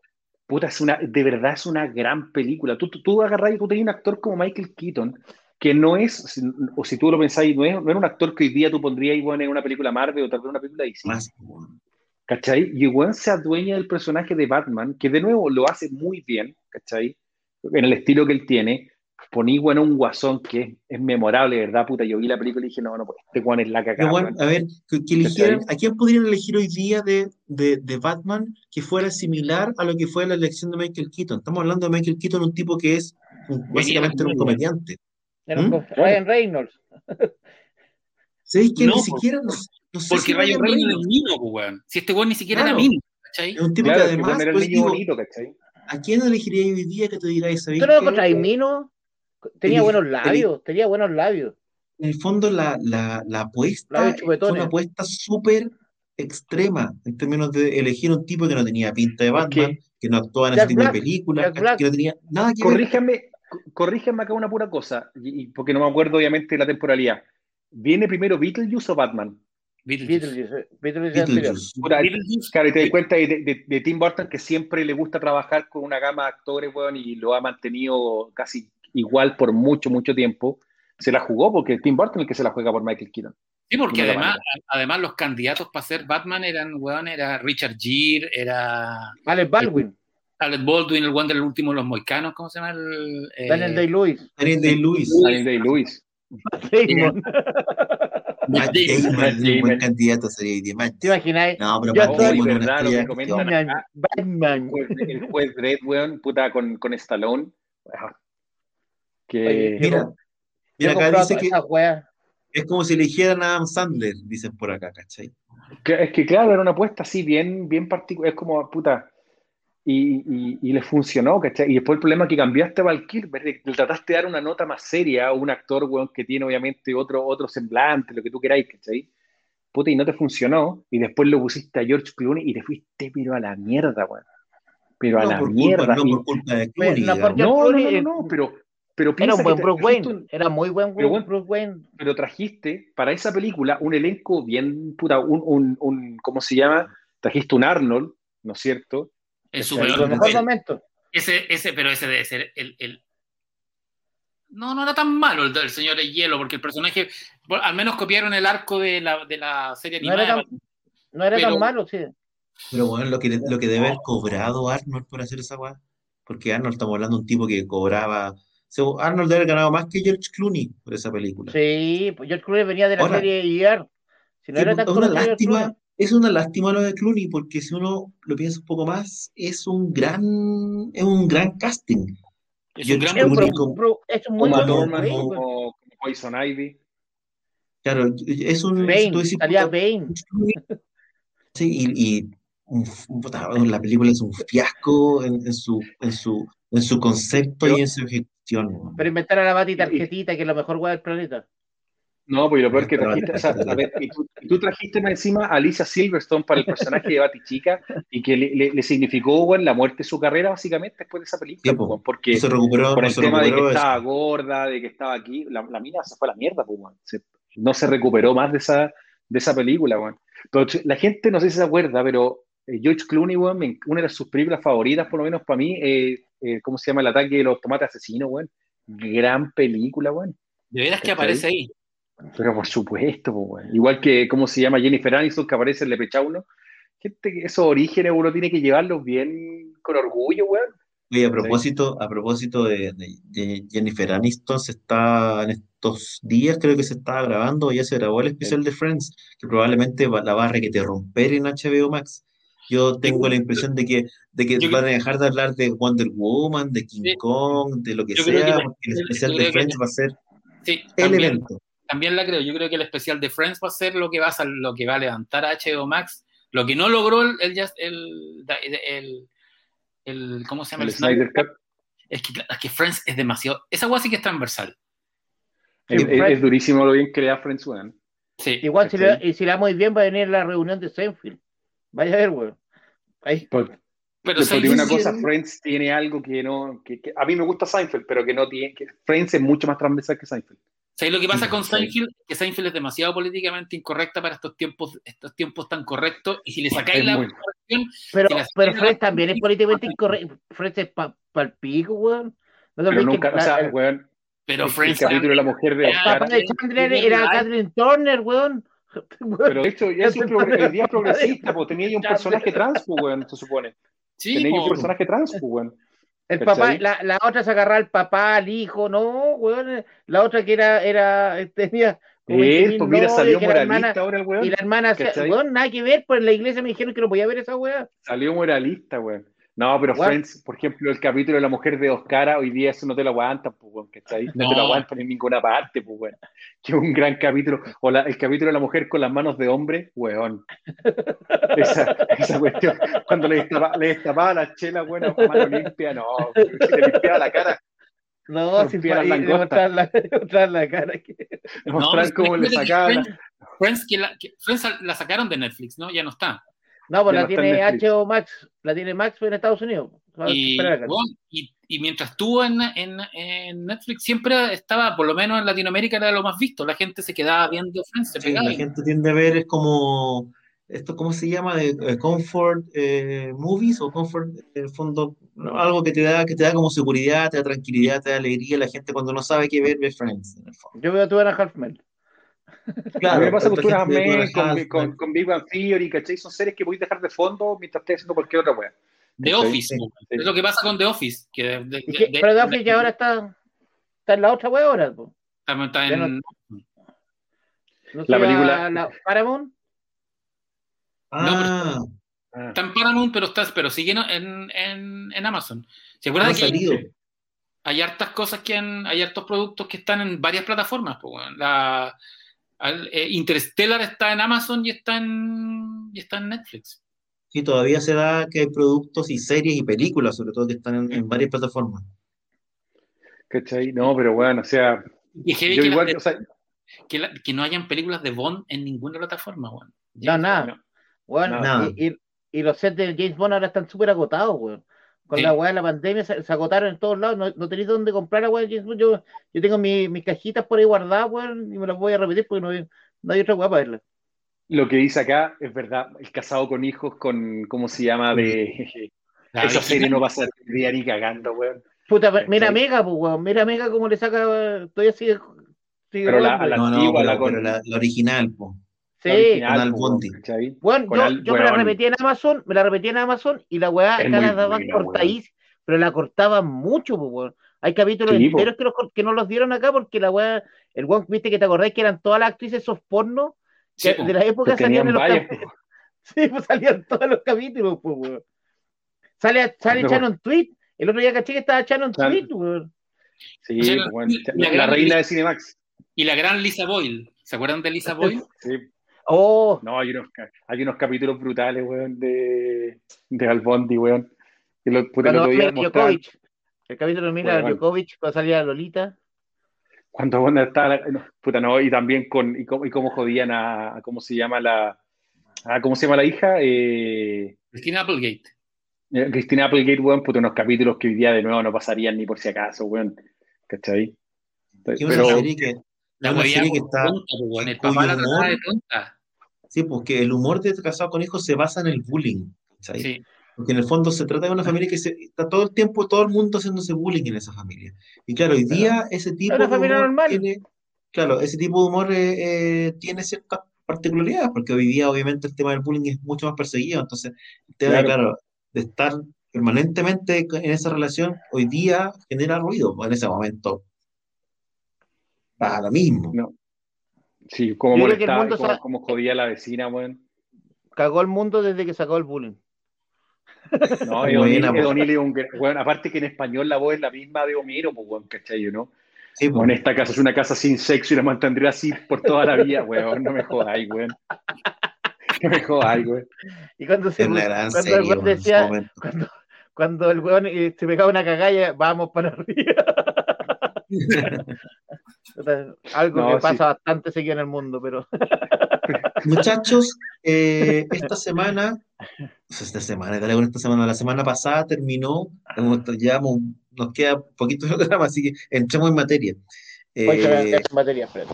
puta, es una, de verdad es una gran película. Tú, tú, tú agarrás y tú tenés un actor como Michael Keaton, que no es, o si tú lo pensáis, no, es, no era un actor que hoy día tú pondrías bueno, en una película Marvel o tal vez una película DC. más. ¿Cachai? Y weón se adueña del personaje de Batman, que de nuevo lo hace muy bien, ¿cachai? En el estilo que él tiene. Poní, bueno, un guasón que es, es memorable, ¿verdad? Puta, yo vi la película y dije, no, no, pues este weón es la cagada. bueno, a ver, que, que eligieran, ¿a quién podrían elegir hoy día de, de, de Batman que fuera similar a lo que fue la elección de Michael Keaton? Estamos hablando de Michael Keaton, un tipo que es un- básicamente un comediante. Era ¿Mm? con Ryan Reynolds. ¿Sabéis que No, ni por- siquiera, no, no sé Porque si Ryan Reynolds es un niño, pues, weón. Si este weón ni siquiera Claro. era niño, ¿cachai? es un tipo Claro, que que además, el pues, niño digo, bonito, ¿cachai? ¿a quién elegiría hoy día que te diráis, ¿Tú no lo qué? encontrás Mino? Tenía Eli- buenos labios, tenía buenos labios. En el fondo, la, la, la apuesta fue una apuesta súper extrema en términos de elegir un tipo que no tenía pinta de Batman, que no actuaba en Jack ese tipo Black, de películas, que no tenía nada que ver. Corríjame, co- corríjame acá una pura cosa, y, y porque no me acuerdo obviamente de la temporalidad. ¿Viene primero Beetlejuice o Batman? Beetlejuice. Beetlejuice, Claro, y te das cuenta de, de- de Tim Burton que siempre le gusta trabajar con una gama de actores, weón, y lo ha mantenido casi igual por mucho, mucho tiempo. Se la jugó porque Tim Burton es el que se la juega por Michael Keaton. Sí, porque además, además los candidatos para ser Batman eran, weón, era Richard Gere, era Alec Baldwin, Alec Baldwin, el weón del último de los moicanos, ¿cómo se llama? El, eh, Daniel Day-Lewis, Daniel Day-Lewis. Daniel Day-Lewis. Damon. Matt Matt Damon. Un buen candidato sería. Matt- ¿Te imagináis? No, pero Matt Damon es una ¿verdad? Lo que comentan. Batman. El juez, el juez Dredd, weón, puta, con, con Stallone. Que, Oye, Mira, mira acá dice que es como si eligieran a Adam Sandler, dicen por acá, ¿cachai? que- es que claro, era una apuesta así bien, bien particular, es como, puta, y, y, y le funcionó, ¿cachai? Y después el problema es que cambiaste a Val Kilmer, le trataste de dar una nota más seria a un actor, weón, que tiene obviamente otro, otro semblante, lo que tú queráis, ¿cachai? Puta, y no te funcionó, y después lo pusiste a George Clooney y te fuiste, pero a la mierda, weón. Pero a No la por mierda. culpa, no y- por culpa de Clooney, no no, no, no, no, pero, pero Era un buen Bruce Wayne. un- Era muy buen Pero bueno, Bruce Wayne. pero trajiste para esa película un elenco bien, puta, un, un, un- ¿cómo se llama? Trajiste un Arnold, ¿no es cierto? en su mejor momento. Ese, ese, pero ese debe ser el, el- No, no era tan malo el del señor de hielo, porque el personaje, bueno, al menos copiaron el arco de la, de la serie No animada. era tan, no era Pero- tan malo, sí. Pero bueno, lo que, lo que debe haber cobrado Arnold por hacer esa weá. Porque Arnold, estamos hablando de un tipo que cobraba. Arnold debe haber ganado más que George Clooney por esa película. Sí, pues George Clooney venía de la Ahora- serie ER. Si no Sí, era tan es una George lástima, Clooney. es una lástima lo de Clooney, porque si uno lo piensa un poco más, es un gran, es un gran casting. Es Yo un gran Clooney bro- como- bro- es un muy buen como- Bruce como- Poison Ivy. Claro, es un. Bane, decís, salía Bane. Sí, y, y un- puta, la película es un fiasco en, en su, en su, en su concepto Pero- y en su ejecución. Pero inventar a la Bati tarjetita, que es la mejor weá del planeta. No, pues lo peor que trajiste, o sea, a ver, y tú, y tú trajiste más encima a Alicia Silverstone para el personaje de Batichica y que le, le- le significó weón, la muerte de su carrera básicamente después de esa película, Sí, porque se recuperó, por el se tema de que eso. estaba gorda, de que estaba aquí, la, la mina se fue a la mierda, pues. Se- no se recuperó más de esa, de esa película. Pero la gente no sé si se acuerda, pero eh, George Clooney, weón, me- una de sus películas favoritas, por lo menos para mí, eh, eh, ¿cómo se llama? El ataque de los tomates asesinos, weón. Gran película, weón. De veras que aparece ahí. Pero por supuesto, pues, weón. Igual que, ¿cómo se llama? Jennifer Aniston, que aparece en Leprechaun. Gente esos orígenes uno tiene que llevarlos bien con orgullo, weón. Oye, a propósito, a propósito de, de- de Jennifer Aniston, se está en estos días, creo que se está grabando, ya se grabó el especial de Friends, que probablemente va- la va a requete romper en HBO Max. Yo tengo la impresión de que, de que Yo van a dejar de hablar de Wonder Woman, de King Sí. Kong, de lo que Yo sea, que- porque el especial de que- Friends va a ser Sí, el también, evento. también la creo. Yo creo que el especial de Friends va a ser lo que va a, lo que va a levantar a HBO Max. Lo que no logró el, el, just- el, el- el- ¿cómo se llama? El El Snyder Cut. Es que, es que Friends es demasiado. Esa guay sí que es transversal. Es, Friends- durísimo lo bien que le da Friends. Sí. Igual si le, si le da muy bien va a venir la reunión de Seinfeld. Vaya a ver, weón. Ahí. Por- Pero Pero ¿sabes digo una cosa, Friends tiene algo que no. Que, que- a mí me gusta Seinfeld, pero que no tiene. Que Friends es mucho más transversal que Seinfeld. ¿Sabes lo que pasa con. Seinfeld? Que Seinfeld es demasiado políticamente incorrecta para estos tiempos, estos tiempos tan correctos. Y si le sacáis Es la muy- Pero, Si pero Fred también es políticamente incorrecto. Fred es para el pico, weón. No te Pero nunca, que o sea, weón, pero el, Friends el capítulo de la mujer de el Oscar. papá de Chandler era Kathleen Turner, weón. Pero de hecho, ya es el día progresista, pues tenía ahí un personaje trans, pues, weón, se supone. Sí, Tenía ahí un personaje trans, pues, weón. El papá, la, la otra se agarraba al papá, al hijo, no, weón. La otra que era, era, tenía como 20.000 Eh, pues mira, salió moralista hermana- ahora el weón. Y la hermana, weón, nada que ver, pues en la iglesia me dijeron que no podía ver esa weá. Salió moralista, weón. No, pero What? Friends, por ejemplo, el capítulo de la mujer de Oscara, hoy día eso no te lo aguantan, pues, weón, ¿cachai? No, No. te lo aguantan en ninguna parte, pues, weón. Que es un gran capítulo. O la- el capítulo de la mujer con las manos de hombre, weón. Esa, esa cuestión, cuando le destapaba, le destapaba la chela, weón, a mano limpia, no, se le limpiaba la cara. No, sin la, demostrar la cara. que- pero cómo le fíjate que sacaba la- Friends, Friends que la, que Friends la sacaron de Netflix, ¿no? Ya no está. No, pues la tiene. HBO Max, la tiene Max en Estados Unidos. Y, bueno, y, y mientras estuvo en, en, en Netflix, siempre estaba, por lo menos en Latinoamérica, era lo más visto. La gente se quedaba viendo Friends, se Sí, la gente tiende a ver, es como, esto, ¿cómo se llama? De, eh, comfort eh, movies o comfort, en el fondo, ¿no? algo que te da, que te da como seguridad, te da tranquilidad, te da alegría. La gente cuando no sabe qué ver, ve Friends, en el fondo. Yo veo tú en Halfman. A mí me pasa con Men, con, con, con Big Bang Theory, ¿cachai? Son series que podéis dejar de fondo mientras estés haciendo cualquier otra weá. The Office, sí, es lo que pasa con The Office. Que de- de- que- de- pero Duffy ya ahora está, está en la otra wea ahora. po. está- está en- ¿No La película- la Paramount? Ah, Ah. está en Paramount, pero, está, pero sigue en, en, en Amazon. ¿Se no acuerdan ha que salido. hay hartas cosas que han, hay hartos productos que están en varias plataformas? po, weón. la, al- eh, Interstellar está en Amazon y está en, y está en Netflix. Sí, todavía se da que hay productos y series y películas, sobre todo, que están en, en varias plataformas. ¿Cachai? No, pero bueno, o sea, Y es heavy yo que, igual, o sea, que, la- que no hayan películas de Bond en ninguna plataforma, weón. No, nada. no. Bueno, Nada. y, y- y los sets de James Bond ahora están súper agotados, weón. Con Sí. la weá de la pandemia se, se agotaron en todos lados. No, no tenéis dónde comprar Bond. Yo, yo tengo mi- mis cajitas por ahí guardadas, weón, y me las voy a repetir porque no hay, no hay otra weá para verla. Lo que dice acá es verdad, el casado con hijos con, ¿cómo se llama? De La esa serie no va a ser día ni cagando, weón. Puta, mira. Mega, pues, weón. Mira Mega cómo le saca. Todavía sigue. sigue Pero la- la No, no, antigua, pero, la con- pero la, la original, po. Sí, con Al po, Bondi. ¿cachai? Bueno, Con yo, Al- yo me la repetí en Amazon, me la repetí en Amazon y la weá acá la daban cortadís, pero la cortaban mucho, pues, weón. Hay capítulos Sí, enteros que, los cort- que no los dieron acá porque la weá, el weón, viste que te acordáis que eran todas las actrices soft porno que de la época Que salían en los cap- Sí, pues salían todos los capítulos, pues, weón. Sale, sale No. Shannon Tweet. El otro día caché que estaba Shannon Chan- Tweet, weón. Sí, O sea, weón. la La, reina de Cinemax. Y la gran Lisa Boyle. ¿Se acuerdan de Lisa Boyle? Sí. Oh, No, hay unos, ca- hay unos capítulos brutales, weón, de, de Albondi, weón. Que lo, puta, el cuando otro día Mila mostraban- Djokovic. El capítulo de Mila Weón. Djokovic cuando salía Lolita. Cuando bueno, estaba, no, puta, no, y también con, y cómo, y cómo jodían a, a ¿cómo se llama la, a, ¿cómo se llama la hija? Eh, Christina Applegate. eh, Cristina Applegate, weón, puta, unos capítulos que hoy día de nuevo no pasarían ni por si acaso, weón, ¿cachai? Que una Pero, serie que, La una moría serie que está, tonta, pues. El papá la trataba humor- de tonta. sí, pues que el humor de Casado con Hijos se basa en el bullying. Sí. Porque en el fondo se trata de una familia que se, está todo el tiempo, todo el mundo haciéndose bullying en esa familia. Y claro, hoy día ese tipo una de familia humor normal. tiene, claro, ese tipo de humor eh, eh, tiene ciertas particularidades, porque hoy día obviamente el tema del bullying es mucho más perseguido, entonces el tema, Claro. claro, de estar permanentemente en esa relación, hoy día genera ruido, en ese momento. Para lo mismo. No. Sí, como Yo molestaba, como, jodía a la vecina, weón. Cagó el mundo desde que sacó el bullying. No, O'Neill- po. Ed O'Neill es un weón, aparte que en español la voz es la misma de Homero, pues, weón, ¿cachai? ¿no? Sí, pues. En esta casa es una casa sin sexo y la mantendré así por toda la vida, weón. No me jodáis, weón. No me jodáis, weón. Y cuando se cuando serie, el weón decía, cuando el weón eh, se pegaba una cagalla, vamos para arriba. Algo No, que sí. pasa bastante seguido en el mundo, pero Muchachos, eh, esta semana, pues esta semana, dale con esta semana, la semana pasada terminó, hemos- llevamos, nos queda poquito de programa, así que entremos en materia. Eh, materia, Fred.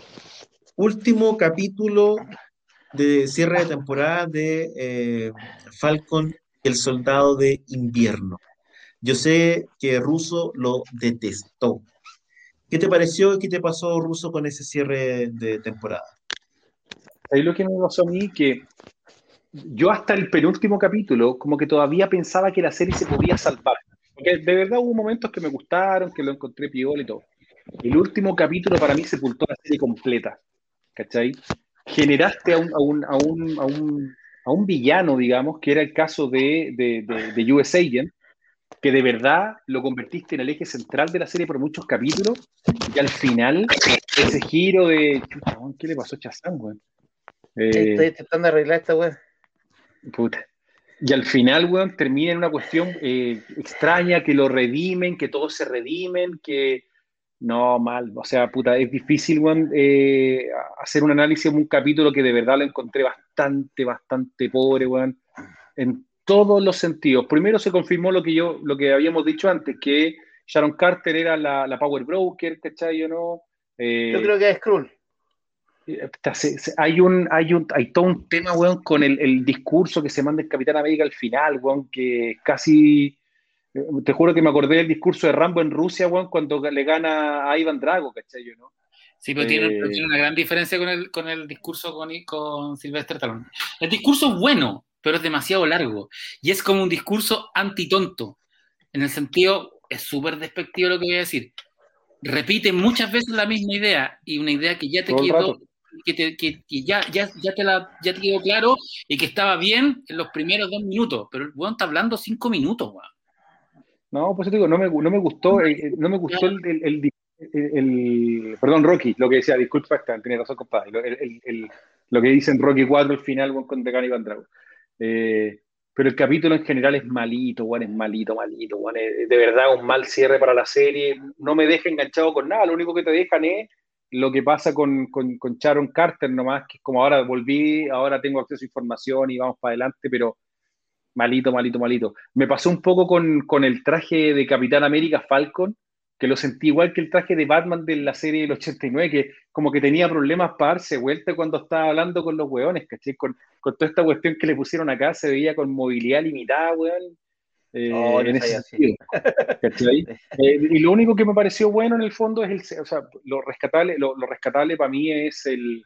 último capítulo de cierre de temporada de eh, Falcon, el soldado de invierno. Yo sé que Russo lo detestó. ¿Qué te pareció y qué te pasó, Russo, con ese cierre de temporada? Ahí lo que me pasó a mí que yo hasta el penúltimo capítulo como que todavía pensaba que la serie se podía salvar. Porque de verdad hubo momentos que me gustaron, que lo encontré piola y todo. El último capítulo para mí sepultó la serie completa. ¿Cachai? Generaste a un, a un, a un, a un, a un villano, digamos, que era el caso de, de, de, de US Agent, que de verdad lo convertiste en el eje central de la serie por muchos capítulos, y al final, ese giro de. Chuta, ¿qué le pasó a Chazán, weón? Eh, Estoy intentando arreglar esta weón. Puta. Y al final, weón, termina en una cuestión eh, extraña, que lo redimen, que todos se redimen, que no, mal. O sea, puta, es difícil, weón, eh, hacer un análisis de un capítulo que de verdad lo encontré bastante, bastante pobre, weón, en todos los sentidos. Primero se confirmó lo que yo, lo que habíamos dicho antes, que Sharon Carter era la, la Power Broker, ¿cachai o no? Eh, Yo creo que es se- se- hay un, hay un, hay todo un tema, weón, con el, el discurso que se manda el Capitán América al final, weón, que casi, eh, te juro que me acordé del discurso de Rambo en Rusia, weón, cuando le gana a Ivan Drago, ¿cachai? yo, ¿no? Sí, pero tiene, Eh, pero tiene una gran diferencia con el, con el discurso con, con Sylvester Stallone. El discurso es bueno, pero es demasiado largo. Y es como un discurso antitonto. En el sentido, es súper despectivo lo que voy a decir. Repite muchas veces la misma idea y una idea que ya te Todo quedó, que, te- que- que ya, ya, ya, te la, ya te quedó claro y que estaba bien en los primeros dos minutos. Pero el weón está hablando cinco minutos, weón. No, pues yo te digo, no me, no me gustó, eh, eh, no me gustó el, el, el- el- perdón, Rocky, lo que decía, disculpa, Esteban, tiene razón, compadre, lo, que dice en Rocky 4 al final, con Decano Iván Drago. Eh, pero el capítulo en general es malito, weón, es malito, malito, weón, es de verdad un mal cierre para la serie, no me deja enganchado con nada, lo único que te dejan es lo que pasa con, con, con Sharon Carter nomás, que es como ahora volví, ahora tengo acceso a información y vamos para adelante, pero malito, malito, malito. Me pasó un poco con, con el traje de Capitán América Falcon, que lo sentí igual que el traje de Batman de la serie del 89, que como que tenía problemas para darse vuelta cuando estaba hablando con los weones, ¿cachai? Con, con toda esta cuestión que le pusieron acá, se veía con movilidad limitada, weón. eh, No, no en soy ese así. sentido, ¿cachai? Eh, y lo único que me pareció bueno en el fondo es el, o sea, lo rescatable, lo, lo rescatable para mí es el,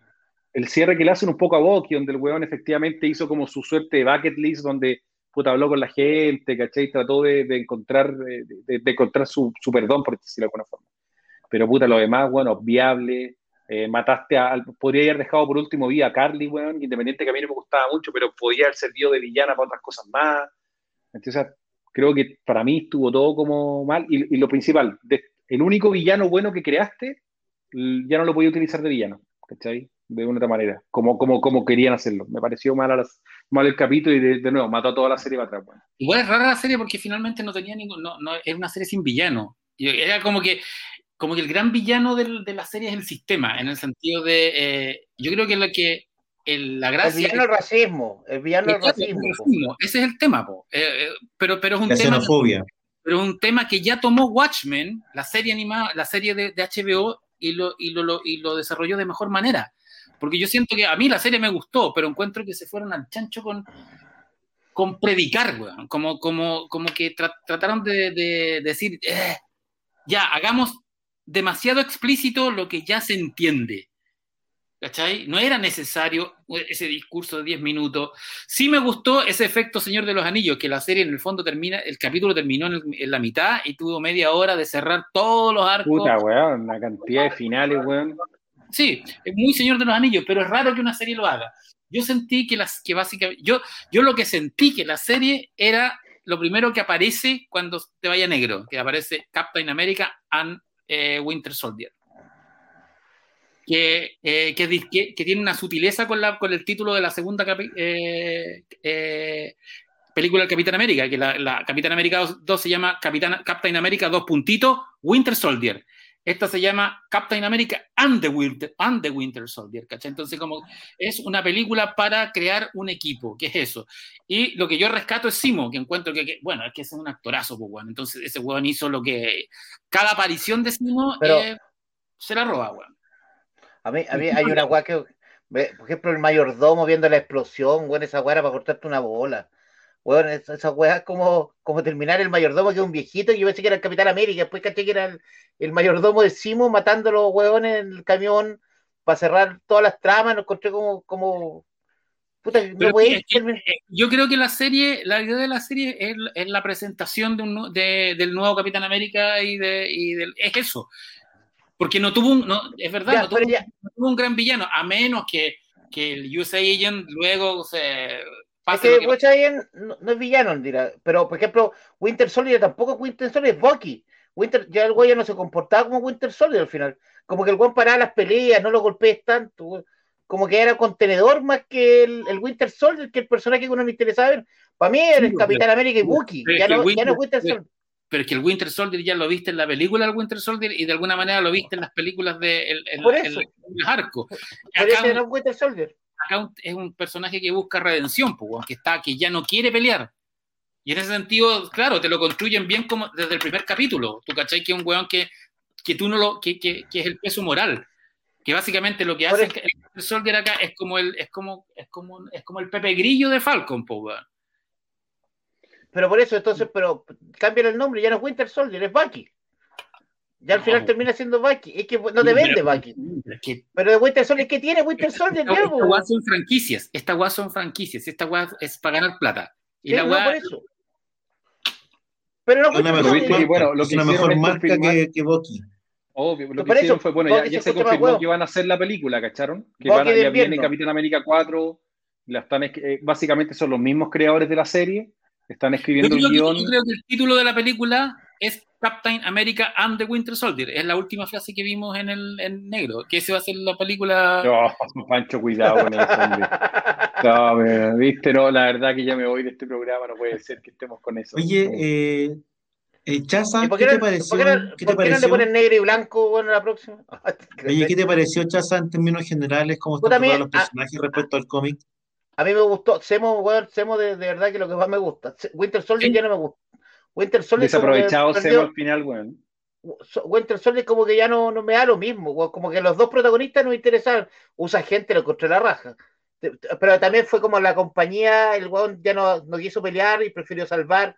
el cierre que le hacen un poco a Bucky, donde el weón efectivamente hizo como su suerte de bucket list, donde puta, habló con la gente, ¿cachai? Trató de, de encontrar, de, de- de encontrar su, su perdón, por decirlo de alguna forma. Pero puta, lo demás, bueno, obviable. Eh, mataste a, podría haber dejado por último vida a Carly, weón, independiente que a mí no me gustaba mucho, pero podía haber servido de villana para otras cosas más. Entonces, creo que para mí estuvo todo como mal. Y, y lo principal, de- el único villano bueno que creaste, ya no lo podía utilizar de villano, ¿cachai? De una otra manera, como, como, como querían hacerlo. Me pareció mal, a las- mal el capítulo y de, de nuevo mató a toda la serie para atrás. weón. Igual es rara la serie porque finalmente no tenía ningún. No, no, era una serie sin villano. Y Era como que, como que el gran villano del- de la serie es el sistema, en el sentido de. eh, yo creo que lo que. el- la El gracia. villano racismo. El villano del Exacto, racismo. el po. racismo, Ese es el tema, po. Eh, eh, pero, pero es un La tema. xenofobia. pero es un tema que ya tomó Watchmen, la serie animada, la serie de, de HBO, y lo, y, lo, lo- y lo desarrolló de mejor manera. Porque yo siento que a mí la serie me gustó, pero encuentro que se fueron al chancho con, con predicar, weón. Como, como, como que tra- trataron de, de decir, "Eh, ya, hagamos demasiado explícito lo que ya se entiende. ¿Cachai? No era necesario ese discurso de 10 minutos. Sí me gustó ese efecto Señor de los Anillos, que la serie en el fondo termina, el capítulo terminó en, en la mitad y tuvo media hora de cerrar todos los arcos. Puta, weón, una cantidad de finales, weón. Sí, es muy Señor de los Anillos, pero es raro que una serie lo haga. Yo sentí que, las, que básicamente, yo, yo lo que sentí que la serie era lo primero que aparece cuando te vaya negro, que aparece Captain America and eh, Winter Soldier que, eh, que, que, tiene una sutileza con, la, con el título de la segunda eh, eh, película del Capitán América, que la, la Capitán América 2, se llama Capitán, Captain America 2 puntitos, Winter Soldier. Esta se llama Captain America and the Winter, and the Winter Soldier, ¿cachai? Entonces, como es una película para crear un equipo, ¿qué es eso? Y lo que yo rescato es Simo, que encuentro que, bueno, es que es un actorazo, pues, bueno. Entonces, ese weón hizo lo que. Cada aparición de Simo eh, se la roba, weón. A mí, a mí hay una weá que, por ejemplo, el mayordomo viendo la explosión, weón, esa weá para cortarte una bola. Weón, esa weá es como, como terminar el mayordomo que es un viejito, y yo pensé que era el Capitán América, después caché que era el, mayordomo de Simo matando a los weones en el camión para cerrar todas las tramas, lo encontré como, como Puta, no es que, eh, yo creo que la serie, la idea de la serie es, es la presentación de un, de, del nuevo Capitán América y, de, y del, es eso. Porque no tuvo un, no, es verdad, no, tuvo, un gran villano, a menos que, que el USA Agent luego se. Es que, Agent no, es villano, dirá. Pero, por ejemplo, Winter Soldier tampoco es Winter Soldier, es Bucky. Winter, ya el güey ya no se comportaba como Winter Soldier al final. Como que el güey paraba las peleas, no lo golpees tanto. Como que era contenedor más que el, el Winter Soldier, que el personaje que uno me interesaba ver. Para mí era el Capitán América y Bucky. Ya no, ya no es Winter Soldier pero es que el Winter Soldier ya lo viste en la película del Winter Soldier y de alguna manera lo viste en las películas de el, el, el, arco. Acá, un, Winter Soldier. Acá es un personaje que busca redención, pues, que está, que ya no quiere pelear. Y en ese sentido, claro, te lo construyen bien como desde el primer capítulo. Tú cachai que es un weón que, que tú no lo, que, que, que es el peso moral. Que básicamente lo que hace el Winter Soldier acá es como el, es como, es como, es como el Pepe Grillo de Falcon, pues, weón. Pero por eso, entonces, pero cambian el nombre, ya no es Winter Soldier, es Bucky. Ya al final termina siendo Bucky. Es que no te vende Bucky. pero de Winter Soldier, ¿qué tiene Winter Soldier? Esta, esta son franquicias. Esta guas son franquicias. Esta guas es para ganar plata. Y la guas... por eso. Pero no, una mejor, bueno, lo que una mejor marca que, que Bucky. Obvio, lo que hicieron fue, bueno, ya, ya se confirmó que van a hacer la película, ¿cacharon? Que van a, ya viene Capitán América 4, la están, eh, básicamente son los mismos creadores de la serie, están escribiendo yo el guion. yo creo que el título de la película es Captain America and the Winter Soldier. Es la última frase que vimos en el en negro. Que ese va a ser la película. No, Pancho, cuidado con eso, hombre. No, me, viste, no, la verdad que ya me voy de este programa, no puede ser que estemos con eso. Oye, eh, eh Chaza, ¿qué, te pareció? ¿Por qué, no, ¿qué te pareció? no le ponen negro y blanco bueno, la próxima? Oye, ¿qué te pareció, Chaza, en términos generales? ¿Cómo están todos los personajes respecto al cómic? A mí me gustó. Semo, weón, Semo de, de, verdad que lo que más me gusta. Winter Soldier ya no me gusta. Winter Soldier. Desaprovechado Semo al final, weón. Winter Soldier como que ya no, no me da lo mismo, weón. como que los dos protagonistas no me interesaban. Usa gente, lo encontré la raja. Pero también fue como la compañía, el weón ya no, no quiso pelear y prefirió salvar.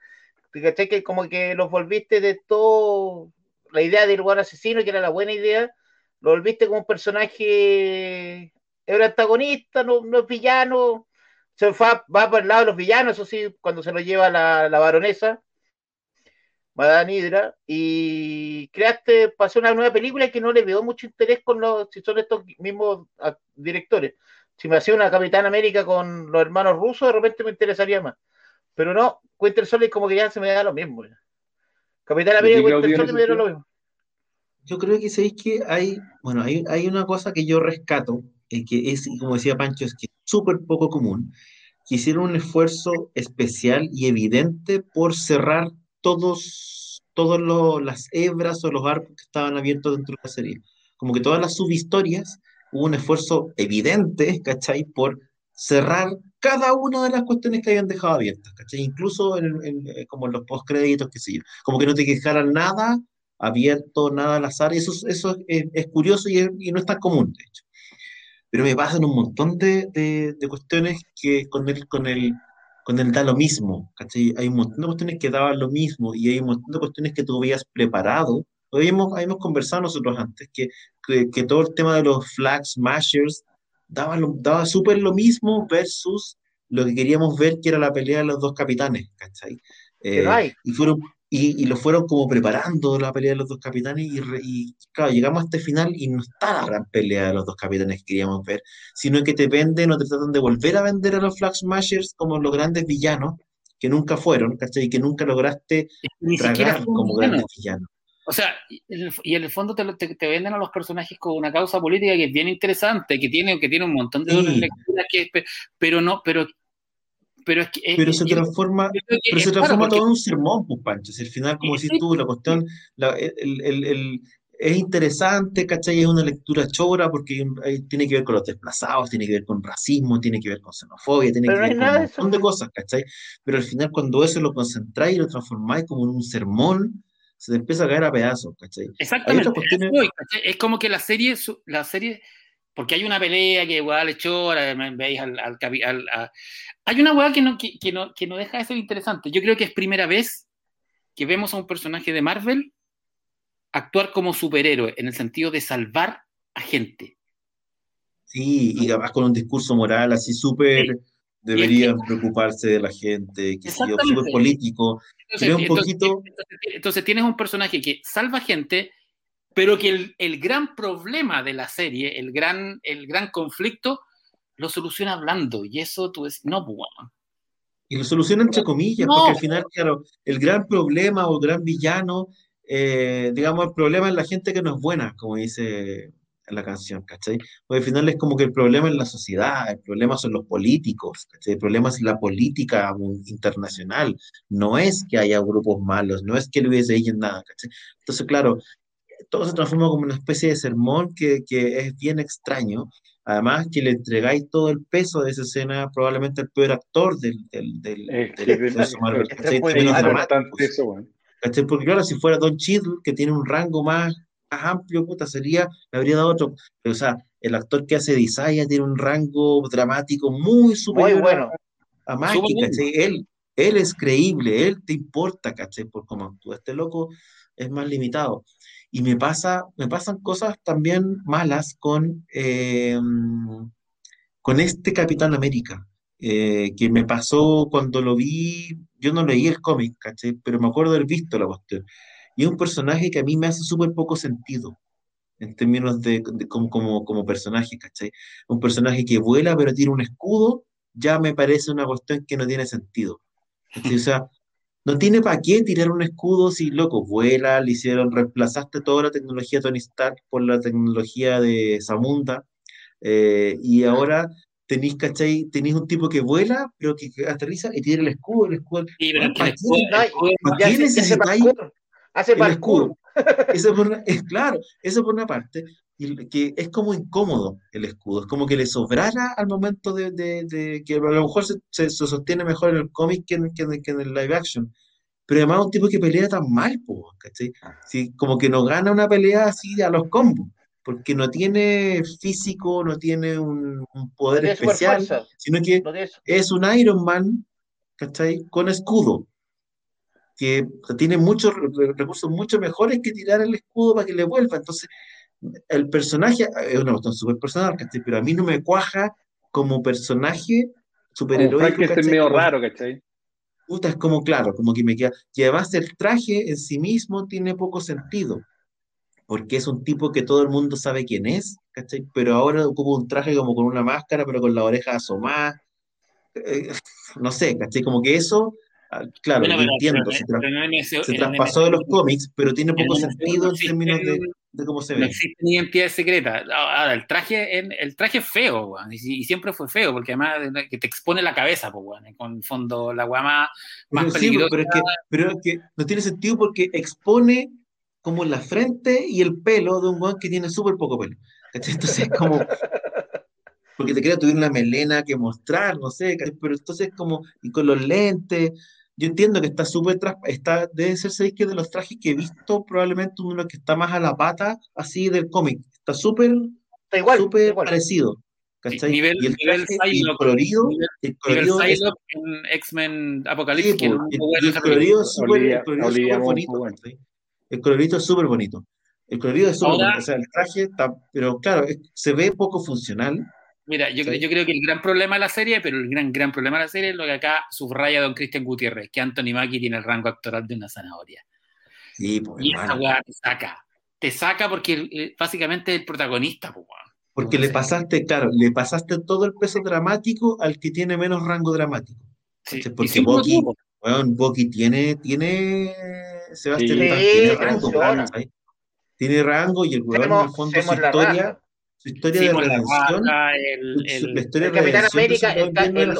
¿Cachai? Que como que los volviste de todo. La idea del weón asesino, que era la buena idea, lo volviste como un personaje es antagonista, no, no es villano, se va, va por el lado de los villanos, eso sí, cuando se lo lleva la, la baronesa, Madame Hydra, y creaste, pasó una nueva película que no le veo mucho interés con los, si son estos mismos directores. Si me hacía una Capitán América con los hermanos rusos, de repente me interesaría más. Pero no, Winter Soldier como que ya se me da lo mismo. Capitán América y Winter Soldier me dieron lo mismo. Yo creo que sabéis que hay, bueno, hay, hay una cosa que yo rescato, eh, que es, como decía Pancho, es que es súper poco común, que hicieron un esfuerzo especial y evidente por cerrar todos, todos las hebras o los arcos que estaban abiertos dentro de la serie. Como que todas las subhistorias, hubo un esfuerzo evidente, ¿cachai? Por cerrar cada una de las cuestiones que habían dejado abiertas, ¿cachai? Incluso en, eh, como en los postcréditos, qué sé yo. Como que no te quejaran nada abierto, nada al azar. Eso, eso es, curioso y, y, no es tan común, de hecho pero me pasan un montón de, de, cuestiones que con el, con, el, con el da lo mismo, ¿cachai? Hay un montón de cuestiones que daban lo mismo y hay un montón de cuestiones que tú habías preparado. Habíamos, habíamos conversado nosotros antes que, que, todo el tema de los flag smashers daba, daba súper lo mismo versus lo que queríamos ver, que era la pelea de los dos capitanes, ¿cachai? Eh, y, fueron, y, y, lo fueron como preparando la pelea de los dos capitanes y, y, claro, llegamos a este final y no está la gran pelea de los dos capitanes que queríamos ver, sino que te venden o te tratan de volver a vender a los Flag Smashers como los grandes villanos que nunca fueron, ¿cachai? Y que nunca lograste tragar como grandes villanos. O sea, y en el fondo te, te, venden a los personajes con una causa política que es bien interesante, que tiene, que tiene un montón de lecturas, que, pero no, pero pero es que pero se transforma pero se transforma todo en un sermón pues Pancho si al final como decís tú la cuestión la, el, el, el, es interesante ¿cachai? es una lectura chora porque tiene que ver con los desplazados tiene que ver con racismo tiene que ver con xenofobia tiene que ver con un montón de cosas ¿cachai? pero al final cuando eso lo concentráis y lo transformáis como en un sermón se te empieza a caer a pedazos, ¿cachai? Exactamente. Es como que la serie, la serie, porque hay una pelea que igual echó, veis al, al, al hay una weá que no, que, que, no, que no deja de ser interesante. Yo creo que es primera vez que vemos a un personaje de Marvel actuar como superhéroe, en el sentido de salvar a gente. Sí, y además con un discurso moral así súper deberían preocuparse de la gente, que sea súper político. Entonces, un poquito... entonces, tienes un personaje que salva gente, pero que el, el, gran problema de la serie, el gran, el gran conflicto, lo soluciona hablando. Y eso tú ves, no, pues, Y lo soluciona entre comillas, porque al final, claro, el gran problema o gran villano, eh, digamos, el problema es la gente que no es buena, como dice en la canción, ¿cachai? Porque al final es como que el problema es la sociedad, el problema son los políticos, ¿cachai? El problema es la política internacional, no es que haya grupos malos, no es que le hubiese en nada, ¿cachai? Entonces, claro, todo se transforma como una especie de sermón que, que es bien extraño, además que le entregáis todo el peso de esa escena, probablemente el peor actor del, del, del, Porque claro, si fuera Don Cheadle, que tiene un rango más amplio, puta, sería, le habría dado otro. Pero, o sea, el actor que hace Desire tiene un rango dramático muy superior bueno. a, a Él, él es creíble, él te importa, ¿cachai? Por cómo actúa. Este loco es más limitado. Y me, pasa, me pasan cosas también malas con, eh, con este Capitán América. Eh, que me pasó cuando lo vi, yo no leí el cómic, ¿cachai? Pero me acuerdo de haber visto la cuestión. Y es un personaje que a mí me hace súper poco sentido en términos de, como, como, como, personaje, ¿cachai? Un personaje que vuela pero tiene un escudo, ya me parece una cuestión que no tiene sentido. O sea, no tiene para qué tirar un escudo si, loco, vuela, le hicieron, reemplazaste toda la tecnología de Tony Stark por la tecnología de Zamunda, eh, y ahora tenéis, ¿cachai? Tenéis un tipo que vuela, pero que aterriza y tiene el escudo, el escudo. ¿Para qué necesitáis Hace parkour. Eso por es claro, eso por una parte, y que es como incómodo el escudo, es como que le sobrara al momento de, de, que a lo mejor se, se, sostiene mejor en el cómic que en, que, en, el live action. Pero además un tipo que pelea tan mal, ¿cachai? Sí, como que no gana una pelea así a los combos, porque no tiene físico, no tiene un, poder especial, sino que es un Iron Man, ¿cachai? Con escudo que tiene muchos recursos mucho mejores que tirar el escudo para que le vuelva. Entonces, el personaje es una cuestión súper personal, pero a mí no me cuaja como personaje superheroico. que es medio raro, ¿cachai? Puta, es como claro, como que me queda. Y además el traje en sí mismo tiene poco sentido, porque es un tipo que todo el mundo sabe quién es, ¿cachai? Pero ahora ocupa un traje como con una máscara, pero con la oreja asomada. Eh, no sé, ¿cachai? Como que eso Ah, claro, entiendo, se, traspasó de los cómics, pero tiene poco sentido en términos de, cómo se ve. No existe ni identidad secreta. Ahora, el traje, el traje es feo, y, siempre fue feo, porque además que te expone la cabeza, pues, con fondo la guama más, peligrosa. pero, es que, pero es que no tiene sentido porque expone como la frente y el pelo de un guan que tiene súper poco pelo. Entonces es como... porque te quería tuviera una melena que mostrar, no sé, pero entonces como, y con los lentes, yo entiendo que está súper, está, debe ser seis que de los trajes que he visto, probablemente uno de los que está más a la pata, así del cómic, está súper, igual, súper parecido. ¿cachai? Nivel, y el, traje, y el colorido, el colorido es, en X-Men Apocalipsis. Sí, el, el, colorido es súper bonito. El colorido es súper bonito. El colorido es súper bonito. O sea, el traje está, pero claro, se ve poco funcional Mira, yo, ¿Sí? yo creo que el gran problema de la serie, pero el gran, gran problema de la serie es lo que acá subraya don Cristian Gutiérrez, que Anthony Mackie tiene el rango actoral de una zanahoria. Sí, pues, Y esa weá te saca. Te saca porque básicamente es el protagonista, pues, weón. Porque le pasaste, claro, le pasaste todo el peso dramático al que tiene menos rango dramático. Sí. Porque Bucky tiene, tiene, Sebastián Sí, tiene rango. ¿cachai? Tiene rango y el weón en el fondo su historia, raja. Su historia Sí, de la el, su- el- la historia El de Capitán América, él,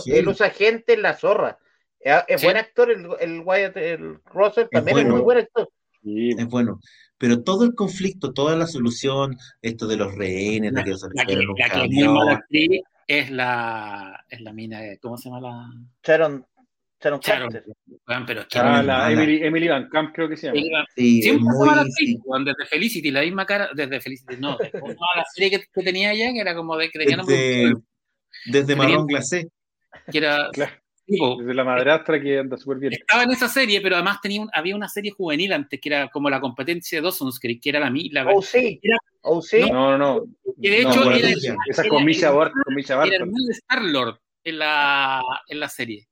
heavy. usa gente en la zorra. Es, es Sí. buen actor, el, el Wyatt, el Russell también es, bueno. muy buen actor. Sí, Es bueno. Pero todo el conflicto, toda la solución, esto de los rehenes, de la, que se la que, la que es mala actriz es la, es la mina, de- ¿cómo se llama la? Sharon, Sharon Sharon. Carter. Weón, pero Sharon Ah, la. Emily, Emily Van Camp creo que se llama. sí, siempre muy, sí. weón, desde Felicity, la misma cara, desde Felicity, no, desde ¿cómo se llama la serie que, que tenía ella, que era como de Desde, desde Marrón Glacé. que era Claro, tipo, desde la madrastra que anda súper bien. estaba en esa serie, pero además tenía un- había una serie juvenil antes que era como la competencia de Dawson's Creek, que era la la Oh, sí. Era- Oh, sí. No, no, no. que de no, hecho era. Esa era- Misha era- Bart, con Misha era Barton. hermano de Star Lord en la, en la serie.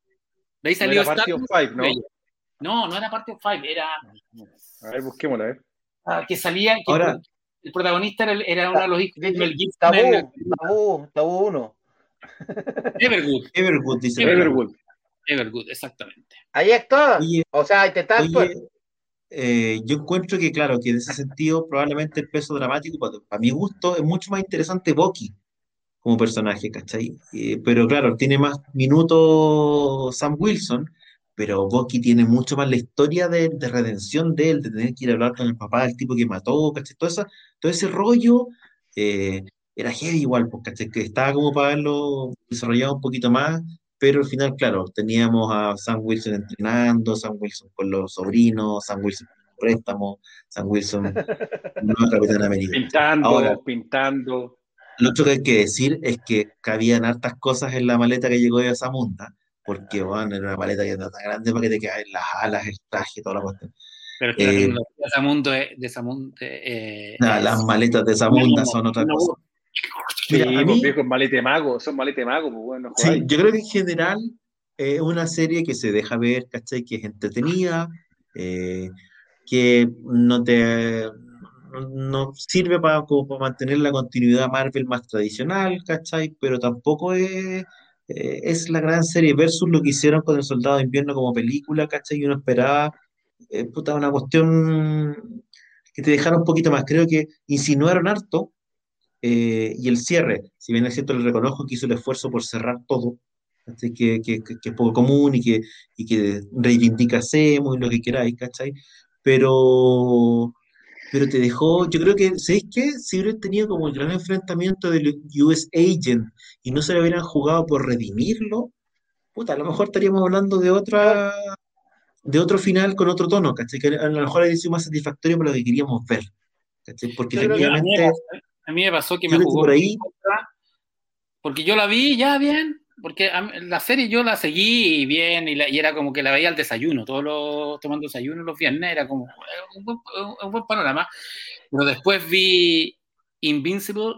De ahí No salió era Party Star of Lord. Five, ¿no? No, no era Party of Five, era A ver, busquémosla, ¿eh? ah, que salía, que Ahora- el protagonista era, uno de los hijos de Mel Gibson Tabú, tabú, tabú uno. Everwood. Everwood dice. Everwood. Everwood, exactamente. Ahí. Oye, O sea, intentaba actuar. Oye, eh, yo encuentro que, claro, que en ese sentido probablemente el peso dramático, para, para mi gusto, es mucho más interesante Bucky como personaje, ¿cachai? Eh, pero claro, tiene más minutos Sam Wilson, pero Bucky tiene mucho más la historia de, de redención de él, de tener que ir a hablar con el papá del tipo que mató, ¿cachai? Todo, esa- todo ese rollo eh, era heavy igual, pues, ¿cachai? Que estaba como para haberlo desarrollado un poquito más, pero al final, claro, teníamos a Sam Wilson entrenando, Sam Wilson con los sobrinos, Sam Wilson con los préstamos, Sam Wilson no Capitán América. Pintando, Ahora- pintando. Lo otro que hay que decir es que cabían hartas cosas en la maleta que llegó de esa monta, porque bueno, era una maleta que no tan grande para que te queden las alas, el traje, toda la cuestión. Pero es que la Eh, tecnología de Samundo es, de Samundo, eh, es- las maletas de no, son otra no, cosa. Sí, Mira, a pues, mí- viejos malete mago, son malete mago, pues bueno, Sí, yo creo que en general es una serie que se deja ver, ¿cachai? Que es entretenida, eh, que no te no, sirve para, como para mantener la continuidad Marvel más tradicional, ¿cachai? Pero tampoco es, eh, es la gran serie versus lo que hicieron con El Soldado de Invierno como película, ¿cachai? Y uno esperaba, eh, puta, una cuestión que te dejara un poquito más. Creo que insinuaron harto eh, y el cierre, si bien es cierto, le reconozco que hizo el esfuerzo por cerrar todo, ¿cachai? que, que, que- es poco común y que, y que reivindica y lo que queráis, ¿cachai? Pero, pero te dejó, yo creo que, ¿sabéis qué? Si hubieran tenido como el gran enfrentamiento del US Agent y no se lo hubieran jugado por redimirlo, puta, a lo mejor estaríamos hablando de otra, de otro final con otro tono, ¿cachai? Que a lo mejor habría sido más satisfactorio para lo que queríamos ver, ¿cachai? Porque efectivamente... pasó, a mí me pasó que me jugó por ahí- porque yo la vi ya bien, porque la serie yo la seguí bien y, la- y era como que la veía al desayuno, todos los tomando desayuno los viernes, era como un buen, un buen panorama. Pero después vi Invincible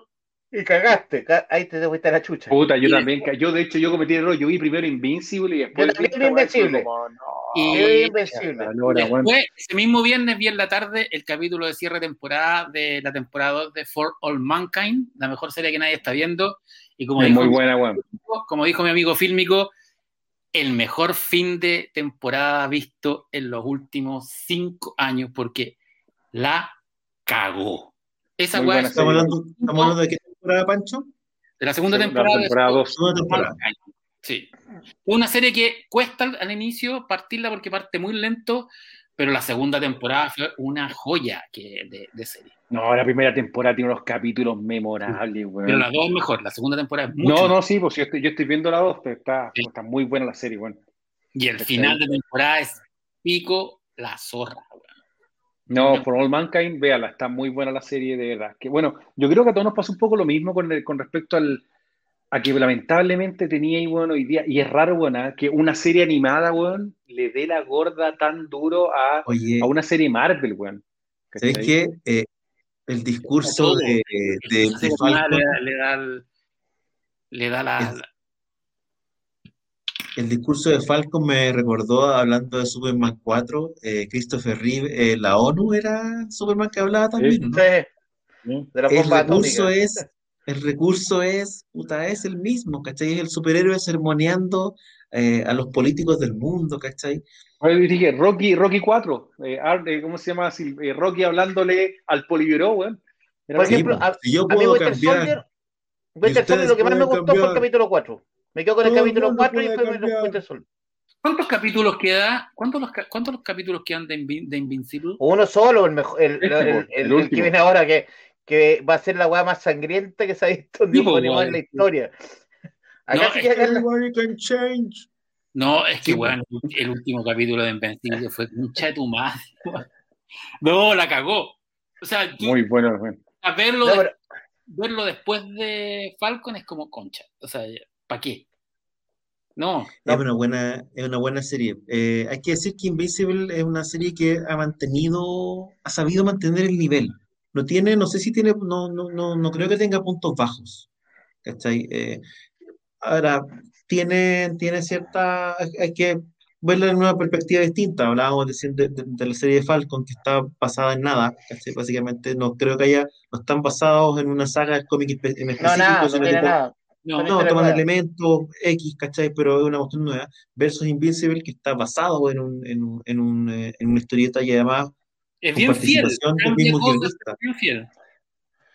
Y cagaste. ca- Ahí te fuiste a la chucha. Puta, yo Y también, ca- yo de hecho yo cometí el error, yo vi primero Invincible y después Yo también vi Invencible. como, no, Y- invencible. Después, ese mismo viernes vi en la tarde el capítulo de cierre de temporada de la temporada 2 de For All Mankind, la mejor serie que nadie está viendo. Y como Es dijo, muy buena, weón. como dijo mi amigo fílmico, el mejor fin de temporada visto en los últimos cinco años, porque la cagó. Esa Muy weá buena es Estamos hablando, estamos hablando de qué temporada, Pancho? de la segunda temporada. dos. Sí. Una serie que cuesta al, al inicio partirla porque parte muy lento, pero la segunda temporada fue una joya que, de, de serie. No, la primera temporada tiene unos capítulos memorables, weón. Pero la dos es mejor, la segunda temporada es mucho No, mejor. no, sí, pues yo estoy, yo estoy viendo la 2, pero está, Sí. está muy buena la serie, weón. Y el final de temporada es pico la zorra. weón. No, For All Mankind, véala, está muy buena la serie, de verdad. Que bueno, yo creo que a todos nos pasa un poco lo mismo con, el- con respecto al, a que lamentablemente tenía ahí, bueno, hoy día, y es raro, weón, ¿ah? que una serie animada, weón, le dé la gorda tan duro a, Oye, a una serie Marvel, weón. ¿sabes qué? Eh, el discurso de, de, Falcon, le da- le da el- le da la, Es- El discurso de Falcon me recordó, hablando de Superman 4, eh, Christopher Reeve, eh, la ONU era Superman que hablaba también, ¿no? Sí, de la El recurso atómica. es, el recurso es, puta, es el mismo, ¿cachai? Es el superhéroe sermoneando eh, a los políticos del mundo, ¿cachai? Dije, Rocky, Rocky 4, eh, eh, ¿cómo se llama? Eh, Rocky hablándole al polibiró, weón. Por ejemplo, a- si yo A mí puedo Winter cambiar, Soldier, Winter Soldier lo que más me gustó fue el cambiar. capítulo 4. Me quedo con el Todo el capítulo mundo 4 y fue cambiar. Winter Soldier. ¿Cuántos capítulos queda? ¿Cuántos, los, cuántos los capítulos quedan de, Invin- de Invincible? Uno solo, el, mejor, el, el- el- el el último. que viene ahora, que, que va a ser la weá más sangrienta que se ha visto en la historia. Acá No, sí es que acá la- Everybody can change. No, es que, Sí, weón, el último capítulo de Invencible fue mucha de tu madre. No, la cagó. O sea, tú, Muy bueno, weón. a verlo, No, de- pero- verlo después de Falcon es como concha. O sea, ¿para qué? No, Es una buena, es una buena serie. Eh, hay que decir que Invincible es una serie que ha mantenido, ha sabido mantener el nivel. No tiene, no sé si tiene, no, no, no, no creo que tenga puntos bajos. ¿Cachai? Eh, ahora, tiene, tiene cierta, hay, que verla en una perspectiva distinta. Hablábamos de, de- de- de la serie de Falcon que está basada en nada. Básicamente, no creo que haya, no están basados en una saga del cómic en No, específico, nada, no sino que tiene po- nada. no. No, toman elementos X, ¿cachai? Pero es una cuestión nueva. Versus Invincible, que está basado en, un, en, un, en, un, eh, en una historieta y además Es bien fiel. del mismo pero bien fiel.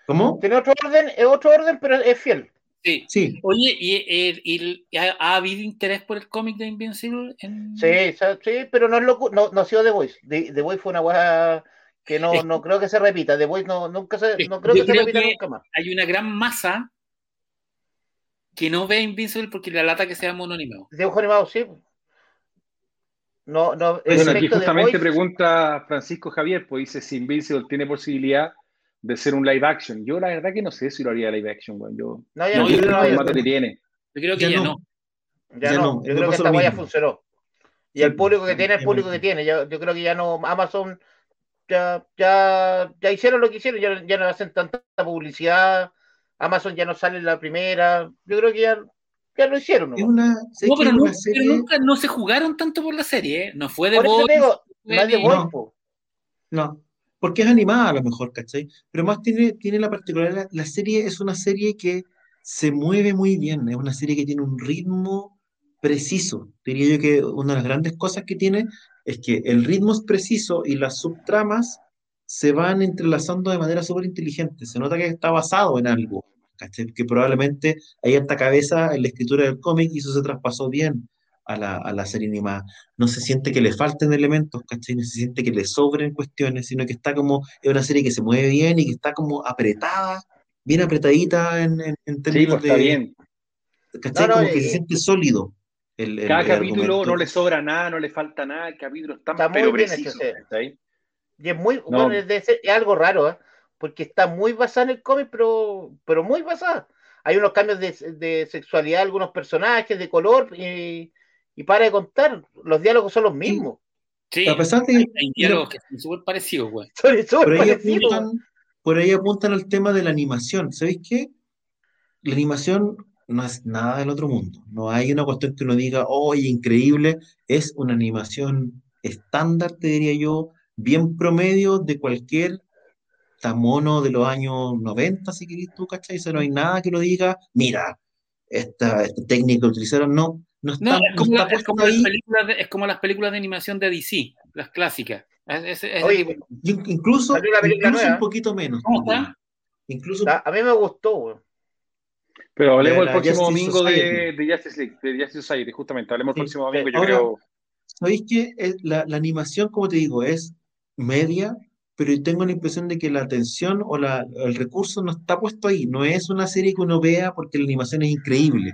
¿Cómo? Tiene otro orden, es otro orden, pero es fiel. Sí. Sí, Oye, ¿y, y- y- y ha, ha habido interés por el cómic de Invincible? En... Sí, sí, pero no es loco, no, no ha sido The Voice. The, The Voice fue una weá que no, Es- no creo que se repita. The Voice no, nunca se, no creo que se repita que- nunca más. Hay una gran masa que no ve Invincible porque la lata que sea mono animado. Dibujo animado, sí. No, no, el Bueno, aquí justamente Voice- pregunta Francisco Javier, pues dice si Invincible tiene posibilidad de ser un live action. Yo la verdad que no sé si lo haría live action, weón. Yo No, ya No, no, yo creo creo que que no, formato que tiene. Yo creo que Ya ya, no. no. ya ya no, no, yo creo que esta mismo. funcionó. Y Sí, el público que sí, tiene, el público que tiene. Yo, yo creo que ya no, Amazon ya, ya, ya hicieron lo que hicieron, ya, ya no hacen tanta publicidad. Amazon ya no sale en la primera. Yo creo que ya, ya lo hicieron. nomás. una, No, pero, no- nunca no se jugaron tanto por la serie, ¿eh? No fue de Voice, No. no, porque es animada a lo mejor, ¿cachai? Pero más tiene, tiene la particularidad, la serie es una serie que se mueve muy bien, es una serie que tiene un ritmo preciso. Diría yo que una de las grandes cosas que tiene es que el ritmo es preciso y las subtramas se van entrelazando de manera súper inteligente. Se nota que está basado en algo, ¿cachai? Que probablemente hay harta cabeza en la escritura del cómic y eso se traspasó bien a la, a la serie animada. No se siente que le falten elementos, ¿cachai? No se siente que le sobren cuestiones, sino que está como, es una serie que se mueve bien y que está como apretada, bien apretadita en, en, en Sí, términos pues está de, bien. ¿cachai? No, no, como que y- se siente sólido el, el- Cada el capítulo argumento. no le sobra nada, no le falta nada, el capítulo está Está muy pero bien preciso. sí. Y es muy, No. bueno, es, ser- es algo raro, ¿eh? Porque está muy basada en el cómic, pero, pero muy basada. Hay unos cambios de, de sexualidad de algunos personajes, de color, y, y para de contar, los diálogos son los mismos. Sí, A pesar de hay, hay diálogos que son súper parecidos, güey. Son súper por ahí parecidos. apuntan, por ahí apuntan al tema de la animación. ¿Sabéis qué? La animación no es nada del otro mundo. No hay una cuestión que uno diga, oye, increíble. Es una animación estándar, te diría yo, bien promedio de cualquier tamono de los años 90, si querés tú, ¿cachai? O sea, no hay nada que uno diga, mira, esta, esta técnica que utilizaron, no, no está, No, es no como, está la- es, puesto como las películas de, es como las películas de animación de DC, las clásicas. Es- es- es- Oye, In- Incluso, incluso un poquito menos. Incluso a, a mí me gustó, güey. Pero hablemos De el próximo Justice domingo de, de Justice League, de Justice Society, justamente. Hablemos el próximo domingo, sí. yo Ahora- creo. ¿Sabéis que es- la, la animación, como te digo, es media, pero yo tengo la impresión de que la atención o la, el recurso no está puesto ahí. No es una serie que uno vea porque la animación es increíble.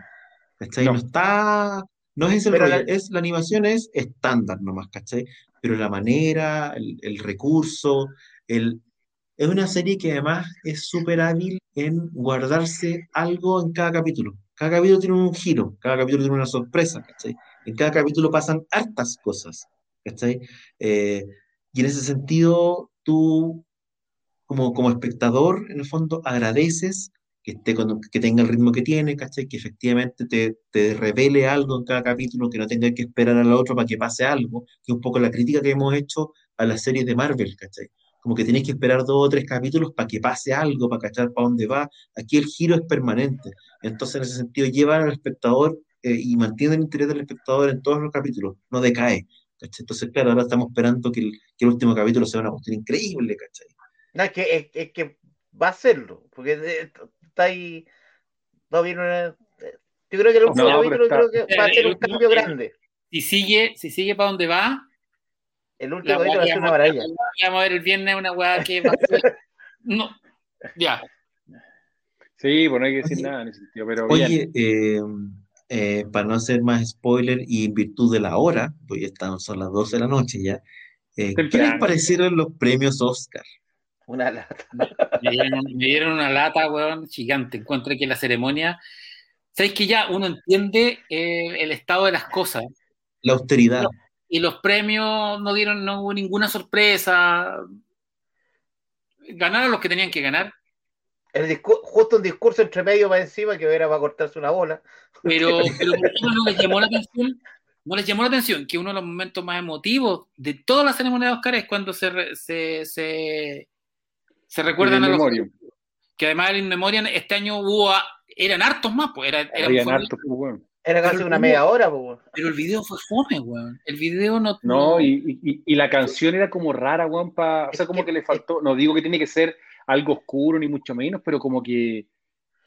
¿Cachai? No, No. está, no es el rollo, es, la animación es estándar nomás, ¿cachai? Pero la manera, el, el recurso, el, es una serie que además es súper hábil en guardarse algo en cada capítulo. Cada capítulo tiene un giro, cada capítulo tiene una sorpresa, ¿cachai? En cada capítulo pasan hartas cosas, ¿cachai? Eh, y en ese sentido, tú, como, como espectador, en el fondo, agradeces que, esté con, que tenga el ritmo que tiene, ¿cachai? Que efectivamente te, te revele algo en cada capítulo, que no tenga que esperar al otro para que pase algo, que es un poco la crítica que hemos hecho a las series de Marvel, ¿cachai? Como que tenéis que esperar dos o tres capítulos para que pase algo, para cachar para dónde va. Aquí el giro es permanente. Entonces, en ese sentido, llevan al espectador eh, y mantiene el interés del espectador en todos los capítulos, no decae. ¿cachai? Entonces, claro, ahora estamos esperando que el, que el último capítulo sea una cuestión increíble, ¿cachai? No, es que, es, que va a serlo, porque está ahí. No viene una, yo creo que el último capítulo creo que va a ser un cambio grande. Si sigue, si sigue para donde va, el último capítulo va a ser una maravilla. Vamos a ver el viernes una weá que va a ser. No, ya. Sí, pues no hay que decir nada en ese sentido, pero Oye, eh, eh, para no hacer más spoiler y en virtud de la hora, pues ya están, son las 12 de la noche ya, eh, ¿qué les parecieron los premios Oscar? Una lata. Me dieron, una lata, weón, gigante. Encuentro que la ceremonia. ¿Sabéis que ya uno entiende eh, el estado de las cosas? La austeridad. Y los premios no dieron, no hubo ninguna sorpresa. Ganaron los que tenían que ganar. El justo un discurso entre medio para encima que era para cortarse una bola. Pero, pero no les llamó la atención no les llamó la atención que uno de los momentos más emotivos de toda la ceremonia de Oscar es cuando se, se, se, se recuerdan a los que además el In Memoriam este año hubo eran hartos más, pues era, hartos, pues, Era casi una media hora, pues. Pero el video fue fome, weón. El video no. No, y, y, y, la canción era como rara, weón, o sea, como que le faltó. No digo que tiene que ser algo oscuro, ni mucho menos, pero como que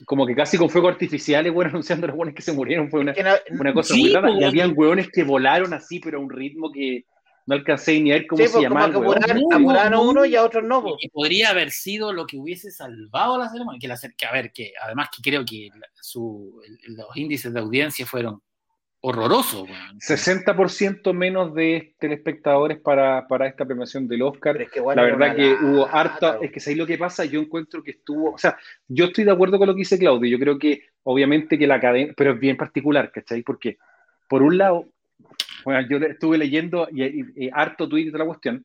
como que casi con fuego artificiales, bueno, anunciando los hueones que se murieron, fue una, una cosa muy rara. Y habían hueones que volaron así, pero a un ritmo que, no alcancé ni a ver cómo se llamaba. Apuraron a uno y a otros no. Y podría haber sido lo que hubiese salvado la ceremonia. Que, la, que a ver, que además que creo que su, los índices de audiencia fueron horrorosos. 60% menos de telespectadores para, para esta premiación del Oscar. la verdad que hubo harta, es que ahí lo que pasa, yo encuentro que estuvo, o sea, yo estoy de acuerdo con lo que dice Claudio, yo creo que obviamente que la cadena, pero es bien particular, ¿cachai? Porque por un lado, bueno, yo estuve leyendo y, harto tweet de la cuestión.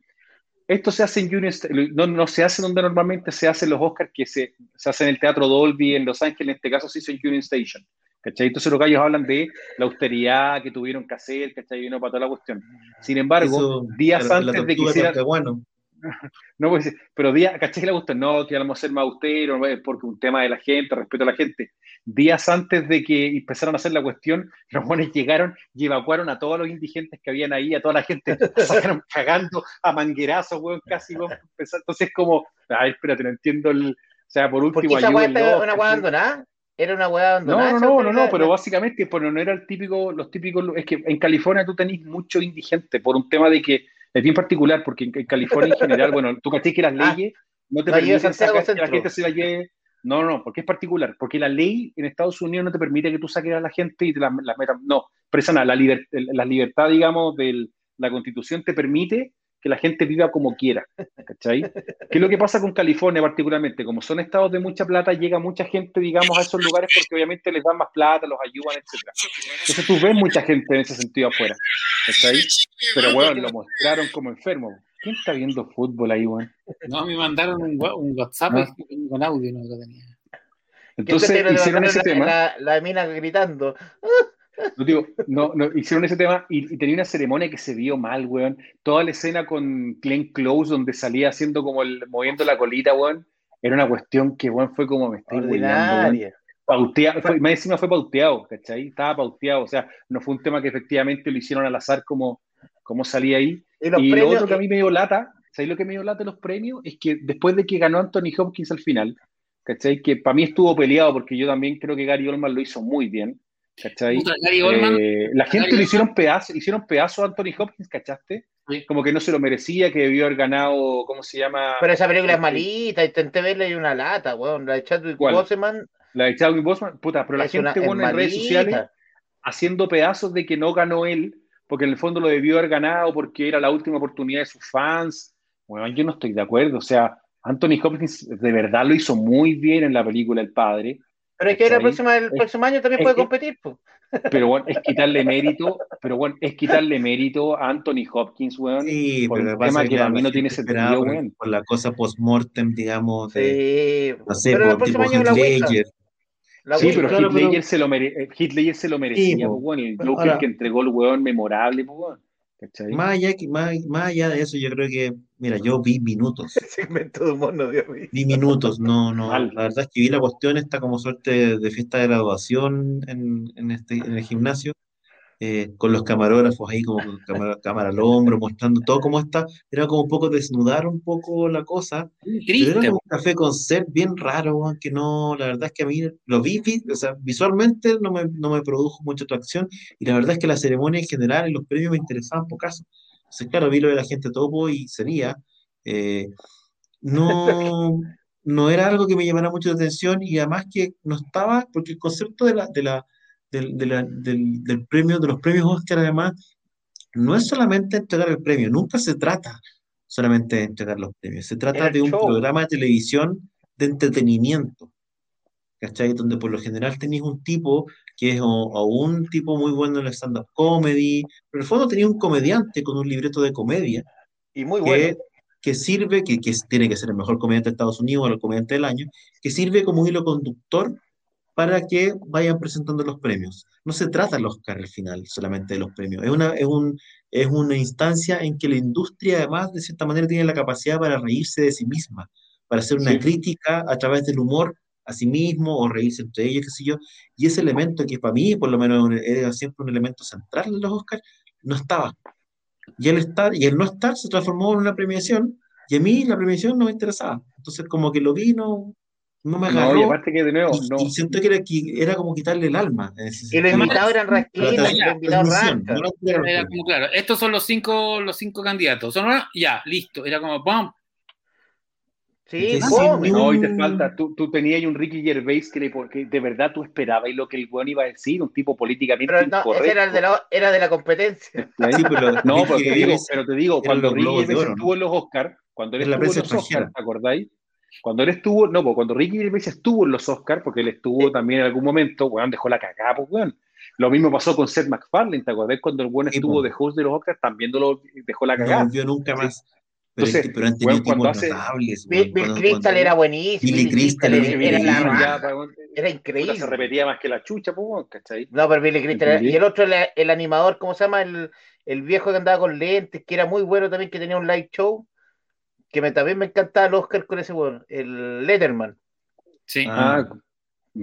Esto se hace en Union no, no se hace donde normalmente se hacen los Oscars, que se, se hace en el Teatro Dolby en Los Ángeles, en este caso se hizo en Union Station. ¿cachai? Entonces los gallos hablan de la austeridad que tuvieron que hacer, ¿cachai? Y no para toda la cuestión. Sin embargo, días antes de que hicieran... Bueno. no, pues, pero días, ¿cachai? Que le gustan, no, que vamos a ser más austeros, porque un tema de la gente, respeto a la gente días antes de que empezaran a hacer la cuestión, los buenos llegaron y evacuaron a todos los indigentes que habían ahí, a toda la gente, sacaron cagando a manguerazos, weón, casi, weón, entonces como, ay, espérate, no entiendo el, o sea, por último, ¿Por qué esa una weá abandonada? Era una weá abandonada. No, no, no, no, pero básicamente pues, no era el típico, los típicos, es que en California tú tenés mucho indigente por un tema de que es bien particular, porque en, California en general, bueno, tú caché que las ah, leyes no te permiten sacar que la gente se la lleve no, no, porque es particular, porque la ley en Estados Unidos no te permite que tú saques a la gente y te la, metas. No, presa la, la libertad, digamos, de la constitución te permite que la gente viva como quiera, ¿cachai? ¿Qué es lo que pasa con California particularmente? Como son estados de mucha plata, llega mucha gente, digamos, a esos lugares porque obviamente les dan más plata, los ayudan, etc. Entonces tú ves mucha gente en ese sentido afuera, ¿cachai? Pero bueno, lo mostraron como enfermo. ¿Quién está viendo fútbol ahí, weón? No, me mandaron un, WhatsApp con audio, no lo tenía. Entonces hicieron ese tema. La, la, mina gritando. No, digo, no, no, hicieron ese tema y, tenía una ceremonia que se vio mal, weón. Toda la escena con Glenn Close, donde salía haciendo como el, moviendo la colita, weón. Era una cuestión que, weón, fue como me estoy Pauteado, más encima fue pauteado, ¿cachai? Estaba pauteado, o sea, no fue un tema que efectivamente lo hicieron al azar como, como salía ahí. Y, lo otro que a mí me dio lata, ¿sabéis lo que me dio lata de los premios? Es que después de que ganó Anthony Hopkins al final, ¿cachai? Que para mí estuvo peleado porque yo también creo que Gary Oldman lo hizo muy bien, ¿cachai? Eh, la gente le hicieron pedazos, hicieron pedazos a Anthony Hopkins, ¿cachaste? Como que no se lo merecía, que debió haber ganado, ¿cómo se llama? Pero esa película es este, malita, intenté verle y una lata, weón. La de Chadwick Boseman. La de Chadwick Boseman, puta, pero la gente, bueno, en redes sociales haciendo pedazos de que no ganó él porque en el fondo lo debió haber ganado porque era la última oportunidad de sus fans. Bueno, yo no estoy de acuerdo. O sea, Anthony Hopkins de verdad lo hizo muy bien en la película El Padre. Pero es que el próximo, el próximo año también puede competir. Pero bueno, es quitarle mérito, pero bueno, es quitarle mérito a Anthony Hopkins, weón, sí, por el tema que, a mí no tiene sentido, weón. Por la cosa post-mortem, digamos, de, sí, no sé, por tipo Ledger. La Sí, pero claro, Heath pero- se lo, mere- eh, Ledger se lo merecía, po. pues, bueno, el Joker ahora- que entregó el weón memorable, ¿cachai? Más allá, que- más, más allá de eso, yo creo que, mira, yo vi minutos. Segmento de humor no dio risa. Vi minutos, no, no. Mal. La verdad es que vi la cuestión esta como suerte de fiesta de graduación en, en este, en el gimnasio, eh, con los camarógrafos ahí como con cámara, cámara al hombro, mostrando todo cómo está. Era como un poco desnudar un poco la cosa, pero era Triste, como un café con ser bien raro, que no, la verdad es que a mí lo vi, vi, o sea, visualmente no me, no me produjo mucha atracción, y la verdad es que la ceremonia en general y los premios me interesaban pocaso. Entonces, claro, vi lo de la gente topo y sería. eh, no, no era algo que me llamara mucho la atención y además que no estaba, porque el concepto de la, de la, del, de la- del, del premio, de los premios Oscar además, no es solamente entregar el premio, nunca se trata solamente de entregar los premios, se trata de un show. programa de televisión de entretenimiento, ¿cachai? Donde por lo general tenéis un tipo que es o, o un tipo muy bueno en el stand-up comedy, pero en el fondo tenía un comediante con un libreto de comedia Y muy que, bueno. que sirve, que, que tiene que ser el mejor comediante de Estados Unidos o el comediante del año, que sirve como hilo conductor para que vayan presentando los premios. No se trata el Oscar al final solamente de los premios, es una, es un, es una instancia en que la industria además de cierta manera tiene la capacidad para reírse de sí misma, para hacer una Sí. crítica a través del humor a sí mismo o reírse entre ellos, qué sé yo, y ese elemento que para mí por lo menos era siempre un elemento central en los Oscars, no estaba. Y el estar y el no estar se transformó en una premiación y a mí la premiación no me interesaba. Entonces como que lo vi, no, no me No, y agarró aparte que de nuevo, y, no, y siento que era, que era como quitarle el alma. invitados transmisión, rascas. no la entrega al Era como, claro, estos son los cinco, los cinco candidatos. Son, ya, listo. Era como, ¡pum! Sí, fome. sin no, y te un- falta, tú, tú tenías ahí un Ricky Gervais que, le, que de verdad tú esperabas y lo que el weón iba a decir, un tipo políticamente Pero no, ese era, el de la, era de la competencia. Sí, pero No, pero te digo, pero te digo, cuando Ricky Gervais ¿no? estuvo en los Oscars, cuando él estuvo en los Oscars. ¿te acordáis? Cuando él estuvo, no, pues cuando Ricky Gervais estuvo en los Oscars, porque él estuvo también en algún momento, weón, dejó la cagada, pues weón. Lo mismo pasó con Seth MacFarlane, ¿te acordás? Cuando el weón estuvo po. de host de los Oscars, también lo dejó la no cagada. volvió nunca Sí. más. Pero, Entonces, pero han tenido hace- notables. Bill, weón, Bill cuando- Crystal cuando- era buenísimo. Billy Bill Crystal era, era weón, Era increíble. se repetía más que la chucha, pues, weón, ¿cachai? No, pero Billy Crystal era-. Y el otro, el, el animador, ¿cómo se llama? El, el viejo que andaba con lentes, que era muy bueno también, que tenía un live show. Que me, también me encantaba el Oscar con ese weón. El Letterman. Sí. Ah, Ah,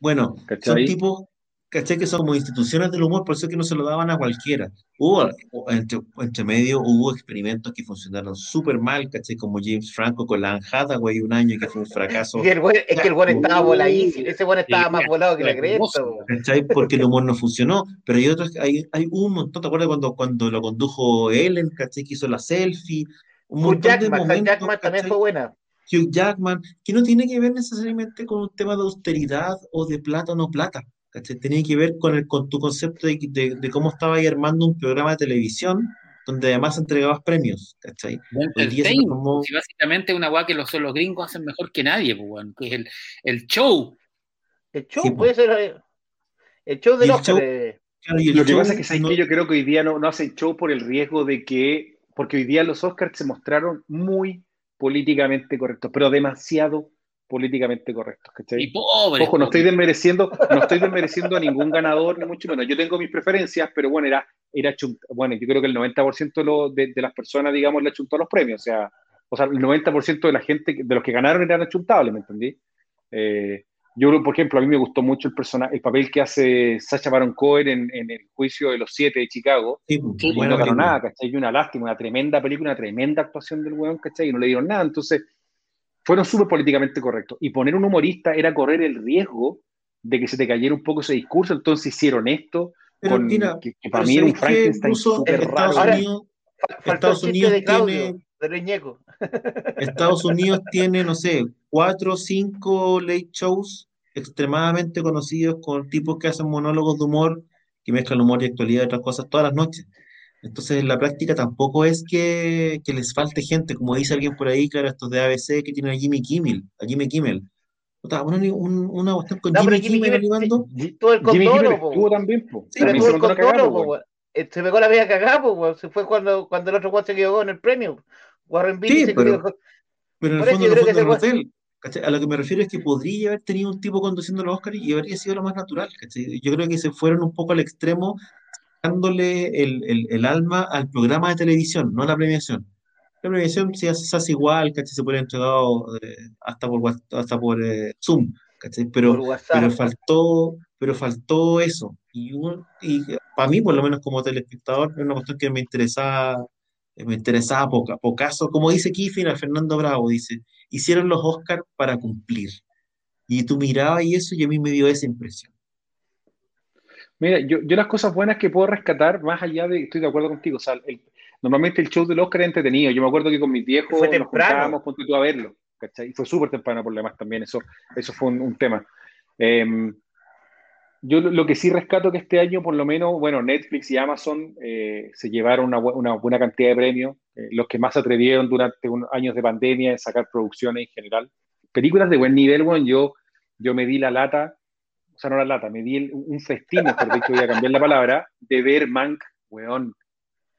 Bueno, son ¿Cachai? tipos, ¿cachai? Que son como instituciones del humor, por eso es que no se lo daban a cualquiera. Hubo, entre, entre medio, hubo experimentos que funcionaron súper mal, ¿cachai? Como James Franco con la Anne Hathaway un año que fue un fracaso, Y el weón- es que el weón estaba Uh, voladísimo. Ese weón estaba más volado que la cresta. ¿cachai? Porque el humor no funcionó. Pero hay otros, hay, hay un montón, ¿te acuerdas cuando, cuando lo condujo Ellen, ¿cachai? Que hizo la selfie. Un Hugh de Jackman, momentos, Jackman también fue buena. Hugh Jackman, que no tiene que ver necesariamente con un tema de austeridad o de plata o no plata, ¿cachai? Tenía que ver con, el, con tu concepto de, de- de cómo estabas ahí armando un programa de televisión donde además entregabas premios, ¿cachai? Hoy día básicamente una weá que los, los gringos hacen mejor que nadie, pues, weón, que es el, el show. El show Sí, puede ser. eh, El show el Oscar. show- eh, el Lo que pasa es que, ¿sabes no- qué? yo creo que hoy día no, no hacen show por el riesgo de que, porque hoy día los Oscars se mostraron muy políticamente correctos, pero demasiado políticamente correctos, ¿cachai? Y pobre. Ojo, no estoy desmereciendo, no estoy desmereciendo a ningún ganador, ni mucho menos. Yo tengo mis preferencias, pero bueno, era, era chunt- bueno, yo creo que el 90% de, de, las personas, digamos, le achuntó los premios. O sea, o sea, el 90% de la gente, de los que ganaron eran achuntables, ¿me entendí? Eh, yo, creo, por ejemplo, a mí me gustó mucho el personaje, el papel que hace Sacha Baron Cohen en, en el juicio de los siete de Chicago. Sí, Y no ganó nada, ¿cachai? Y una lástima, una tremenda película, una tremenda actuación del weón, ¿cachai? Y no le dieron nada. Entonces, fueron súper políticamente correctos. Y poner un humorista era correr el riesgo de que se te cayera un poco ese discurso. Entonces hicieron esto, Pero con, mira, que, que para pero mí era un. Frankenstein Incluso súper Estados raro. Ahora- Unidos, Faltó Estados chiste de Unidos Claudio, tiene- de Luis Ñeco. Estados Unidos tiene, no sé, cuatro o cinco late shows extremadamente conocidos con tipos que hacen monólogos de humor, que mezclan humor y actualidad y otras cosas todas las noches. Entonces, en la práctica tampoco es que, que les falte gente, como dice alguien por ahí, claro, estos de ABC que tienen a Jimmy Kimmel, a Jimmy Kimmel. Puta, una, un- una cuestión con No, Jimmy Jimmy Kimmel animando. Todo el Jimmy Kimmel condoro, po. estuvo también, po. Sí, Pero tuvo se el una. Eh, Se pegó la vieja cagada, po, weón. Se fue cuando, cuando el otro weón se quedó en el premio. Warren Beatty Sí, se pero- quedó. Pero en el fondo yo no creo fue que en el ese hotel. ¿Cachai? A lo que me refiero es que podría haber tenido un tipo conduciendo los Oscars y habría sido lo más natural. ¿cachai? Yo creo que se fueron un poco al extremo dándole el, el, el alma al programa de televisión, no a la premiación. La premiación se hace, se hace igual, ¿cachai? Se puede entregado eh, hasta por, hasta por eh, Zoom, ¿cachai? Pero, Por WhatsApp. pero faltó, pero faltó eso. Y, un- y para mí, por lo menos como telespectador, es una cuestión que me interesaba, me interesaba poca, pocaso. Como dice Kiffin a Fernando Bravo, dice, hicieron los Oscars para cumplir. Y tú mirabas y eso y a mí me dio esa impresión. Mira, yo, yo las cosas buenas que puedo rescatar, más allá de, estoy de acuerdo contigo, o sea, el- normalmente el show del Oscar es entretenido. Yo me acuerdo que con mis viejos Fue nos juntábamos, tú a verlo, ¿cachai? Y fue súper temprano por lo demás también, eso, eso fue un, un tema. Em, yo lo, lo que sí rescato que este año, por lo menos, bueno, Netflix y Amazon eh, se llevaron una buena cantidad de premios, eh, los que más se atrevieron durante unos años de pandemia en sacar producciones en general. Películas de buen nivel, bueno, yo, yo me di la lata, o sea, no la lata, me di el- un festín, mejor dicho, voy a cambiar la palabra, de ver Mank, weón.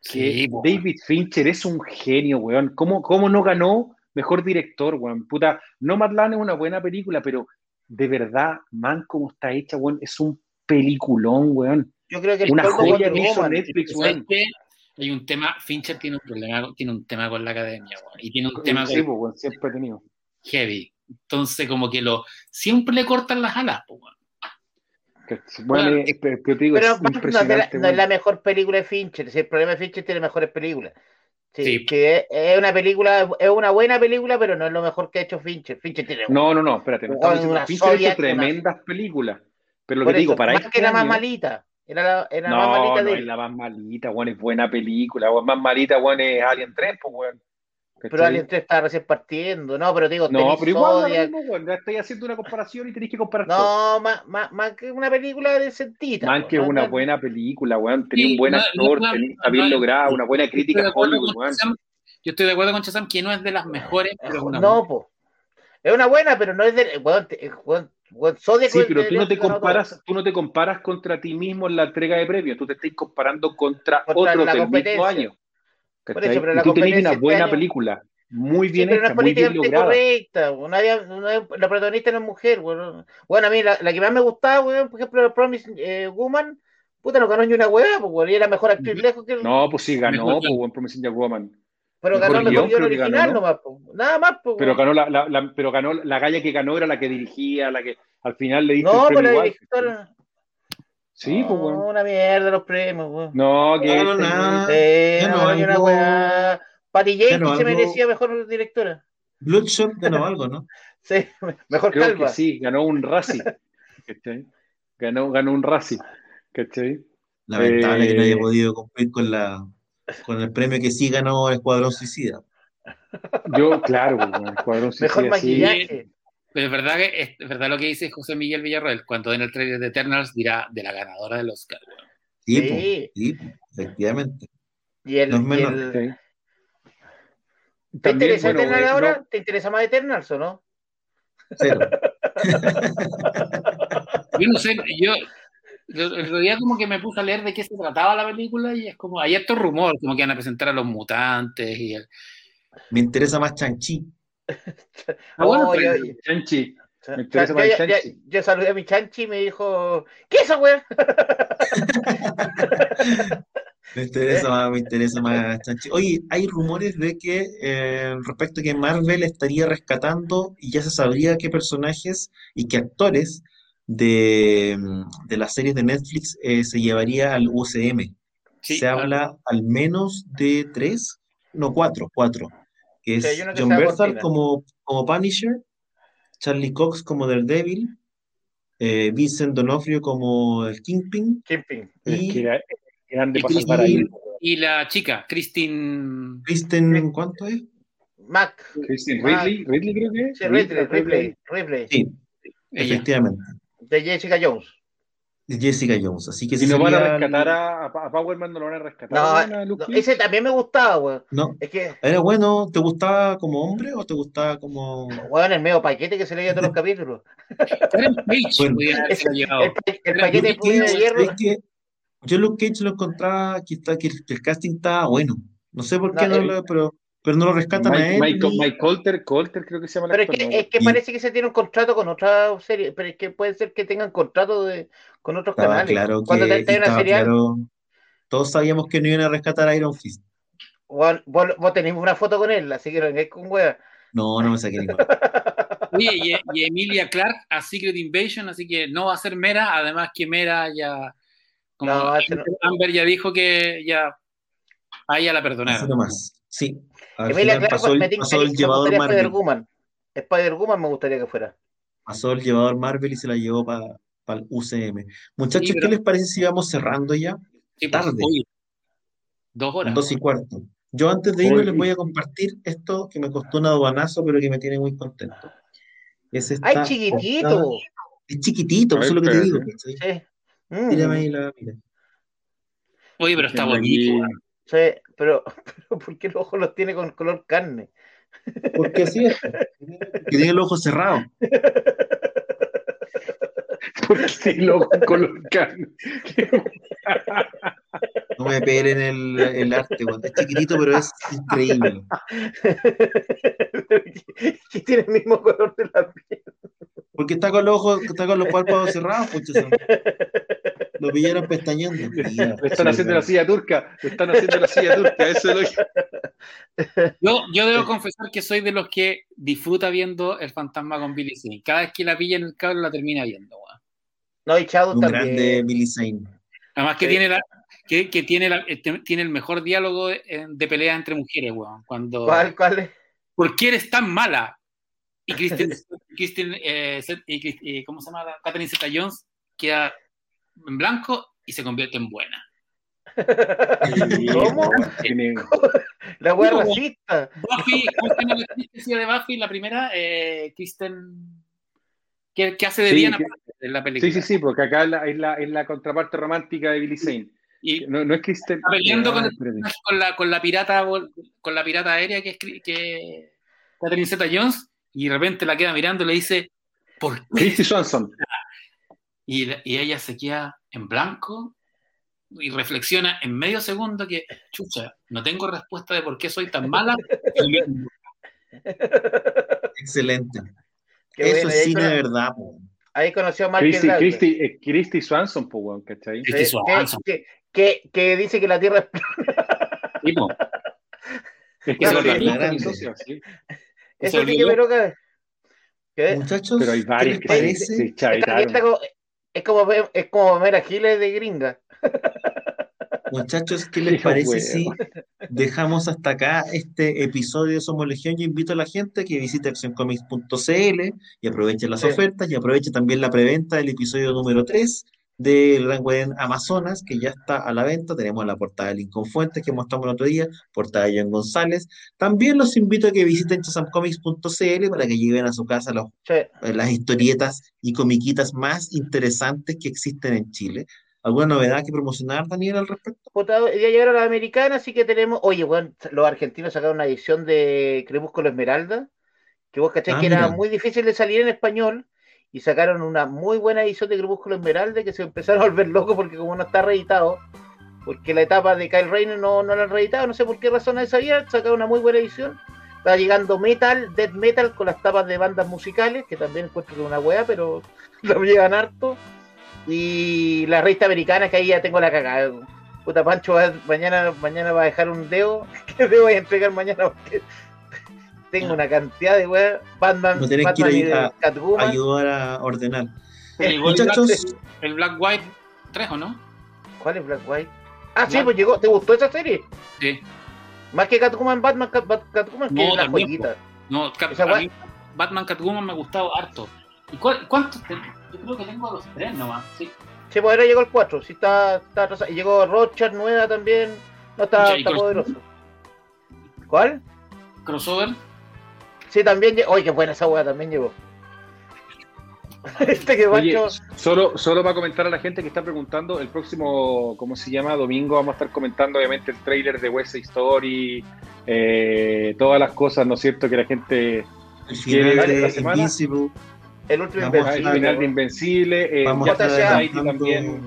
Que Sí. David Fincher es un genio, weón. ¿Cómo, cómo no ganó mejor director, weón? Puta, Nomadland es una buena película, pero de verdad, Mank, como está hecha, weón, es un peliculón, weón. Yo creo que el Una joya que hizo. Netflix, ¿Sabes weón. Hay un tema, Fincher tiene un problema, tiene un tema con la academia, y tiene un tema Sí, con weón, siempre he tenido. heavy. Entonces, como que lo siempre le cortan las alas. Que, bueno, Bueno, es- pero te digo, Pero no, la, no es la mejor película de Fincher. Si el problema de Fincher tiene mejores películas. Sí, Sí. que es, una película, es una buena película, pero no es lo mejor que ha hecho Fincher. Fincher tiene No, no, no, espérate, no estamos diciendo Fincher ha hecho Zodiac, una- tremendas películas, pero lo Por que te digo, eso, para Mank este era más año- malita. Era la, era la más No, malita no de es la más malita, weón, es buena película, weón, más malita, weón, es Alien 3, pues, weón. Pero. Alien 3 está recién partiendo. No, pero digo, No, tenés pero igual mismo, weón, ya estoy haciendo una comparación y tenéis que comparar todo. No, más, más, más que una película de sentita. Man, que es una buena película, weón, tenía Sí, un buen no- actor, no- tenía- está bien no- lograda, una buena crítica a Hollywood, weón. Yo estoy de acuerdo con Chazam que no es de las mejores, pero es una No, po. Es una buena, pero no es de. Weón, te- weón, weón, Zodiac Sí, pero tú no te comparas, tú no te comparas contra ti mismo en la entrega de premios, tú te estás comparando contra, Contra otros del mismo año. Por eso, pero y la tú tenías competencia una este buena película, muy Sí, bien pero no hecha, es muy bien políticamente lograda. correcta. no la protagonista no es mujer. Weón. Bueno, a mí la, la que más me gustaba, weón, por ejemplo, la Promise eh, Woman, puta, no ganó ni una hueá, pues, weón, y era mejor actriz lejos que. No, pues sí, ganó, pues, Promising Young Woman. Pero mejor ganó el guion, mejor guion que ganó, original ¿no? nomás, pues. Nada más, pues. Pero ganó la, la- la- pero ganó la galla que ganó era la que dirigía, la que al final le diste No, el pues premio la igual. directora. Sí, pues No, bueno. una mierda los premios, weón. No, que No, no, este- nada. Eh, no, no, una weá. Patty Jenkins no, se merecía mejor directora. Bloodshot ganó algo, ¿no? Sí, mejor creo calva. que sí, ganó un Razzie. ¿cachai? Ganó, ganó un Razzie. ¿cachai? Lamentable que no Eh, haya podido cumplir con la con el premio que sí ganó Escuadrón Suicida. Yo, claro, pues, bueno, Escuadrón Mejor Suicida, sí. maquillaje. Pero es verdad que es verdad lo que dice José Miguel Villarroel, cuando en el trailer de Eternals dirá de la ganadora del Oscar. weón. Sí, Sí. efectivamente. Y el, No es y menor. el- ¿cachai? ¿Te También, interesa bueno, Eternals ahora? no- ¿Te interesa más Eternals o no? Cero. Yo no sé, yo el otro día como que me puse a leer de qué se trataba la película y es como, hay estos rumores, como que van a presentar a los mutantes y el... Me interesa más Chanchi. Ah, bueno, Oh, yo, Chanchi. yo- Me interesa yo- más yo- yo- Chanchi. yo saludé a mi chanchi y me dijo, ¿qué es esa weá? Me interesa más, me interesa más Chanchi. Oye, hay rumores de que eh, respecto a que Marvel estaría rescatando y ya se sabría qué personajes y qué actores de, de las series de Netflix eh, se llevaría al UCM. Sí, se habla al menos de tres, no cuatro, cuatro, que es John cortina. como, como Punisher, Charlie Cox como Daredevil, eh, Vincent D'Onofrio como el Kingpin Kingpin. Y que era grande Y para Chris- salvar ahí. Y la chica, Christine... Kristen, ¿cuánto es? Mac. Christine Ridley, Ridley creo que es. Sí, Ripley, Ripley, Ripley. Sí, Ella. efectivamente, De Jessica Jones. Jessica Jones. Así que Si no van a rescatar a, a Power Man, no lo van a rescatar. No, ¿Van a Luke no, ese también me gustaba, weón. No, Es que, era bueno, ¿te gustaba como hombre o te gustaba como... weón, el medio paquete que se leía todos los capítulos. Page Bueno. haberse El, Era paquete de Luke puño de Cage, hierro. es que yo Luke Cage lo encontraba que, está, que el, que el casting estaba bueno. No sé por qué No, no, el- lo, pero, pero no lo rescatan a Mike, él. Mike, Colter, Colter creo que se llama Pero es que, ¿no? es que Y- parece que se tiene un contrato con otra serie, pero es que puede ser que tengan contrato de, con otros Estaba canales. claro Cuando que te, una claro- todos sabíamos que no iban a rescatar a Iron Fist. vos, vos, vos tenés una foto con él, así que no con wea. No, no me saqué ni cuenta. Oye, y, y Emilia Clark a Secret Invasion, así que no va a ser Mera, además que Mera ya, como No, no. Amber ya dijo que ya a ella la perdonaron. nomás. Sí. Emilia Clarke pasó el, me, tinca pasó el llevador gustaría Marvel. Spider-Woman. Spider-Woman me gustaría que fuera. Pasó el llevador Marvel y se la llevó para el UCM. Muchachos, Sí, ¿qué les parece si vamos cerrando ya? Sí, pues, tarde. dos horas. Dos y cuarto. Yo antes de irme les voy a compartir esto que me costó un aduanazo, pero que me tiene muy contento. Es esta ¡Ay, portada. chiquitito! Es chiquitito, eso es lo que te digo. Sí. Mm, Mírame ahí la mira. Oye, pero está bonito. Sí, pero, pero ¿por qué los ojos los tiene con color carne? Porque así es. Que tiene el ojo cerrado. Porque sí, loco, con los canos. No me peguen el, el arte, weón. Es chiquitito, pero es increíble. que tiene el mismo color de la piel. Porque está con los ojos, está con los párpados cerrados, pucha. Lo pillaron pestañeando. Mira, Le están sí, haciendo la silla turca. Le están haciendo la silla turca. Eso es lo que. Yo, yo debo confesar que soy de los que disfruta viendo el fantasma con Billy Zane. Cada vez que la pilla en el cable la termina viendo. weón. No, y Shadow Un también. grande Billy Zane. Además que Sí. tiene la, que, que tiene, la- este- tiene el mejor diálogo de, de pelea entre mujeres, weón. Cuando, ¿Cuál, cuál es? ¿Por qué eres tan mala? Y Kristen, Kristen, eh, y ¿cómo se llama? la- Catherine Zeta Jones queda en blanco y se convierte en buena. ¿Cómo? La wea racista. Buffy, ¿cómo se llama la actriz que hacía de Buffy, la primera? Eh, Kristen, que, que hace de Sí, Diana que- en la película. Sí, sí, sí, porque acá es la, es la, es la contraparte romántica de Billy Zane. Y No, no es Kristen. Está peleando con Ah, el- con la, con la pirata con la pirata aérea que es que Catherine Zeta Jones y de repente la queda mirando y le dice ¿por qué? Christy Swanson. Y, y ella se queda en blanco y reflexiona en medio segundo que chucha, no tengo respuesta de por qué soy tan mala. Excelente. Qué Eso es cine de verdad, po. Ahí conoció a Mark Christy. Christy, eh, Christy Swanson, pues, weón, ¿cachai? Christy Swanson. que, que, que dice que la Tierra es plana. Tipo, Es que mi socio, sí. Eso sí que. Muchachos, Pero hay ¿qué varias que parece? se, se es como ver- es como ver a Giles de gringa. Muchachos, ¿qué les parece si dejamos hasta acá este episodio de Somos Legión? Yo invito a la gente que visite accioncomics.cl y aproveche las Sí. ofertas y aproveche también la preventa del episodio número 3 del Gran Amazonas, que ya está a la venta. Tenemos la portada de Lincoln Fuentes que mostramos el otro día, portada de John González. También los invito a que visiten chasamcomics.cl para que lleven a su casa los Sí. eh, las historietas y comiquitas más interesantes que existen en Chile. ¿Alguna novedad que promocionar, Daniel, al respecto? Ya llegaron las americanas, así que tenemos. Oye, weón, los argentinos sacaron una edición de Crepúsculo Esmeralda, que vos cachai Ah, que era mira. muy difícil de salir en español, y sacaron una muy buena edición de Crepúsculo Esmeralda que se empezaron a volver locos porque, como no está reeditado, porque la etapa de Kyle Rayner no, no la han reeditado, no sé por qué razón esa había, sacaron una muy buena edición. Está llegando metal, death metal con las tapas de bandas musicales, que también encuentro que una wea, pero lo llegan harto. Y la revista americana, que ahí ya tengo la cagada. Puta Pancho, va- mañana, mañana va a dejar un dedo que le voy a entregar mañana porque tengo una cantidad de weas. Batman, No tenés que ir a- Catwoman. Ayudar a ordenar. el, Muchachos, el Black White 3, ¿o no? ¿Cuál es Black White? Ah, sí, pues llegó. ¿Te gustó esa serie? Sí. Más que Catwoman, Batman, Cat- Bat- Catwoman, que No, es la joyita. No, Cat- mí Batman Catwoman me ha gustado harto. ¿Y cuál- cuántos? te- Yo creo que tengo los tres nomás. Sí. Sí, pues ahora llegó el 4. Sí, está, está atrasado. Y llegó Rochard nueva también. No está, está poderoso. ¿Cuál? Crossover. Sí, también llegó. Oye, qué buena esa wea también llegó. este que Oye, solo, solo para comentar a la gente que está preguntando, el próximo, ¿cómo se llama? Domingo vamos a estar comentando obviamente el tráiler de West Side Story, eh, todas las cosas, ¿no es cierto? Que la gente... el ¿Quiere final ver de la semana? Invincible. El último Vamos a Ah, el invencible. final de Invencible, eh, Vamos ya a estar también.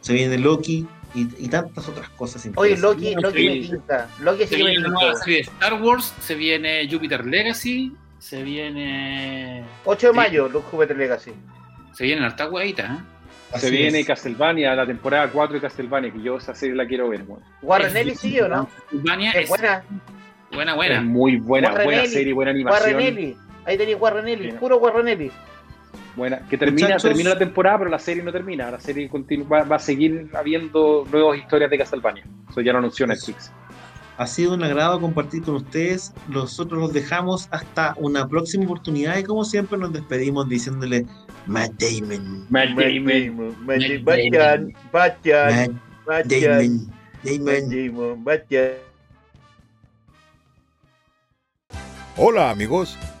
Se viene Loki. Y, y tantas otras cosas. Oye, interesantes. Loki, Loki me Sí. tinta. Loki Se viene una tinta. nueva serie de Star Wars, se viene Jupiter Legacy, se viene. 8 de Sí. mayo, Luke Jupiter Legacy. Se vienen hartas hueitas, ¿eh? Así Se viene es. Castlevania, la temporada 4 de Castlevania, que yo esa serie la quiero ver. weón. Warren Ellis sí o no? Castlevania Es es buena. buena, Es buena. muy buena, Warren buena Ellis. serie, buena Warren animación. Ellis. Ahí tenéis Warren Ellis, puro Warren Ellis. Buena, que termina, Muchachos. termina la temporada, pero la serie no termina. La serie continua, va, va a seguir habiendo nuevas historias de Castlevania. Eso ya lo anunció Netflix. Ha sido un agrado compartir con ustedes. Nosotros los dejamos hasta una próxima oportunidad y como siempre nos despedimos diciéndole Matt Damon, Matt Matt Damon. Matt Matt Bachan, Matt Damon, Matt Damon. Damon, Bachan. Hola amigos,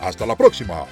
Hasta la próxima.